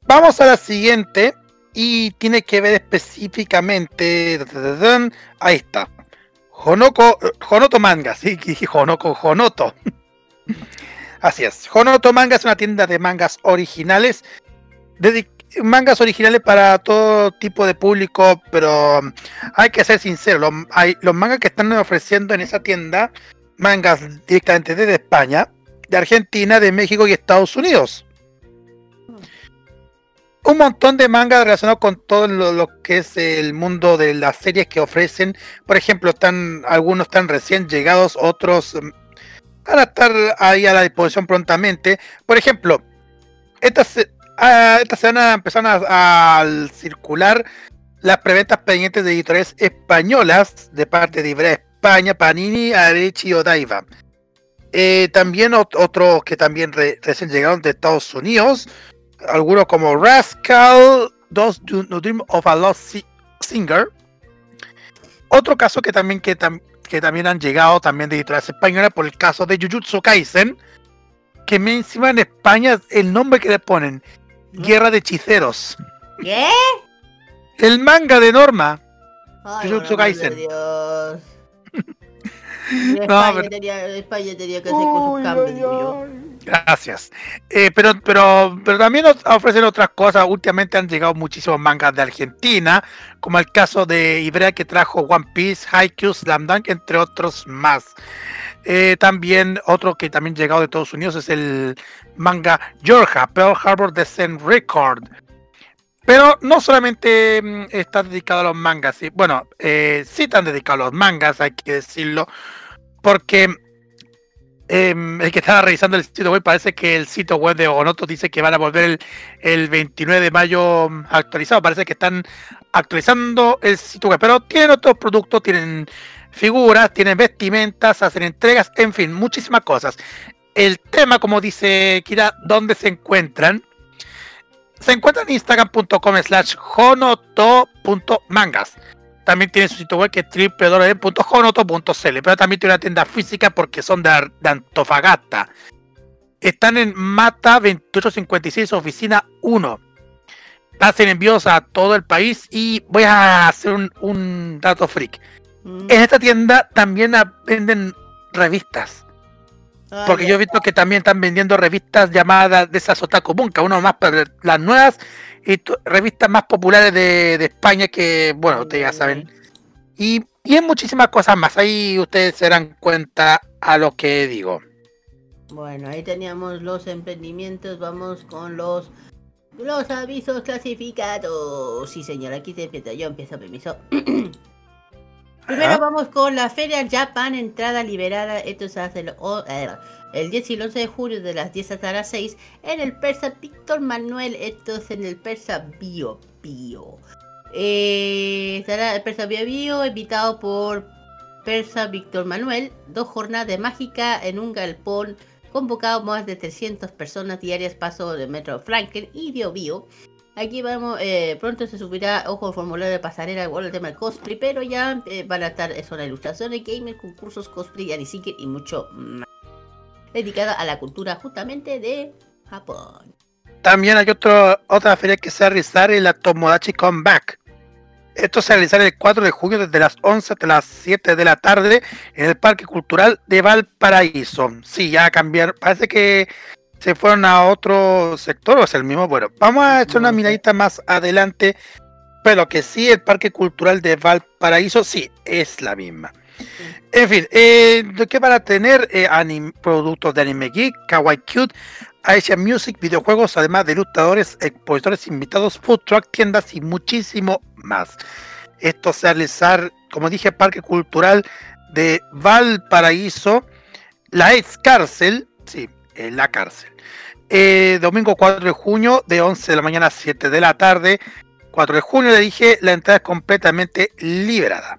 Vamos a la siguiente y tiene que ver específicamente. Ahí está. Honoko, Honoto Manga, sí, Honoko, Honoto. (laughs) Así es. Honoto Manga es una tienda de mangas originales. mangas originales para todo tipo de público, pero um, hay que ser sincero. Los, mangas que están ofreciendo en esa tienda, mangas directamente desde España, de Argentina, de México y Estados Unidos un montón de mangas relacionados con todo lo, lo que es el mundo de las series que ofrecen. Por ejemplo, están algunos están recién llegados, otros mm, van a estar ahí a la disposición prontamente. Por ejemplo, esta, se- ah, esta semana empezaron a, a circular las preventas pendientes de editoriales españolas de parte de Ibrea España, Panini, Arechi y Odaiba. Eh, también ot- otros que también re- recién llegaron de Estados Unidos, algunos como Rascal, Those Do No Dream of a Lost Si- Singer. Otro caso que también, que, tam- que también han llegado también de editoriales españolas por el caso de Jujutsu Kaisen, que me encima en España el nombre que le ponen, Guerra de Hechiceros. ¿Qué? El manga de Norma. Ay, Jujutsu Kaisen. Dios. (laughs) No, España, pero- tenía, España tenía que hacer con sus cambios, digo yo. Gracias. Eh, pero, pero, pero también nos ofrecen otras cosas. Últimamente han llegado muchísimos mangas de Argentina, como el caso de Ibrea que trajo One Piece, Haikyuu, Slam Dunk, entre otros más. Eh, también otro que también llegado de Estados Unidos es el manga Georgia, Pearl Harbor Descent Record. Pero no solamente mm, está dedicado a los mangas, sí, bueno, eh, sí están dedicados a los mangas, hay que decirlo, porque em, el que estaba revisando el sitio web parece que el sitio web de Onoto dice que van a volver el, el 29 de mayo mm, actualizado, parece que están actualizando el sitio web, pero tienen otros productos, tienen figuras, tienen vestimentas, hacen entregas, en fin, muchísimas cosas. El tema, como dice Kira, ¿dónde se encuentran? Se encuentra en instagram.com slash honoto.mangas. También tiene su sitio web que es www.honoto.cl, pero también tiene una tienda física porque son de, de Antofagasta. Están en Mata 2856, oficina 1. Hacen envíos a todo el país y voy a hacer un, un dato freak. En esta tienda también venden revistas. Ah, Porque yo he visto que también están vendiendo revistas llamadas de esas Otaku Bunka, uno más para las nuevas y revistas más populares de, de España que, bueno, ustedes ya saben. Y, y en muchísimas cosas más. Ahí ustedes se darán cuenta a lo que digo. Bueno, ahí teníamos los emprendimientos, vamos con los los avisos clasificados. Sí, señor, aquí se empieza. Yo empiezo permiso. (clears throat) Primero Ajá. vamos con la Feria Japan, entrada liberada. Esto se hace el, eh, el 10 y el 11 de julio de las 10 hasta las 6 en el Persa Víctor Manuel. Esto es en el Persa Bio Bio. Eh, estará el Persa Bio Bio invitado por Persa Víctor Manuel. Dos jornadas de mágica en un galpón. Convocado más de 300 personas diarias. Paso de Metro Franklin y Bio Bio. Aquí vamos, eh, pronto se subirá, ojo, formulario de pasarela, igual el tema del cosplay, pero ya eh, van a estar, son ilustraciones, gamer, concursos, cosplay, anisiker y mucho más. Dedicada a la cultura justamente de Japón. También hay otro, otra feria que se va a realizar en la Tomodachi Comeback. Esto se va a realizar el 4 de junio desde las 11 hasta las 7 de la tarde en el Parque Cultural de Valparaíso. Sí, ya cambiaron. Parece que se fueron a otro sector o es el mismo. Bueno, vamos a echar una miradita más adelante. Pero que sí, el Parque Cultural de Valparaíso, sí, es la misma. En fin, eh, ¿de ¿qué van a tener? Eh, anim- productos de Anime Geek, Kawaii Cute, Asian Music, videojuegos, además de ilustradores, expositores invitados, food truck, tiendas y muchísimo más. Esto se va a realizar, como dije, Parque Cultural de Valparaíso, la ex cárcel, sí, en la cárcel. Eh, domingo 4 de junio, de 11 de la mañana a 7 de la tarde. 4 de junio le dije, la entrada es completamente liberada.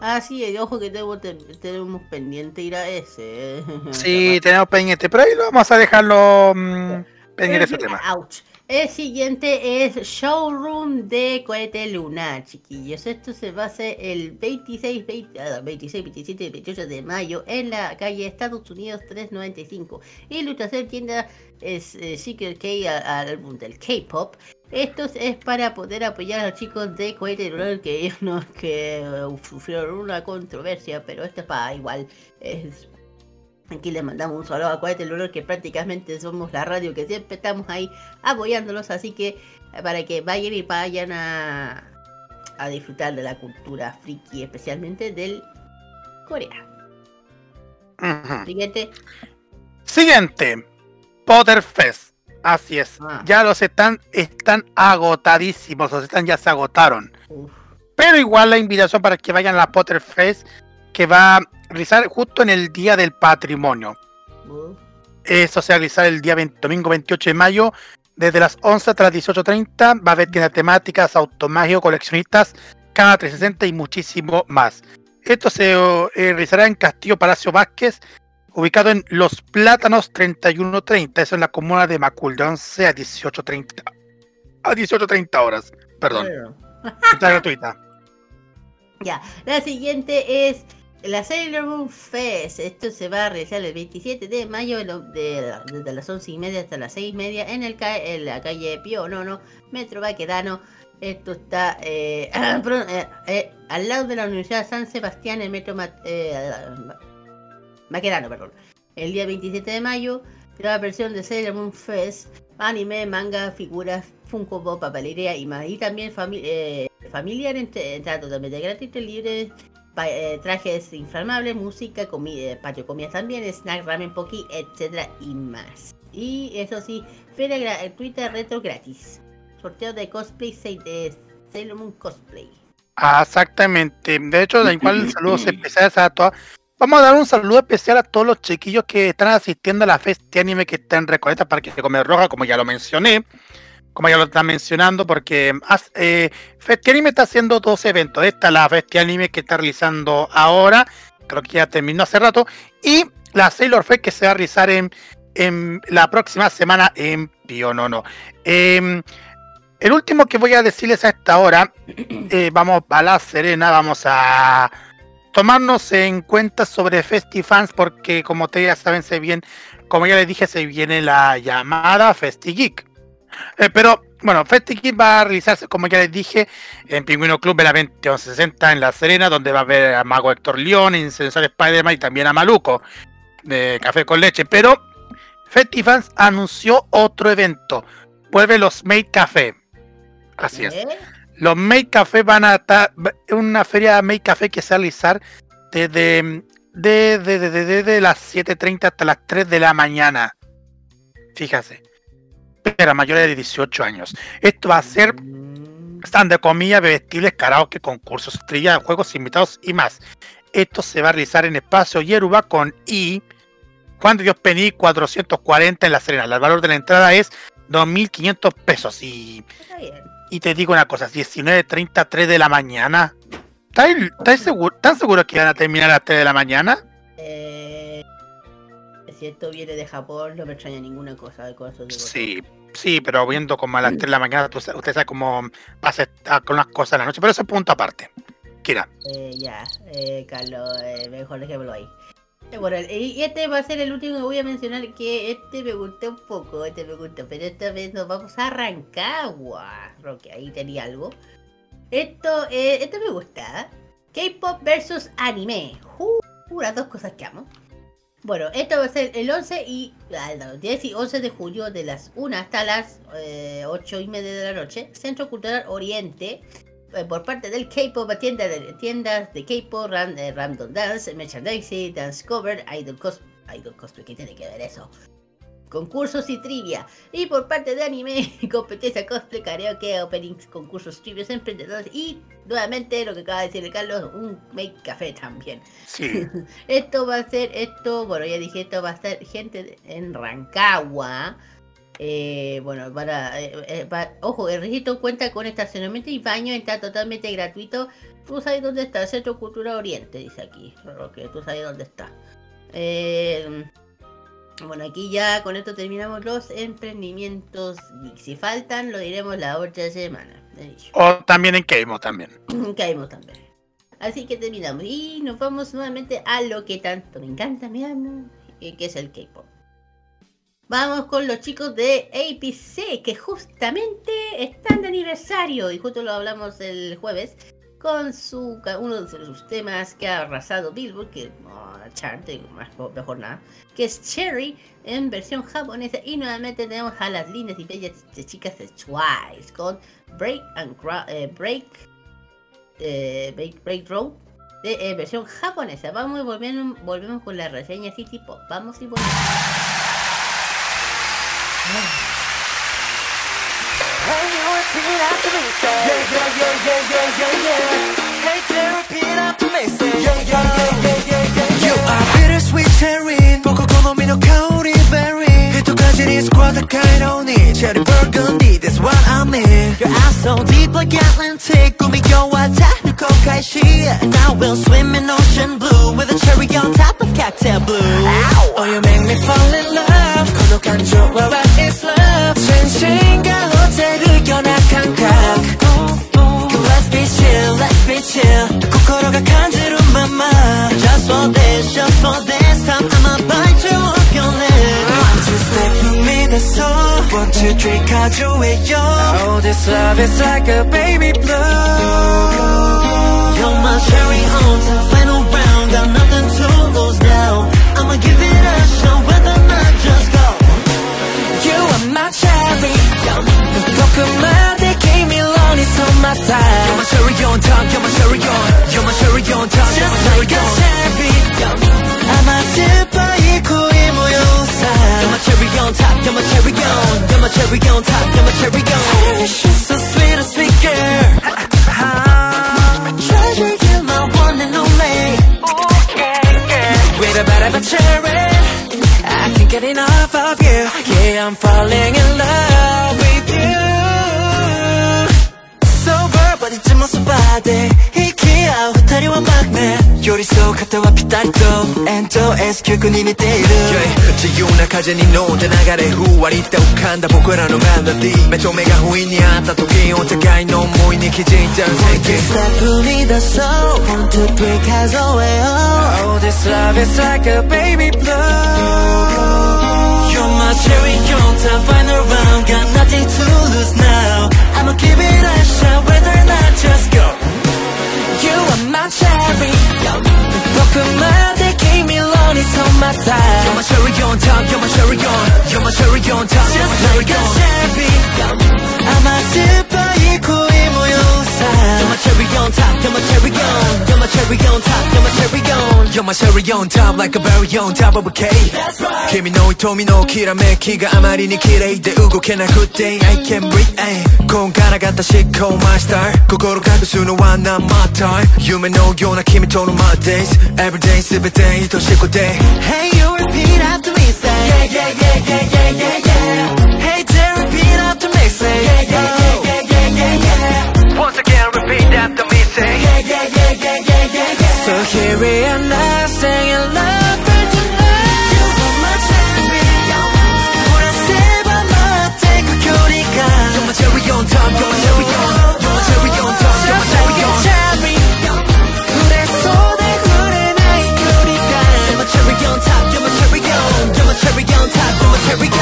Ah, sí, ojo que tenemos, te- tenemos pendiente ir a ese. eh. Sí, (laughs) tenemos pendiente, pero ahí lo vamos a dejarlo mm, pendiente ese tema. Ouch. El siguiente es Showroom de Cohete Lunar, chiquillos. Esto se va a hacer el 26, 20, ah, 26, 27 y 28 de mayo en la calle Estados Unidos 395. Ilustración tienda es eh, Secret K al álbum del K-pop. Esto es para poder apoyar a los chicos de Cohete Lunar que ellos no que eh, sufrieron una controversia, pero esto es para igual. Es Aquí les mandamos un saludo a Cohete Lulor, que prácticamente somos la radio que siempre estamos ahí apoyándolos. Así que eh, para que vayan y vayan a, a disfrutar de la cultura friki, especialmente del Corea. Ujú. Siguiente. Siguiente, Potterfest. Así es. Ya los están, están agotadísimos, los están ya se agotaron. Pero igual la invitación para que vayan a la Potterfest que va a realizar justo en el Día del Patrimonio. Eso se va a realizar el día 20 domingo 28 de mayo, desde las 11 hasta las 18.30. Va a haber tiendas temáticas, automágico, coleccionistas, cada 360 y muchísimo más. Esto se eh, realizará en Castillo Palacio Vázquez, ubicado en Los Plátanos 3130. Eso en la comuna de Macul, de 11 a 18.30. A 18.30 horas, perdón. Está gratuita. (laughs) Ya, la siguiente es la Sailor Moon Fest. Esto se va a realizar el 27 de mayo de desde las 11 y media hasta las 6 y media en, el, en la calle Pío Nono, Metro Baquedano. Esto está eh, (clears throat) eh, eh, al lado de la Universidad San Sebastián, en Metro Ma- perdón. El día 27 de mayo, la versión de Sailor Moon Fest, anime, manga, figuras, Funko Pop, papelería y más. Y también fami- familiar, entrada totalmente gratis, libre, trajes inflamables, música, comida, patio comidas también, snack, ramen, poki, etcétera y más. Y eso sí, feria gra- Twitter retro gratis. Sorteo de cosplay se- de Sailor Moon Cosplay. Ah, exactamente. De hecho, da igual (laughs) saludos especiales a todos. Vamos a dar un saludo especial a todos los chiquillos que están asistiendo a la Festi Anime que está en Recoleta Parque de Comer Roja, como ya lo mencioné. Como ya lo está mencionando, porque has- eh, Festi Anime está haciendo dos eventos. Esta la Festi Anime que está realizando ahora, creo que ya terminó hace rato, y la Sailor Fest que se va a realizar en, en la próxima semana en Pionono. Em, el último que voy a decirles a esta hora, (clears throat) eh, vamos a la Serena, vamos a tomarnos en cuenta sobre FestiFans, porque como ustedes ya saben, se bien, como ya les dije, se viene la llamada FestiGeek. Eh, pero bueno, FestiGeek va a realizarse, como ya les dije, en Pingüino Club de la 2160 en La Serena, donde va a ver a Mago Héctor León, Incensor Spider-Man y también a Maluco de Café con Leche. Pero FestiFans anunció otro evento. Vuelve los Made Café. Así es. Los Make Café van a estar una feria Make Café que se va a realizar desde, de, de, de- de- de- de las 7.30 hasta las 3 de la mañana. Fíjate. Para mayores de 18 años. Esto va a ser Stand de comida, bebestibles, karaoke, concursos, trivia, juegos invitados y más. Esto se va a realizar en Espacio Yeruba con I. Juan de Dios Pení 440 en La Serena. El valor de la entrada es 2.500 pesos. Y, y te digo una cosa, 19.30, 3 de la mañana. ¿Estás seguro, ¿Están seguros que van a terminar a las 3 de la mañana? Eh, si esto viene de Japón, no me extraña ninguna cosa de cosas de Sí, sí, pero viendo como a las 3 de la mañana, usted sabe cómo pasa con las cosas en la noche. Pero eso es punto aparte. Kira. Eh, ya, eh, Carlos, eh, mejor dejémoslo ahí. Eh, bueno, y y este va a ser el último que voy a mencionar, que este me gustó un poco, este me gustó, pero esta vez nos vamos a Rancagua. Roque, ahí tenía algo. Esto, eh, esto me gusta. K-pop versus anime. Uh, las dos cosas que amo. Bueno, esto va a ser el 11 y no, 10 y 11 de julio de las 1 hasta las eh, 8 y media de la noche. Centro Cultural Oriente eh, por parte del K-pop, tienda de, tiendas de K-pop, ran- eh, Random Dance, Merchandising, Dance Cover, Idol, cos Idol Cosplay, ¿qué tiene que ver eso? Concursos y trivia. Y por parte de anime, (laughs) competencia cosplay, karaoke, openings, concursos, trivias, emprendedores. Y nuevamente lo que acaba de decir el Carlos, un make café también. Sí. (laughs) Esto va a ser, esto, bueno, ya dije, esto va a estar gente en Rancagua. Eh, bueno, para, eh, eh, ojo, el registro cuenta con estacionamiento y baño, está totalmente gratuito. Tú sabes dónde está, Centro Cultura Oriente, dice aquí. Roque, tú sabes dónde está. Eh, bueno, aquí ya con esto terminamos los emprendimientos. Si faltan, lo diremos la otra semana. O también en Keimo también. Caímos también. Así que terminamos. Y nos vamos nuevamente a lo que tanto me encanta, me amo, y que es el K-pop. Vamos con los chicos de APC, que justamente están de aniversario, y justo lo hablamos el jueves, con su uno de sus temas que ha arrasado Billboard, que digo, más, mejor nada, que es Cherry en versión japonesa. Y nuevamente tenemos a las lindas y bellas de chicas de Twice con Break and Cra- eh, Break eh, Break, Break Road de eh, versión japonesa. Vamos y volvemos, volvemos con la reseña City Pop. Vamos y volvemos. Yeah, yeah, yeah, yeah, yeah, yeah, yeah Hey, girl, Yeah, yeah, yeah, yeah, yeah, yeah You are bittersweet cherry Cherry burgundy, that's what I mean Your eyes so deep like Atlantic 꿈이 And I will swim in ocean blue With a cherry on top of. Oh, you make me fall in love 고독한 조화와 love 어제를 Let's be chill, let's be chill. Just for this, just for this time I'ma bite you your me the One, two, three, this love is like a baby blue. You're my cherry on final round Got nothing to lose now. I'ma give it just go. You are my cherry, 조금만 돼 Give me long, it's on my side You're my cherry on top, you're my cherry on. You're my cherry on top, Just like a cherry I'm a super equal side. You're my cherry on top, you're my cherry on. You're my cherry on top, you're my cherry on. I you're so sweet, a sweet girl Treasure, you, my one and only. With a bite of a cherry I can't get enough of you. Yeah, I'm falling in love. つもそばで息合う二人はマグネ寄り添う肩はぴったりと。エンド S 曲に似ている。Yeah 自由な風に乗って流れふわりって浮かんだ僕らのメロディー。目と目が不意にあった時お互いの思いに気づいた Take it ステップ踏み出そう One, two, three 数えよう Oh, this love is like a baby blue. You're my cherry on top Final round. Got nothing to lose now I'ma give it a shot Whether or not just go. You are my cherry. 달콤한 내 기밀론 is on my side. You're my cherry on top You're my cherry on. You're my cherry on top Just like a cherry I'm a super I equal 恋模様さ You're my cherry on top, you're my cherry on You're my cherry on top, you're my cherry on You're my cherry on top like a berry on top of a cake That's right 君の瞳のきらめきがあまりに綺麗で動けなくて I can't breathe えいこんがらがった思考マスター心隠すのは何マッター夢のような君との my days Everyday すべて愛しくて Hey you repeat after me say Yeah yeah yeah yeah yeah yeah yeah Hey Jerry repeat after me say Yeah yeah yeah yeah yeah yeah yeah Once again, repeat after me, say Yeah, yeah, yeah, yeah, yeah, yeah, yeah So here we are now, singing love for tonight You my You're my cherry on top, you're my cherry on You're my cherry on top, you're my cherry You're my cherry you're my cherry on You're my cherry on top, you're my cherry on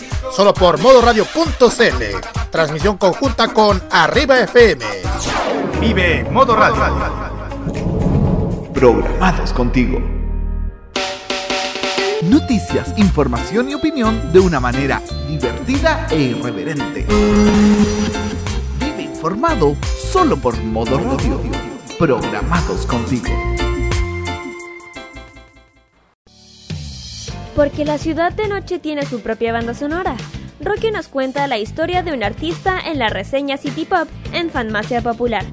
Solo por modoradio.cl. Transmisión conjunta con Arriba FM. Vive Modo Radio. Programados contigo. Noticias, información y opinión de una manera divertida e irreverente. Vive informado solo por Modo Radio. Programados contigo. Porque la ciudad de noche tiene su propia banda sonora. Rocky nos cuenta la historia de un artista en la reseña City Pop en Fanmacia Popular.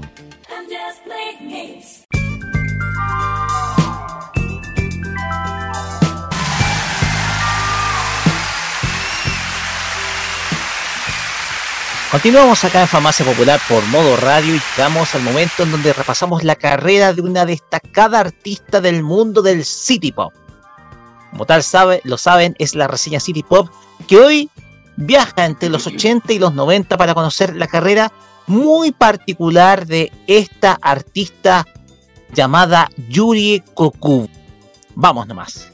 Continuamos acá en Farmacia Popular por modo radio y llegamos al momento en donde repasamos la carrera de una destacada artista del mundo del City Pop. Como tal sabe, lo saben, es la reseña City Pop que hoy viaja entre los 80 y los 90 para conocer la carrera muy particular de esta artista llamada Yuri Koku. Vamos nomás.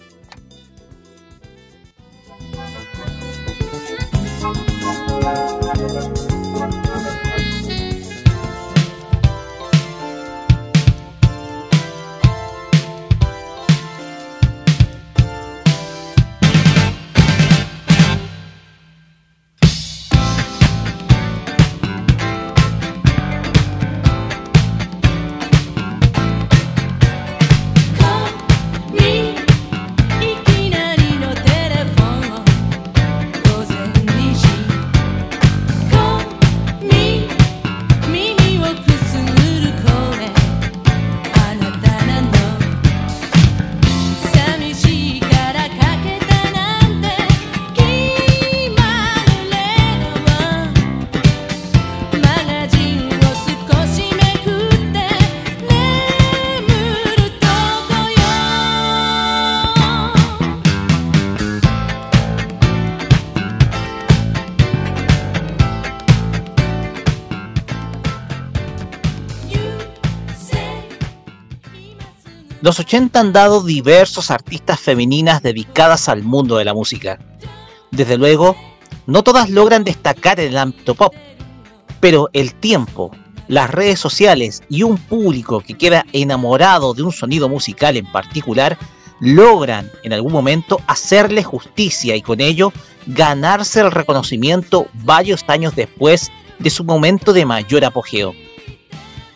Los 80 han dado diversos artistas femeninas dedicadas al mundo de la música. Desde luego, no todas logran destacar en el ámbito pop, pero el tiempo, las redes sociales y un público que queda enamorado de un sonido musical en particular logran en algún momento hacerle justicia y con ello ganarse el reconocimiento varios años después de su momento de mayor apogeo.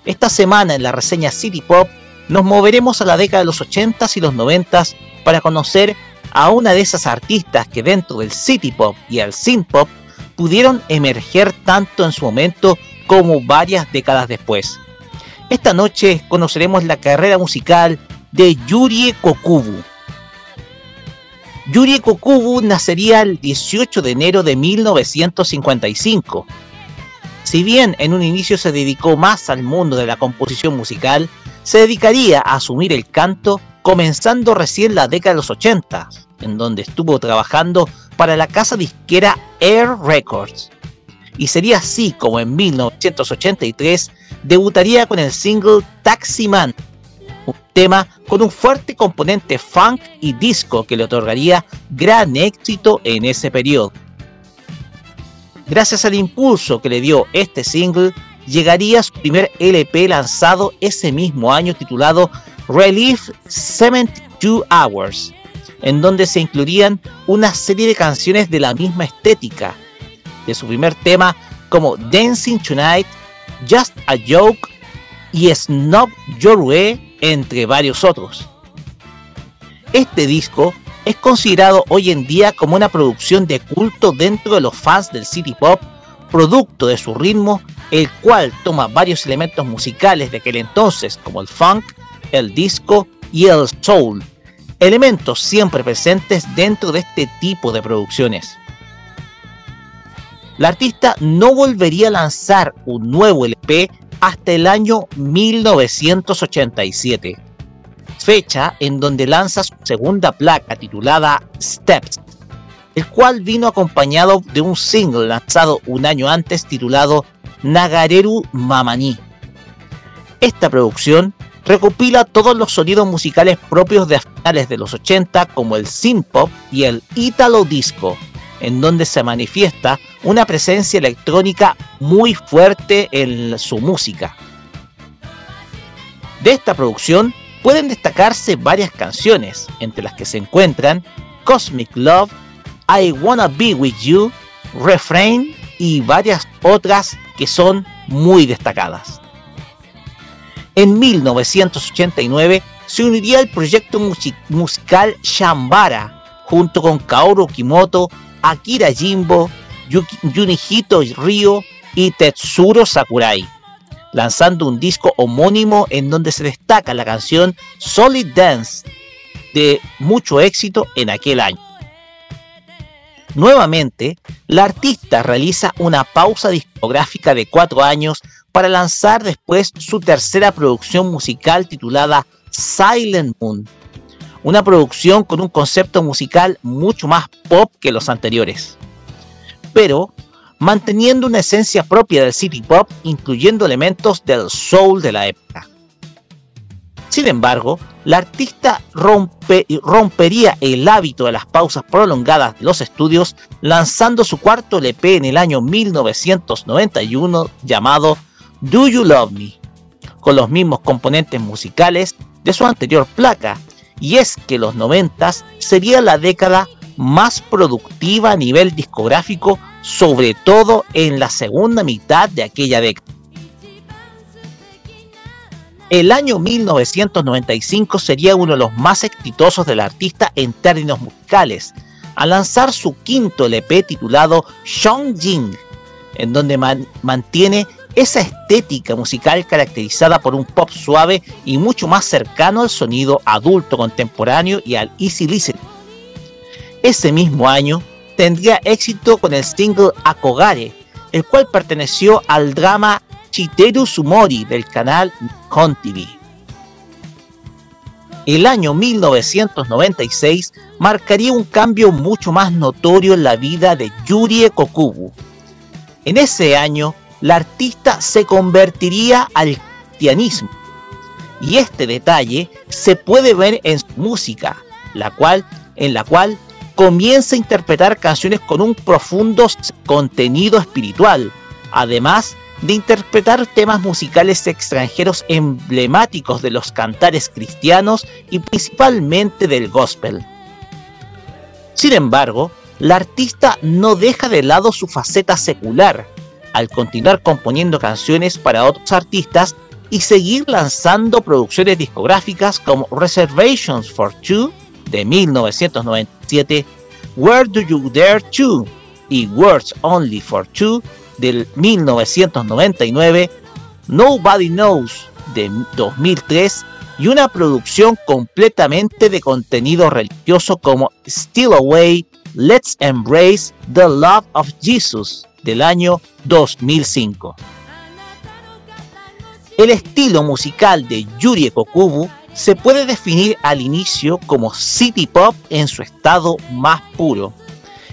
Esta semana en la reseña City Pop nos moveremos a la década de los 80s y los 90s para conocer a una de esas artistas que dentro del city pop y el synth pop pudieron emerger tanto en su momento como varias décadas después. Esta noche conoceremos la carrera musical de Yuri Kokubu. Yuri Kokubu nacería el 18 de enero de 1955. Si bien en un inicio se dedicó más al mundo de la composición musical, se dedicaría a asumir el canto comenzando recién la década de los 80, en donde estuvo trabajando para la casa disquera Air Records. Y sería así como en 1983 debutaría con el single Taxi Man, un tema con un fuerte componente funk y disco que le otorgaría gran éxito en ese periodo. Gracias al impulso que le dio este single, llegaría su primer LP lanzado ese mismo año titulado Relief 72 Hours, en donde se incluirían una serie de canciones de la misma estética, de su primer tema como Dancing Tonight, Just a Joke y Snob Your entre varios otros. Este disco es considerado hoy en día como una producción de culto dentro de los fans del City Pop, producto de su ritmo el cual toma varios elementos musicales de aquel entonces, como el funk, el disco y el soul, elementos siempre presentes dentro de este tipo de producciones. La artista no volvería a lanzar un nuevo LP hasta el año 1987, fecha en donde lanza su segunda placa titulada Steps, el cual vino acompañado de un single lanzado un año antes titulado Nagareru Mamani. Esta producción recopila todos los sonidos musicales propios de finales de los 80 como el synth-pop y el italo disco, en donde se manifiesta una presencia electrónica muy fuerte en su música. De esta producción pueden destacarse varias canciones, entre las que se encuentran Cosmic Love, I Wanna Be With You, Refrain y varias otras que son muy destacadas. En 1989 se uniría al proyecto musi- musical Shambara junto con Kaoru Kimoto, Akira Jimbo, Yuki- Junihito Ryo y Tetsuro Sakurai, lanzando un disco homónimo en donde se destaca la canción Solid Dance de mucho éxito en aquel año. Nuevamente, la artista realiza una pausa discográfica de cuatro años para lanzar después su tercera producción musical titulada Silent Moon, una producción con un concepto musical mucho más pop que los anteriores, pero manteniendo una esencia propia del city pop, incluyendo elementos del soul de la época. Sin embargo, la artista rompe- rompería el hábito de las pausas prolongadas de los estudios lanzando su cuarto LP en el año 1991 llamado Do You Love Me, con los mismos componentes musicales de su anterior placa, y es que los 90 sería la década más productiva a nivel discográfico, sobre todo en la segunda mitad de aquella década. El año 1995 sería uno de los más exitosos del artista en términos musicales, al lanzar su quinto LP titulado Jing, en donde man- mantiene esa estética musical caracterizada por un pop suave y mucho más cercano al sonido adulto contemporáneo y al easy listening. Ese mismo año tendría éxito con el single Akogare, el cual perteneció al drama Chiteru Sumori del canal Kon TV. El año 1996 marcaría un cambio mucho más notorio en la vida de Yurie Kokubu. En ese año, la artista se convertiría al cristianismo. Y este detalle se puede ver en su música, la cual, en la cual comienza a interpretar canciones con un profundo contenido espiritual, además de interpretar temas musicales extranjeros emblemáticos de los cantares cristianos y principalmente del gospel. Sin embargo, la artista no deja de lado su faceta secular, al continuar componiendo canciones para otros artistas y seguir lanzando producciones discográficas como Reservations for Two de 1997, Where Do You Dare To y Words Only for Two del 1999, Nobody Knows de 2003 y una producción completamente de contenido religioso como Still Away, Let's Embrace the Love of Jesus del año 2005. El estilo musical de Yuri Kokubu se puede definir al inicio como city pop en su estado más puro,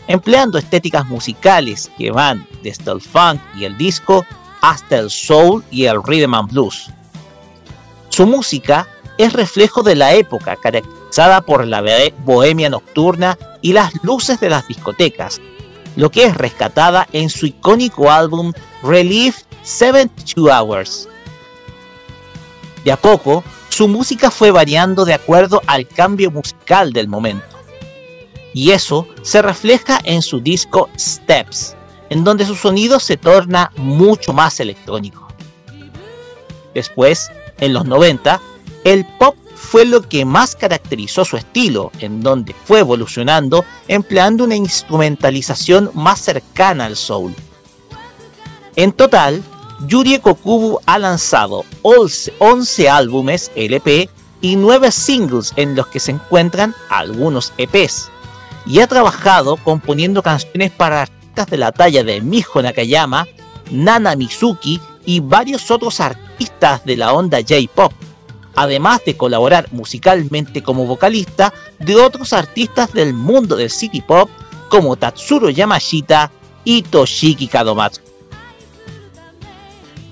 empleando estéticas musicales que van desde el funk y el disco hasta el soul y el rhythm and blues. Su música es reflejo de la época caracterizada por la bohemia nocturna y las luces de las discotecas, lo que es rescatada en su icónico álbum Relief 72 Hours. De a poco, su música fue variando de acuerdo al cambio musical del momento. Y eso se refleja en su disco Steps, en donde su sonido se torna mucho más electrónico. Después, en los 90, el pop fue lo que más caracterizó su estilo, en donde fue evolucionando empleando una instrumentalización más cercana al soul. En total, Yuri Kokubu ha lanzado 11 11 álbumes LP y 9 singles en los que se encuentran algunos EPs. Y ha trabajado componiendo canciones para artistas de la talla de Miho Nakayama, Nana Mizuki y varios otros artistas de la onda J-Pop, además de colaborar musicalmente como vocalista de otros artistas del mundo del city pop como Tatsuro Yamashita y Toshiki Kadomatsu.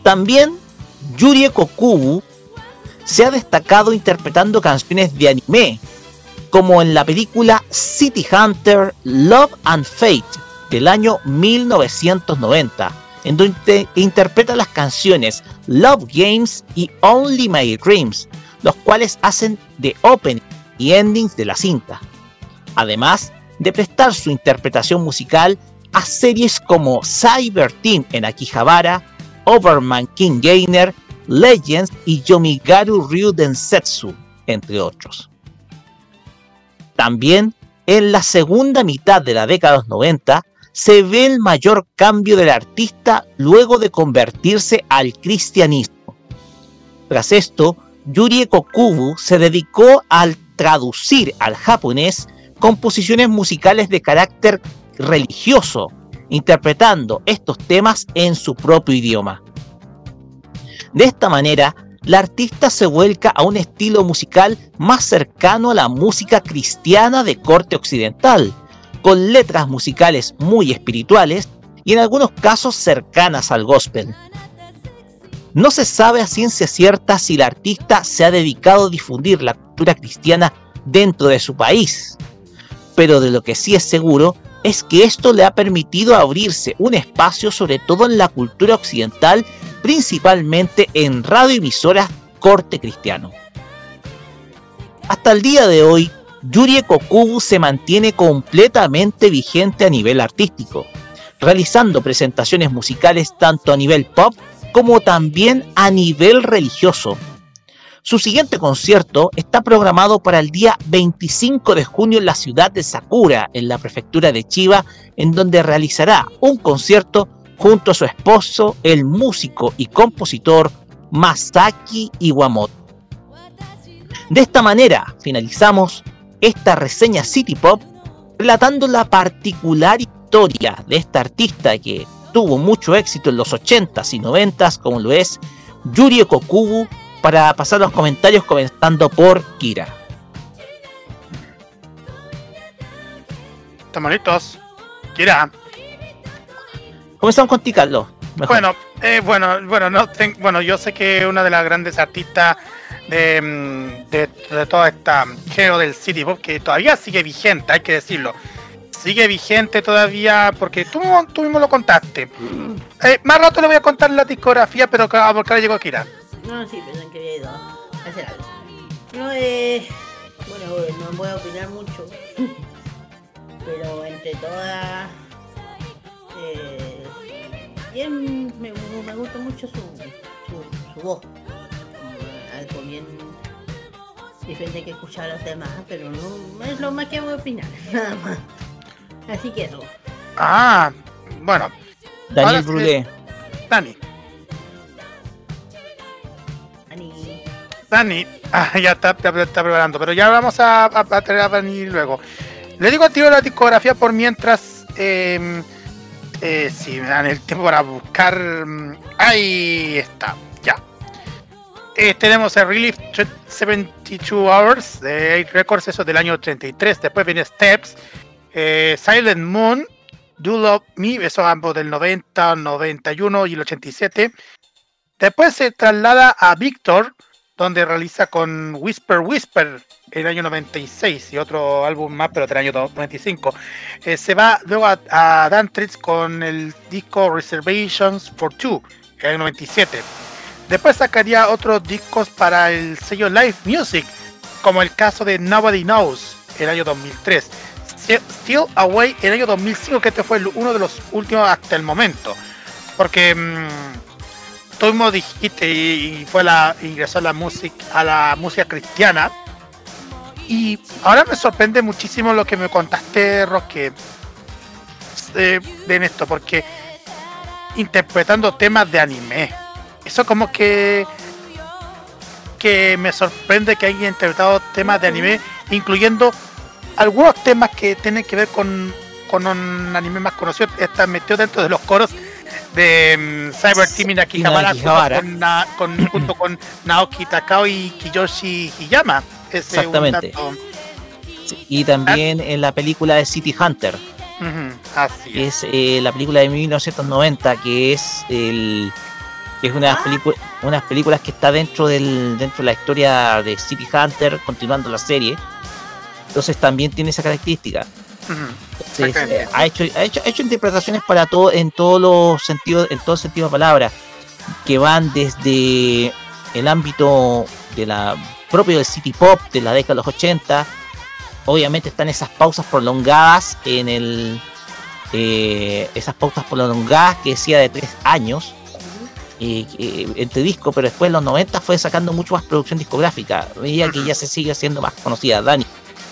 También Yuri Kokubu se ha destacado interpretando canciones de anime, como en la película City Hunter Love and Fate del año 1990, en donde interpreta las canciones Love Games y Only My Dreams, los cuales hacen de opening y endings de la cinta. Además de prestar su interpretación musical a series como Cyber Team en Akihabara, Overman King Gainer, Legends y Yomigaru Ryu Densetsu, entre otros. También en la segunda mitad de la década de los 90 se ve el mayor cambio del artista luego de convertirse al cristianismo. Tras esto, Yuri Kokubu se dedicó al traducir al japonés composiciones musicales de carácter religioso, interpretando estos temas en su propio idioma. De esta manera, la artista se vuelca a un estilo musical más cercano a la música cristiana de corte occidental, con letras musicales muy espirituales y en algunos casos cercanas al gospel. No se sabe a ciencia cierta si la artista se ha dedicado a difundir la cultura cristiana dentro de su país, pero de lo que sí es seguro es que esto le ha permitido abrirse un espacio sobre todo en la cultura occidental, principalmente en radioemisoras corte cristiano. Hasta el día de hoy, Yuri Kokubu se mantiene completamente vigente a nivel artístico, realizando presentaciones musicales tanto a nivel pop como también a nivel religioso. Su siguiente concierto está programado para el día 25 de junio en la ciudad de Sakura, en la prefectura de Chiba, en donde realizará un concierto junto a su esposo, el músico y compositor Masaki Iwamoto. De esta manera finalizamos esta reseña City Pop relatando la particular historia de esta artista que tuvo mucho éxito en los 80s y 90s como lo es Yuri Kokubu para pasar los comentarios comenzando por Kira. Estamos listos. Kira. Comenzamos con ti, Carlos. Mejor. Bueno, eh, bueno, bueno, no ten- bueno, yo sé que una de las grandes artistas de, mm, de, de toda esta género del City Pop que todavía sigue vigente, hay que decirlo. Sigue vigente todavía porque tú, tú mismo lo contaste. Eh, más rato le voy a contar la discografía, pero claro, porque ahora llegó Kira. No, sí, pensé que había ido a hacer algo. No, eh. Bueno, no voy a opinar mucho. (laughs) Pero entre todas. Eh, bien, me, me gusta mucho su, su, su voz. Algo bien diferente que escuchar a los demás, pero no es lo más que voy a opinar, (laughs) nada más. Así que eso. Ah, bueno. Daniel Brulé. Dani. Ani. Dani, ah, ya está, está, está preparando, pero ya vamos a, a, a traer a Dani luego. Le digo al tiro la discografía por mientras. Eh, eh, si me dan el tiempo para buscar. mm, Ahí está, ya. Eh, tenemos el Relief 72 Hours de 8 Records, eso del año 33. Después viene Steps, eh, Silent Moon, Do Love Me, esos ambos del 90, 91 y el 87. Después se traslada a Victor, donde realiza con Whisper Whisper el año 96 y otro álbum más, pero del año 95. Eh, se va luego a, a Dantrix con el disco Reservations for Two, el año 97. Después sacaría otros discos para el sello Live Music, como el caso de Nobody Knows, el año 2003. Still- Away, el año 2005, que este fue uno de los últimos hasta el momento. Porque mm, tú mismo dijiste y, fue la ingresó a la música a la música cristiana y ahora me sorprende muchísimo lo que me contaste Roque de esto porque interpretando temas de anime. Eso como que que me sorprende que haya interpretado temas de anime, incluyendo algunos temas que tienen que ver con, con un anime más conocido. Está metido dentro de los coros de mm, Cyber Team y Nakihabara, Nakihabara. Junto, con, Na- con- junto con Naoki Takao y Kiyoshi Hiyama. Ese es Exactamente. dato. Y también en la película de City Hunter, así que es eh, la película de 1990, que es el que es una de las pelicu- unas películas que está dentro del dentro de la historia de City Hunter, continuando la serie. Entonces también tiene esa característica. Ha, hecho, ha, hecho, ha hecho interpretaciones para todo, en todos los sentidos, en todo sentido de la palabra, que van desde el ámbito de la propio del city pop de la década de los 80. Obviamente están esas pausas prolongadas en el eh, esas pausas prolongadas que decía de tres años eh, eh, entre discos, pero después en los 90 fue sacando mucho más producción discográfica, medida que ya se sigue haciendo más conocida. Dani.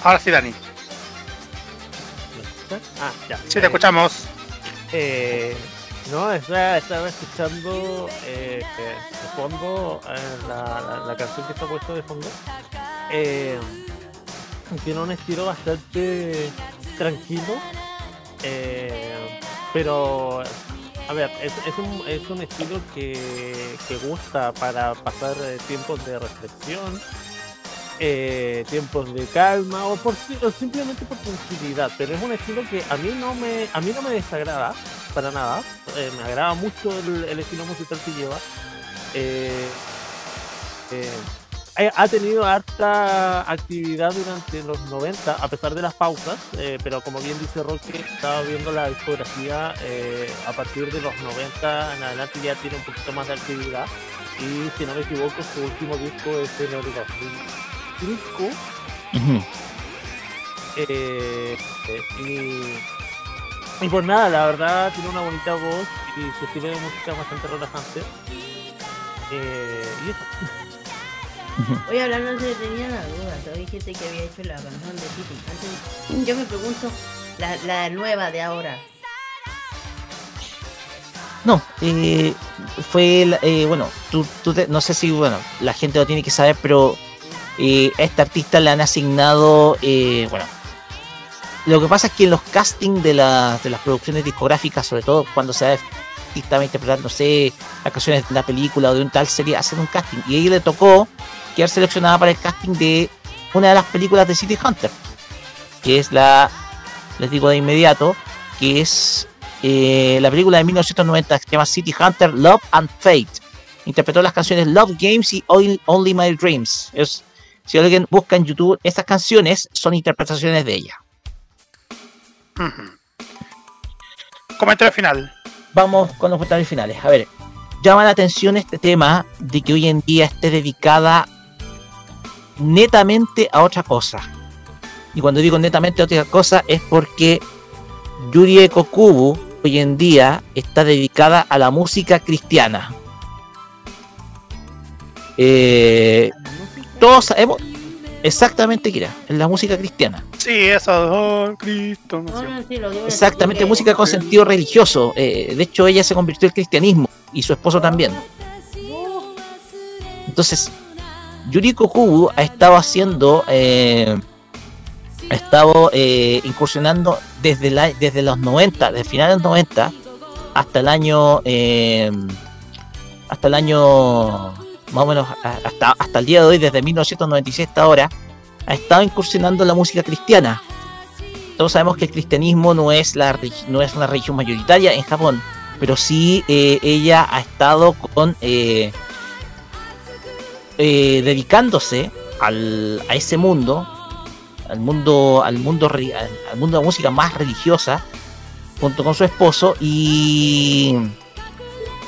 Ahora sí, Dani. Ah, ya. Sí, te escuchamos. Eh, no, estaba, estaba escuchando eh, eh, de fondo eh, la, la- la canción que está puesta de fondo. Eh, tiene un estilo bastante tranquilo, eh, pero a ver, es, es un, es un estilo que, que gusta para pasar eh, tiempos de reflexión, eh, tiempos de calma o, por, o simplemente por tranquilidad, pero es un estilo que a mí no me, a mí no me desagrada para nada, eh, me agrada mucho el, el estilo musical que lleva. Eh, eh, ha tenido harta actividad durante los 90, a pesar de las pausas, eh, pero como bien dice Roque, estaba viendo la discografía eh, a partir de los 90 en adelante ya tiene un poquito más de actividad y si no me equivoco su último disco es en el 2005 eh, eh, y, y pues nada, la verdad tiene una bonita voz y su estilo de música bastante relajante. Eh, y eso. Oye, hablando de tenía la duda, ¿tú dijiste que había hecho la canción de City Hunter? Yo me pregunto, la, la nueva de ahora, No, eh, fue, eh, bueno, tú, tú te- no sé si, bueno, la gente lo tiene que saber, pero eh, a este artista le han asignado, eh, bueno, lo que pasa es que en los castings de, las de las producciones discográficas, sobre todo cuando se va artista a interpretar, no sé, las canciones de la película o de un tal serie, hacen un casting. Y a ella le tocó quedar seleccionada para el casting de una de las películas de City Hunter, que es la, les digo de inmediato, que es eh, la película de 1990 que se llama City Hunter Love and Fate. Interpretó las canciones Love Games y Only My Dreams. Es, si alguien busca en YouTube, estas canciones son interpretaciones de ella. Comentario final. Vamos con los comentarios finales. A ver, llama la atención este tema de que hoy en día esté dedicada netamente a otra cosa. Y cuando digo netamente a otra cosa es porque Yuri Kokubu hoy en día está dedicada a la música cristiana. Eh, todos sabemos exactamente qué era, es la música cristiana. Sí, eso. Oh, Cristo. no sé. Ah, sí, lo en Exactamente, música con sentido religioso. Eh, de hecho, ella se convirtió al cristianismo y su esposo también. Entonces, Yuriko Kubu ha estado haciendo, eh, ha estado eh, incursionando desde, la, desde los 90, desde finales de los 90 hasta el año, eh, hasta el año, más o menos, hasta, hasta el día de hoy, desde 1996 hasta ahora, ha estado incursionando en la música cristiana. Todos sabemos que el cristianismo no es, la, no es una religión mayoritaria en Japón, pero sí eh, ella ha estado con eh, eh, dedicándose al, a ese mundo, al mundo, al mundo, al mundo de la música más religiosa, junto con su esposo y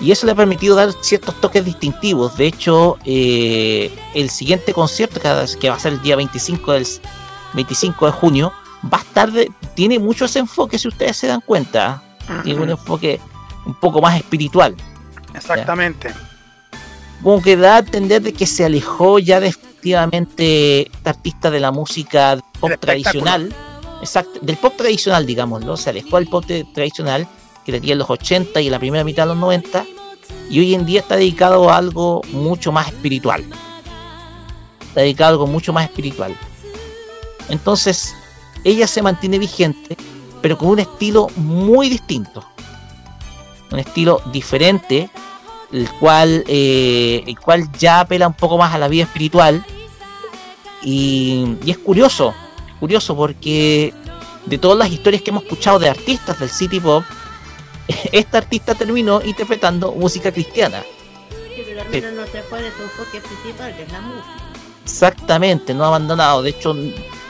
y eso le ha permitido dar ciertos toques distintivos. De hecho, eh, el siguiente concierto que va- a ser el día 25 del 25 de junio va a estar de- tiene mucho ese enfoque si ustedes se dan cuenta. Tiene un enfoque un poco más espiritual. Exactamente. como que da a entender de que se alejó ya definitivamente este artista de la música pop tradicional. Exacto del pop tradicional digámoslo. Se alejó del pop tradicional que tenía en los 80 y en la primera mitad de los 90, y hoy en día está dedicado a algo mucho más espiritual. Está dedicado a algo mucho más espiritual. Entonces, ella se mantiene vigente, pero con un estilo muy distinto. Un estilo diferente, el cual, eh, el cual ya apela un poco más a la vida espiritual. Y, y es curioso, curioso porque de todas las historias que hemos escuchado de artistas del City Pop, (laughs) esta artista terminó interpretando música cristiana. Sí, pero al menos no se fue de su enfoque principal, que es la música. Exactamente, no ha abandonado. De hecho,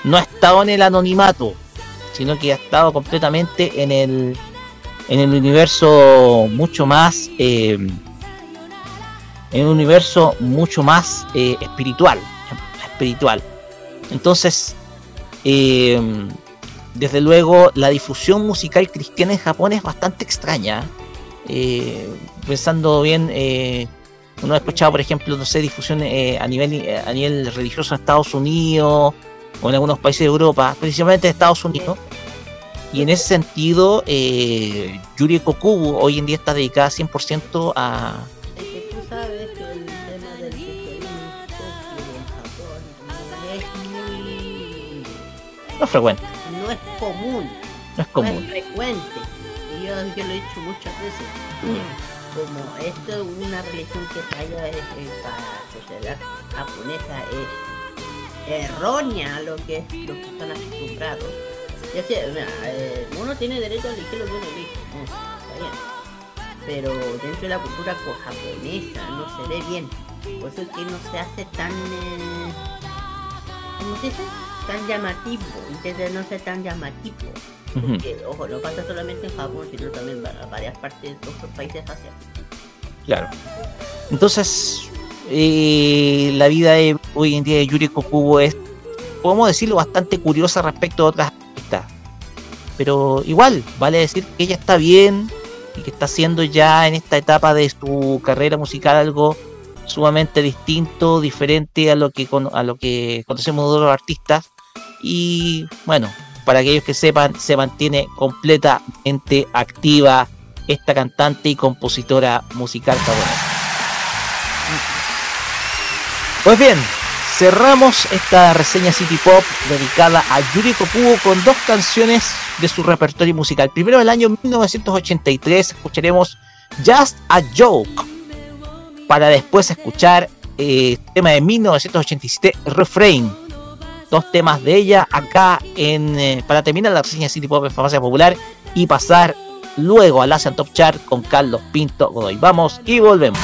no ha estado en el anonimato, sino que ha estado completamente en el, en el universo mucho más, eh, en un universo mucho más eh, espiritual, espiritual. Entonces, eh, desde luego, la difusión musical cristiana en Japón es bastante extraña. Eh, pensando bien, eh, uno ha escuchado, por ejemplo, no sé, difusión eh, a nivel eh, a nivel religioso en Estados Unidos o en algunos países de Europa, principalmente en Estados Unidos. Y en ese sentido, eh, Yuri Kokubu hoy en día está dedicada 100% a, no frecuente, no es común. no es común. No es frecuente. Y yo, yo lo he dicho muchas veces. Como esto es una religión que falla es, es para la sociedad japonesa es errónea a lo que, lo que están acostumbrados. Ya mira, eh, uno tiene derecho a elegir lo que uno elige. no, está bien. Pero dentro de la cultura japonesa no se ve bien. Por eso es que no se hace tan... eh, ¿Cómo se dice? Tan llamativo. Intenta no ser tan llamativo. Porque, ojo, no pasa solamente en Japón, sino también en va- varias partes de otros países asiáticos. Claro. Entonces, eh, la vida de hoy en día de Yuri Kokubo es, podemos decirlo, bastante curiosa respecto a otras artistas. Pero igual, vale decir que ella está bien y que está haciendo ya en esta etapa de su carrera musical algo sumamente distinto, diferente a lo que a lo que conocemos de otros artistas. Y bueno, para aquellos que sepan, se mantiene completamente activa esta cantante y compositora musical. Pues bien, cerramos esta reseña City Pop dedicada a Yuri Kokubo con dos canciones de su repertorio musical. Primero, del año 1983, escucharemos Just a Joke, para después escuchar eh, tema de 1987, Refrain. Dos temas de ella acá en eh, para terminar la reseña City Pop en Popular y pasar luego al Asian Top Chart con Carlos Pinto Godoy. Vamos y volvemos.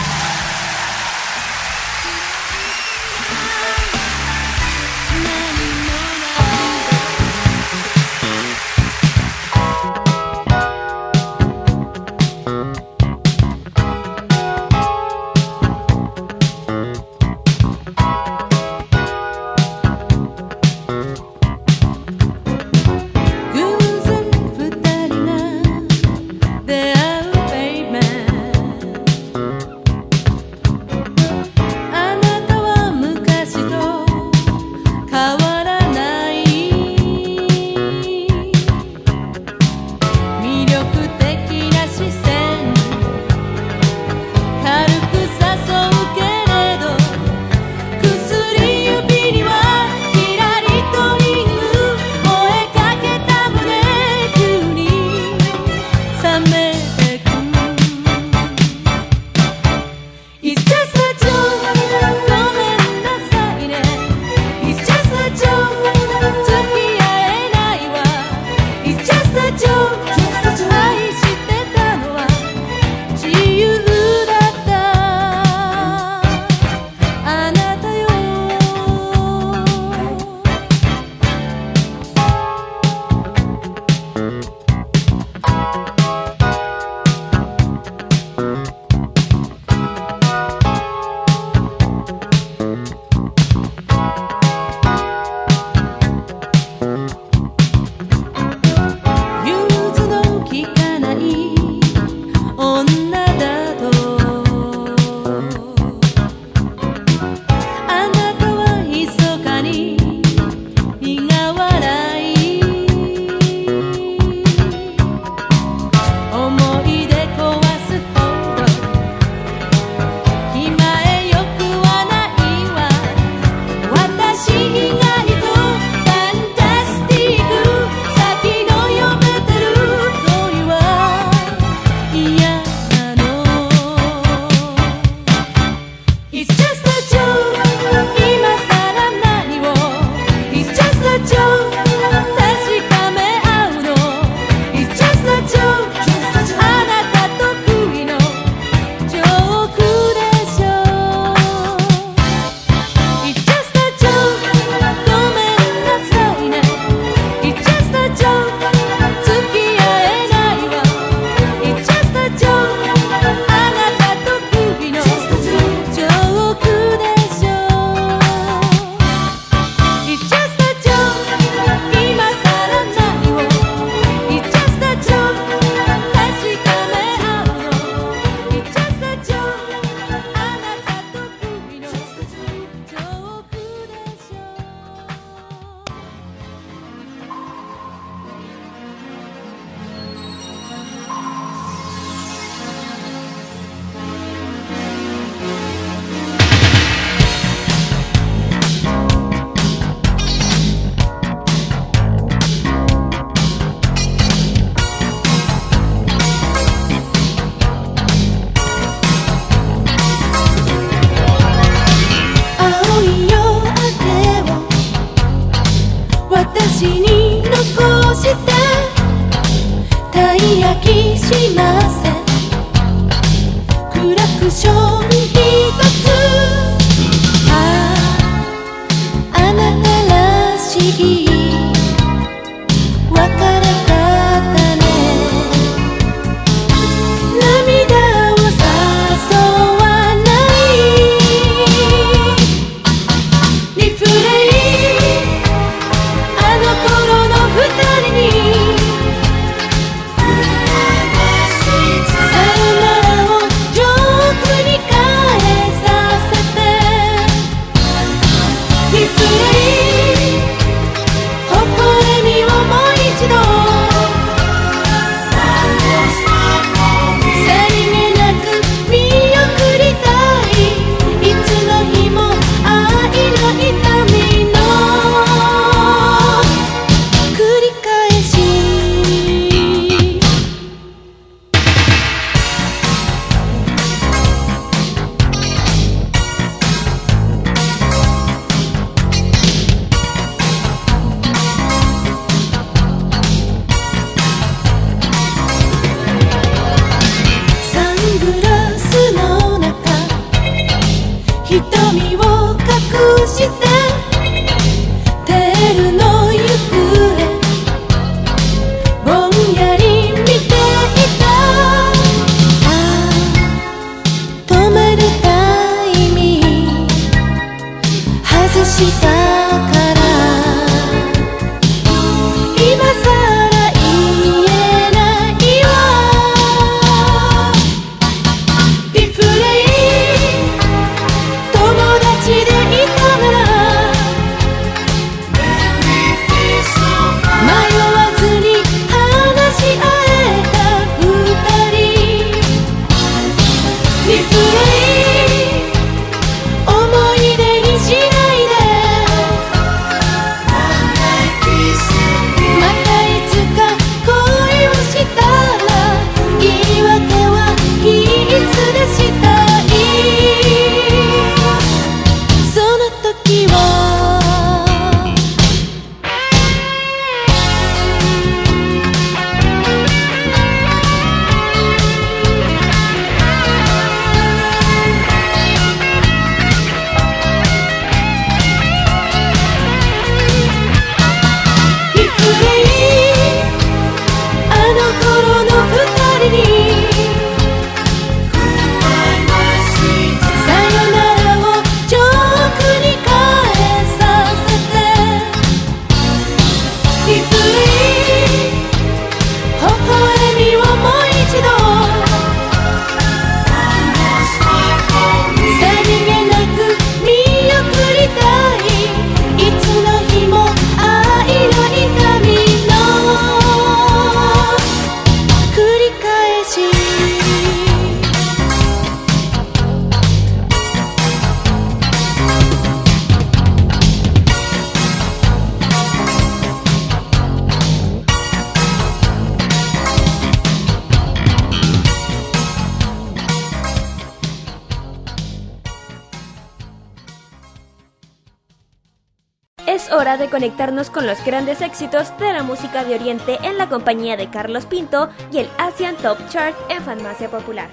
Con los grandes éxitos de la música de Oriente en la compañía de Carlos Pinto y el Asian Top Chart en Farmacia Popular.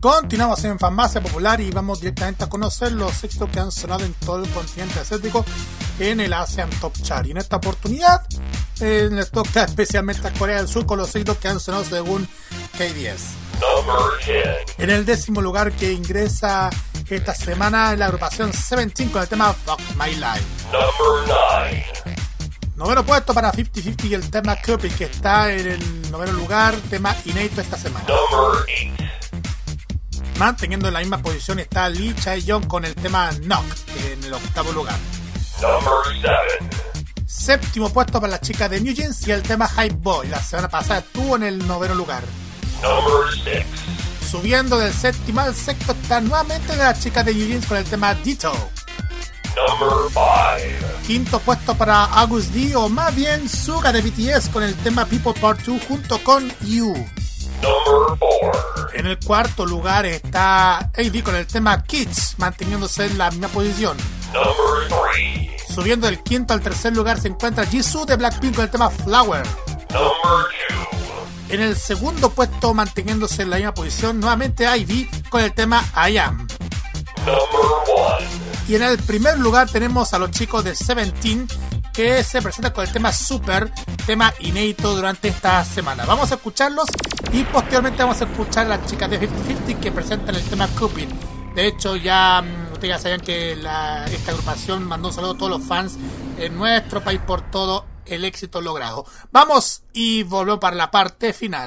Continuamos en Farmacia Popular y vamos directamente a conocer los éxitos que han sonado en todo el continente asiático en el Asian Top Chart. Y en esta oportunidad eh, les toca (laughs) especialmente a Corea del Sur con los éxitos que han sonado según KBS. En el décimo lugar que ingresa esta semana la agrupación Seventeen con el tema Fuck My Life. Noveno puesto para 50-50 y el tema Cupid que está en el noveno lugar, tema inédito esta semana. Manteniendo en la misma posición está Lee Chae-young con el tema Knock en el octavo lugar. Séptimo puesto para la chica de New Jeans y el tema Hype Boy. La semana pasada estuvo en el noveno lugar. Subiendo del séptimo al sexto está nuevamente la chica de Jeans con el tema Ditto. Quinto puesto para August D o más bien Suga de BTS con el tema People Part 2 junto con You. En el cuarto lugar está AD con el tema Kids, manteniéndose en la misma posición. Subiendo del quinto al tercer lugar se encuentra Jisoo de Blackpink con el tema Flower. En el segundo puesto, manteniéndose en la misma posición, nuevamente Ivy con el tema I Am. Y en el primer lugar tenemos a los chicos de Seventeen que se presentan con el tema Super, tema inédito durante esta semana. Vamos a escucharlos y posteriormente vamos a escuchar a las chicas de 5050 que presentan el tema Cupid. De hecho, ya mm, ustedes ya sabían que esta agrupación mandó un saludo a todos los fans en nuestro país por todo el éxito logrado. Vamos y volvemos para la parte final.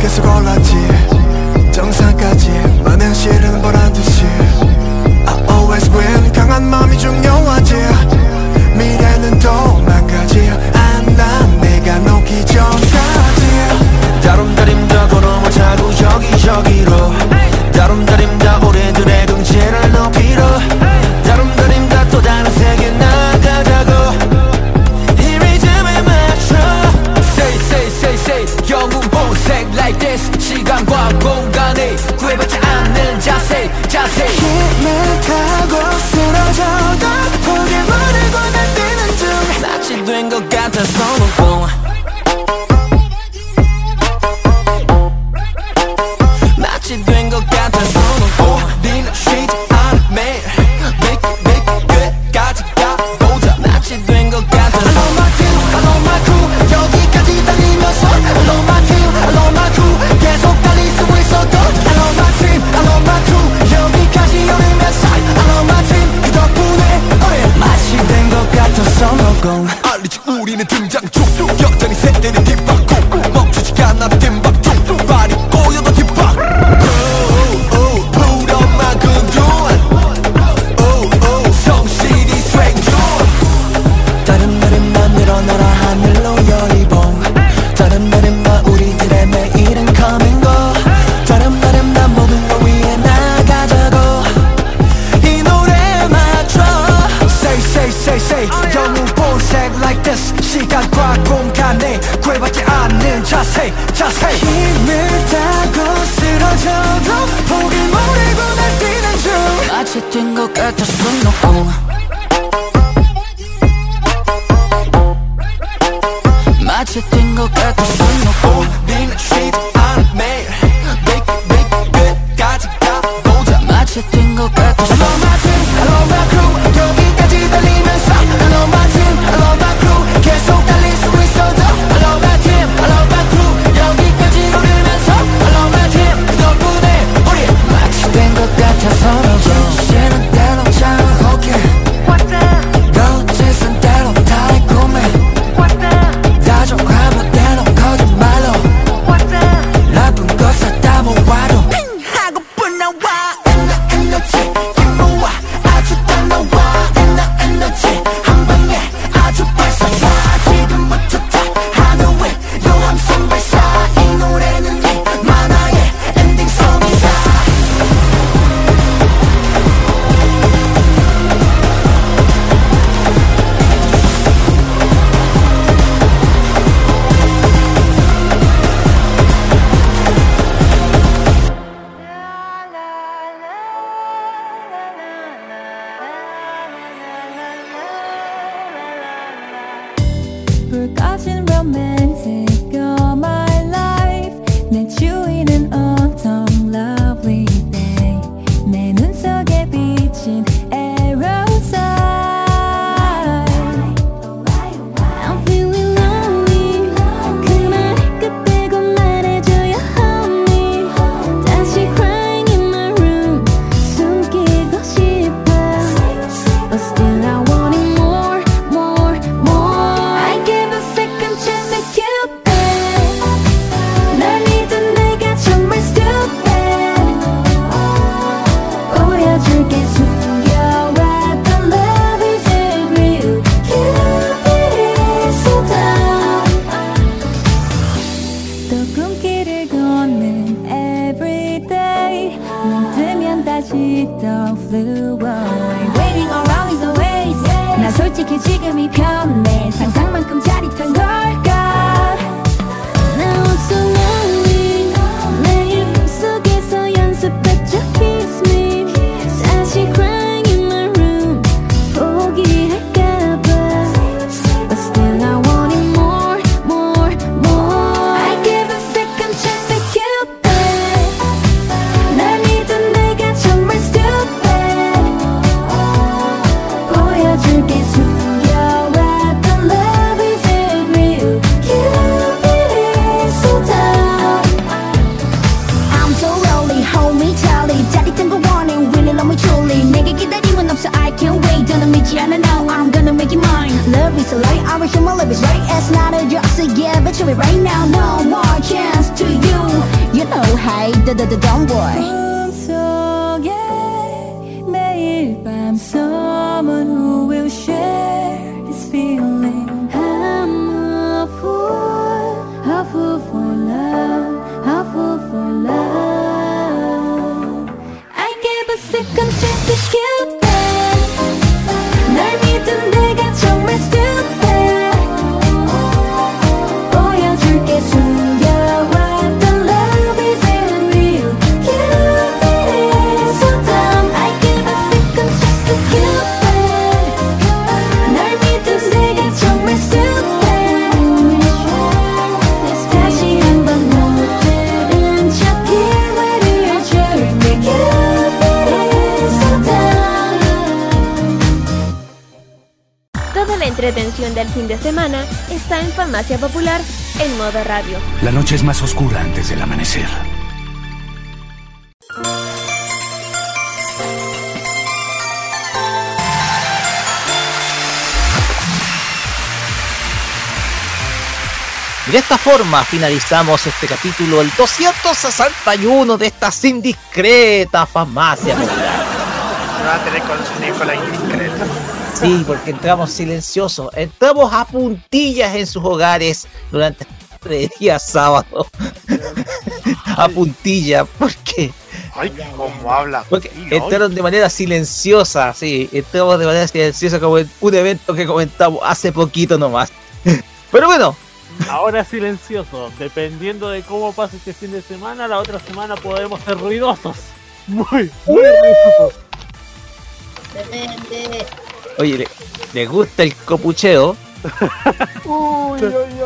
계속 올랐지 정상까지 많은 실은 I always win 강한 마음이 중요하지 미래는 더 기 전. 성공 알리지. 우리는 등장 중 여전히 세대는 뒷바꿈 멈추지 않아 뒷박꿈 forma finalizamos este capítulo, el 261 de esta indiscreta farmacia popular. Va a tener con Nicolás indiscreta. Sí, porque entramos silenciosos, entramos a puntillas en sus hogares durante este día sábado. a puntilla, porque Ay, cómo habla. Porque entraron de manera silenciosa, sí, entramos de manera silenciosa como en un evento que comentamos hace poquito nomás. Pero bueno, Ahora silencioso. Dependiendo de cómo pase este fin de semana, la otra semana podemos ser ruidosos. Muy, muy ruidosos. Depende. oye, le, le gusta el copucheo. (laughs) Uy, ay,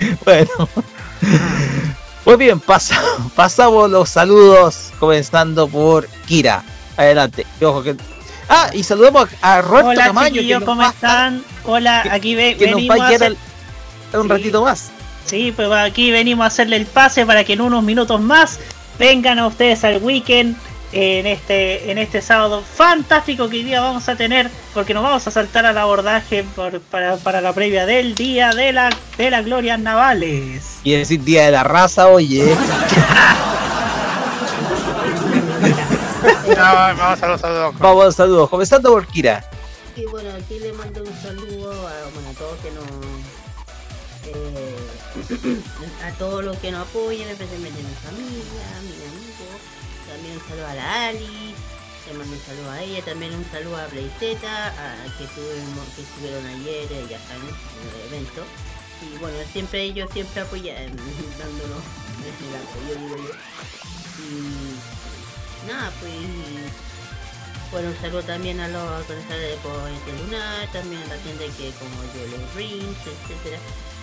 ay. Bueno. Pues bien, pasa- pasamos los saludos, comenzando por Kira. Adelante. Ojo que... Ah, y saludamos a, a Roberto Hola Camaño, que ¿cómo están? Hola, aquí ve- que nos venimos va a hacer... un ratito más. Sí, pues aquí venimos a hacerle el pase para que en unos minutos más vengan a ustedes al weekend en este en este sábado fantástico que hoy día vamos a tener porque nos vamos a saltar al abordaje por- para, para la previa del día de la de las glorias navales. Y decir Día de la Raza, oye. (laughs) No, vamos a los saludos. Vamos a los saludos, comenzando por Kira. Y bueno, aquí le mando un saludo a todos los que nos apoyan, especialmente a mi familia, a mis amigos. También un saludo a la Ali. Le mando un saludo a ella. También un saludo a Playzeta, a, que, tuvimos, que estuvieron ayer, eh, ya saben, en el evento. Y bueno, siempre ellos siempre apoyan, (laughs) dándonos el apoyo, digo yo. Y nada, pues. Bueno, un saludo también a los organizadores de Puente Lunar, también a la gente que como yo los Rings, etcétera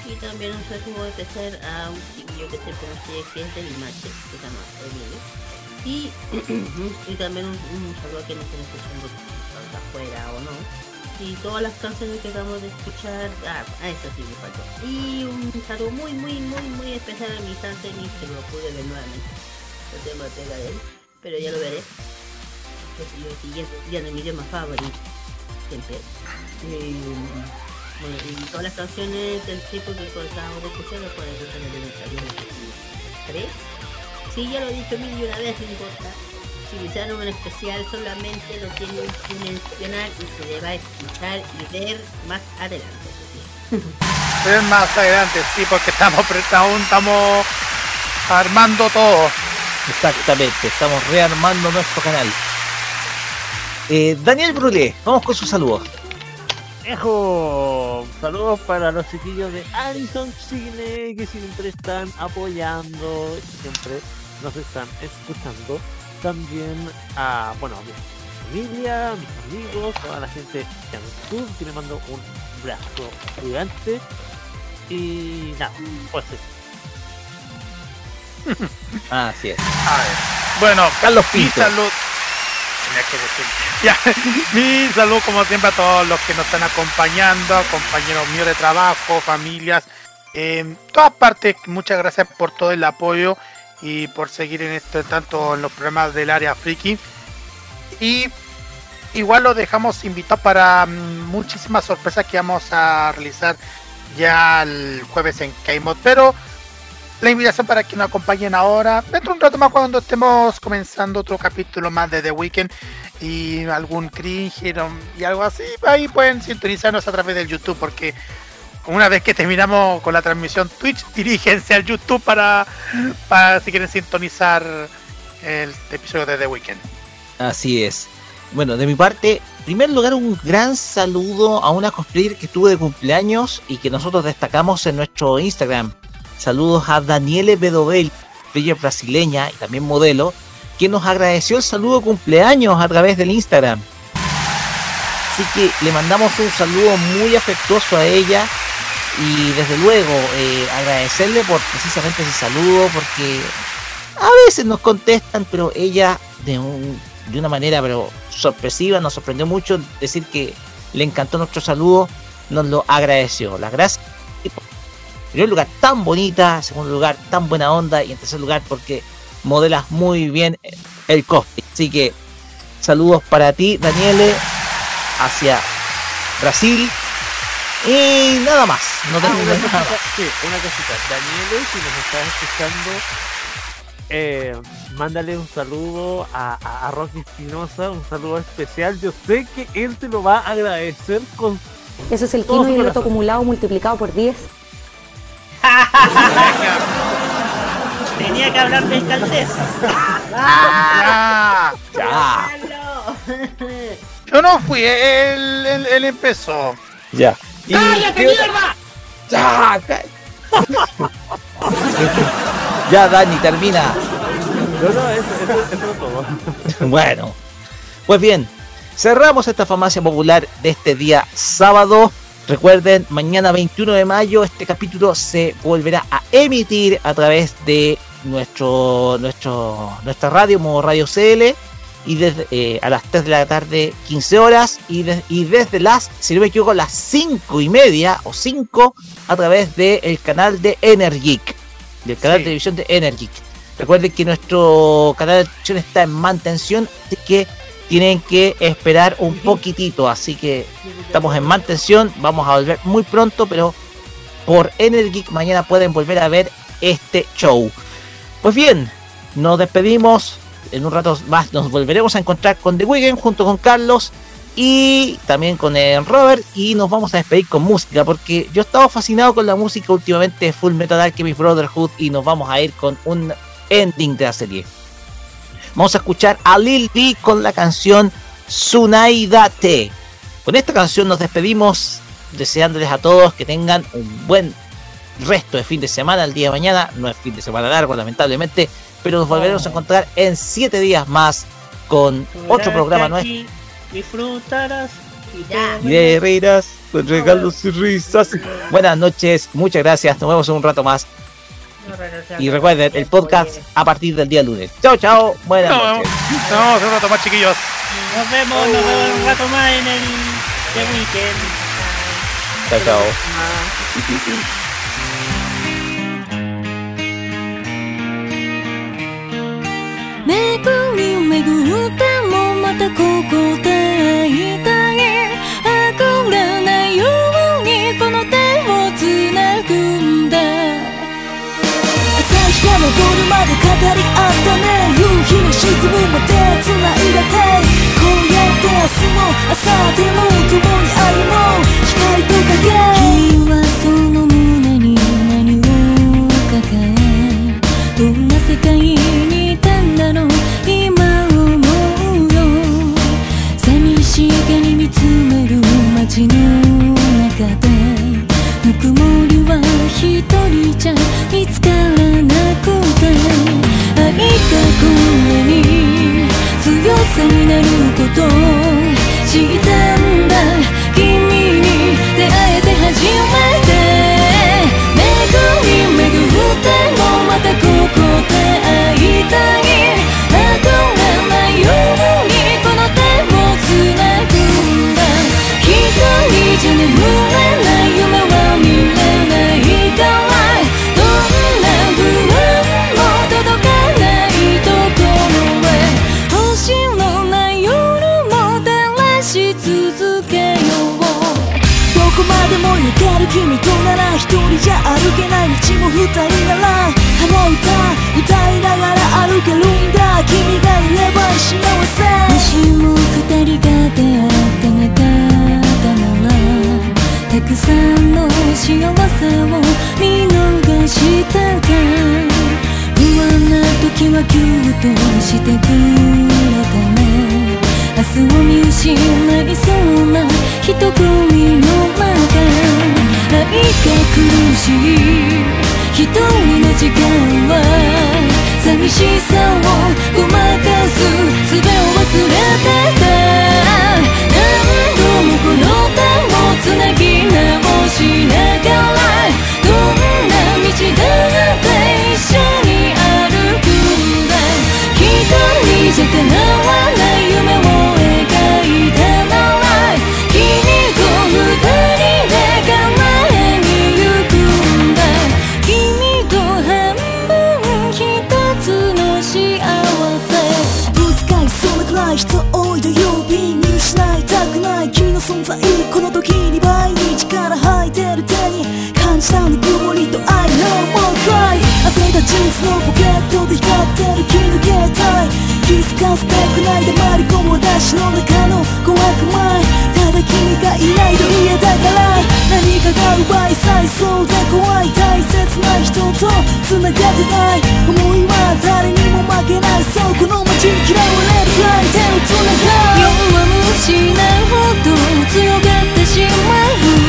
Y también un saludo especial a un chiquillo que nos sigue que es de Limache, que se llama Emilio. Y, (clears throat) y también un, un saludo a quienes estén escuchando afuera o no. Y todas las canciones que acabamos de escuchar, ah, a eso sí me faltó. Y un saludo muy, muy, muy, muy especial a mi Santenis, que no lo pude ver nuevamente. No tengo pega de él, pero ya lo veré que si yo de mi idioma favorito siempre Eh, bueno y todas las canciones del tipo que escuchar las pueden escuchar en el estadio ¿Tres? Sí, ya lo he dicho mil y una vez, no importa. Si hicieron un especial solamente lo tienen que mencionar y se le va a escuchar y ver más adelante. Ven más adelante, sí, porque estamos, aún estamos armando todo. Exactamente, estamos rearmando nuestro canal. Eh, Daniel Brulé, vamos con sus saludos. Ejo, saludos para los chiquillos de Alison Cine que siempre están apoyando, siempre nos están escuchando. También a, bueno, a mi familia, a mis amigos, toda la gente que en YouTube, que le mando un abrazo gigante. Y nada, pues eso. (laughs) Así es. A ver. Bueno, Carlos Pinto. (laughs) mi salud como siempre a todos los que nos están acompañando, compañeros míos de trabajo, familias, en todas partes. Muchas gracias por todo el apoyo y por seguir en esto, tanto en los programas del área friki. Y igual los dejamos invitados para mm, muchísimas sorpresas que vamos a realizar ya el jueves en K-Mod, pero la invitación para que nos acompañen ahora, dentro de un rato más cuando estemos comenzando otro capítulo más de The Weekend y algún cringe y algo así, ahí pueden sintonizarnos a través del YouTube porque una vez que terminamos con la transmisión Twitch, diríjense al YouTube para, para si quieren sintonizar el episodio de The Weekend. Así es. Bueno, de mi parte, en primer lugar, un gran saludo a una cosplayer que tuvo de cumpleaños y que nosotros destacamos en nuestro Instagram. Saludos a Daniele Bedobel, player brasileña y también modelo, que nos agradeció el saludo cumpleaños a través del Instagram. Así que le mandamos un saludo muy afectuoso a ella y desde luego eh, agradecerle por precisamente ese saludo porque a veces nos contestan, pero ella de, un- de una manera pero sorpresiva nos sorprendió mucho decir que le encantó nuestro saludo, nos lo agradeció. Las gracias. En primer lugar, tan bonita, en segundo lugar, tan buena onda y en tercer lugar porque modelas muy bien el cosplay. Así que saludos para ti, Daniele, hacia Brasil. Y nada más, no tengo Ah, una nada más. cosita, sí, una cosita. Daniel, si nos estás escuchando, eh, mándale un saludo a, a, a Rocky Espinosa, un saludo especial. Yo sé que él te lo va a agradecer con Eso es el su y el loto acumulado multiplicado por 10. (laughs) Tenía que hablar de escaldez. Ya. Ya. Yo no fui, él, él, él empezó. Ya. Y- ¡Cállate, mierda! Ya, ca- (laughs) ya, Dani, termina. No, no, eso, eso, eso es todo. (laughs) Bueno, pues bien, cerramos esta farmacia popular de este día sábado. Recuerden, mañana 21 de mayo este capítulo se volverá a emitir a través de nuestro, nuestro nuestra radio, modo Radio CL, y desde, eh, a las 3 de la tarde, 15 horas, y, de- y desde las, si no me equivoco, las 5 y media o 5 a través del canal de Energic, del canal de televisión de Energic. Recuerden que nuestro canal de televisión está en mantención, así que tienen que esperar un poquitito. Así que estamos en mantención, vamos a volver muy pronto, pero por Energic mañana pueden volver a ver este show. Pues bien, nos despedimos. En un rato más nos volveremos a encontrar con The Weeknd junto con Carlos y también con el Robert. Y nos vamos a despedir con música porque yo estaba fascinado con la música últimamente de Full Metal Alchemist Brotherhood y nos vamos a ir con un ending de la serie. Vamos a escuchar a Lil B con la canción Sunaida Te. Con esta canción nos despedimos deseándoles a todos que tengan un buen resto de fin de semana el día de mañana. No es fin de semana largo, lamentablemente, pero nos volveremos a encontrar en 7 días más con otro programa nuestro. Disfrutarás y ya. Y de reirás con regalos y risas. Buenas noches, muchas gracias. Nos vemos en un rato más. Y recuerden, el podcast a partir del día lunes. Chao, chao. Buenas No, noches. no, un rato más, chiquillos. Nos vemos, nos vemos un rato más en el The Weekend. Chao, chao. めぐりめぐってもまたここで会いた まで語り合ったね夕日に沈むまで繋いだ手こうやって明日も明後日も共に歩もう。光と影。君はその朝になることう二人なら鼻歌歌いながら歩ける。んだ君がいれば幸せもしも二人が出会ってなかったならたくさんの幸せを見逃したか不安な時はキュッとしてくれたね明日を見失いそうな一組の中愛が苦しい一人の時間は寂しさをごまかす術を忘れてた。何度もこの手をつなぎ直しながらどんな道だって一緒に歩く。んだ一人じゃ叶わない。感じたぬくもりと I know more cry 溢れたジーンズのポケットで光ってる君の携帯気づかせてくない黙り込む私の中の怖く前ただ君がいないと嫌だから。何かが奪い去りそうで怖い大切な人と繋がってたい。思いは誰にも負けない。そうこの街に嫌われるくらい手を繋がる。弱虫なほど強がってしまう。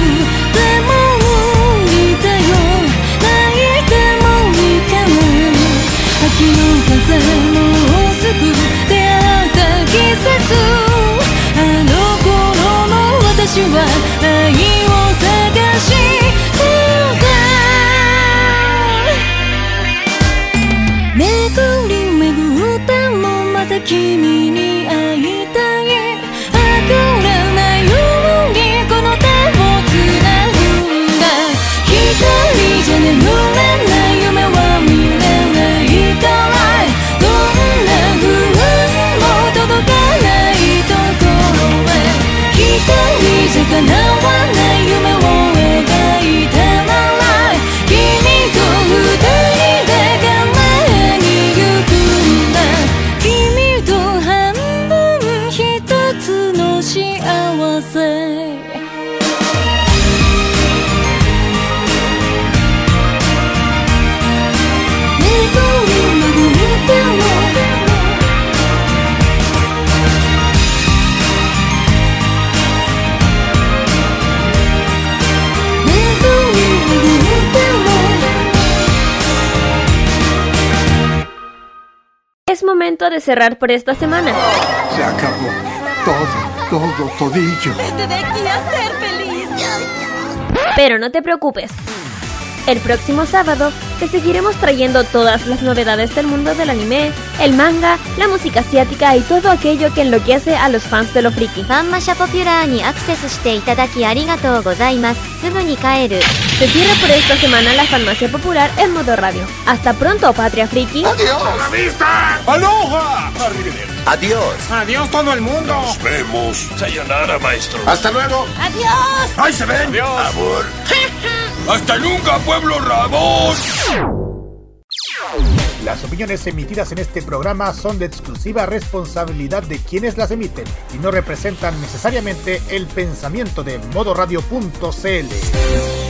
あの頃の私は愛を探してた巡り巡ってもまた君に会いたいあぐらないようにこの手をつなぐんだ一人じゃ眠たいわな夢を描いた De cerrar por esta semana. Se acabó. Todo, todo, todillo. Vete de aquí a ser feliz. Pero no te preocupes. El próximo sábado te seguiremos trayendo todas las novedades del mundo del anime, el manga, la música asiática y todo aquello que enloquece a los fans de lo friki. Fanmasha Popular ni acceso itadaki arigatou gozaimasu. Subu ni. Se cierra por esta semana la Farmacia Popular en modo radio. Hasta pronto, Patria Friki. ¡Adiós! ¡A la vista! ¡Aloha! ¡Adiós! ¡Adiós todo el mundo! ¡Nos vemos! ¡Sayonara, maestro! ¡Hasta luego! ¡Adiós! ¡Ahí se ven! ¡Adiós! ¡Abur! ¡Hasta nunca, pueblo Ramón! Las opiniones emitidas en este programa son de exclusiva responsabilidad de quienes las emiten y no representan necesariamente el pensamiento de modoradio.cl.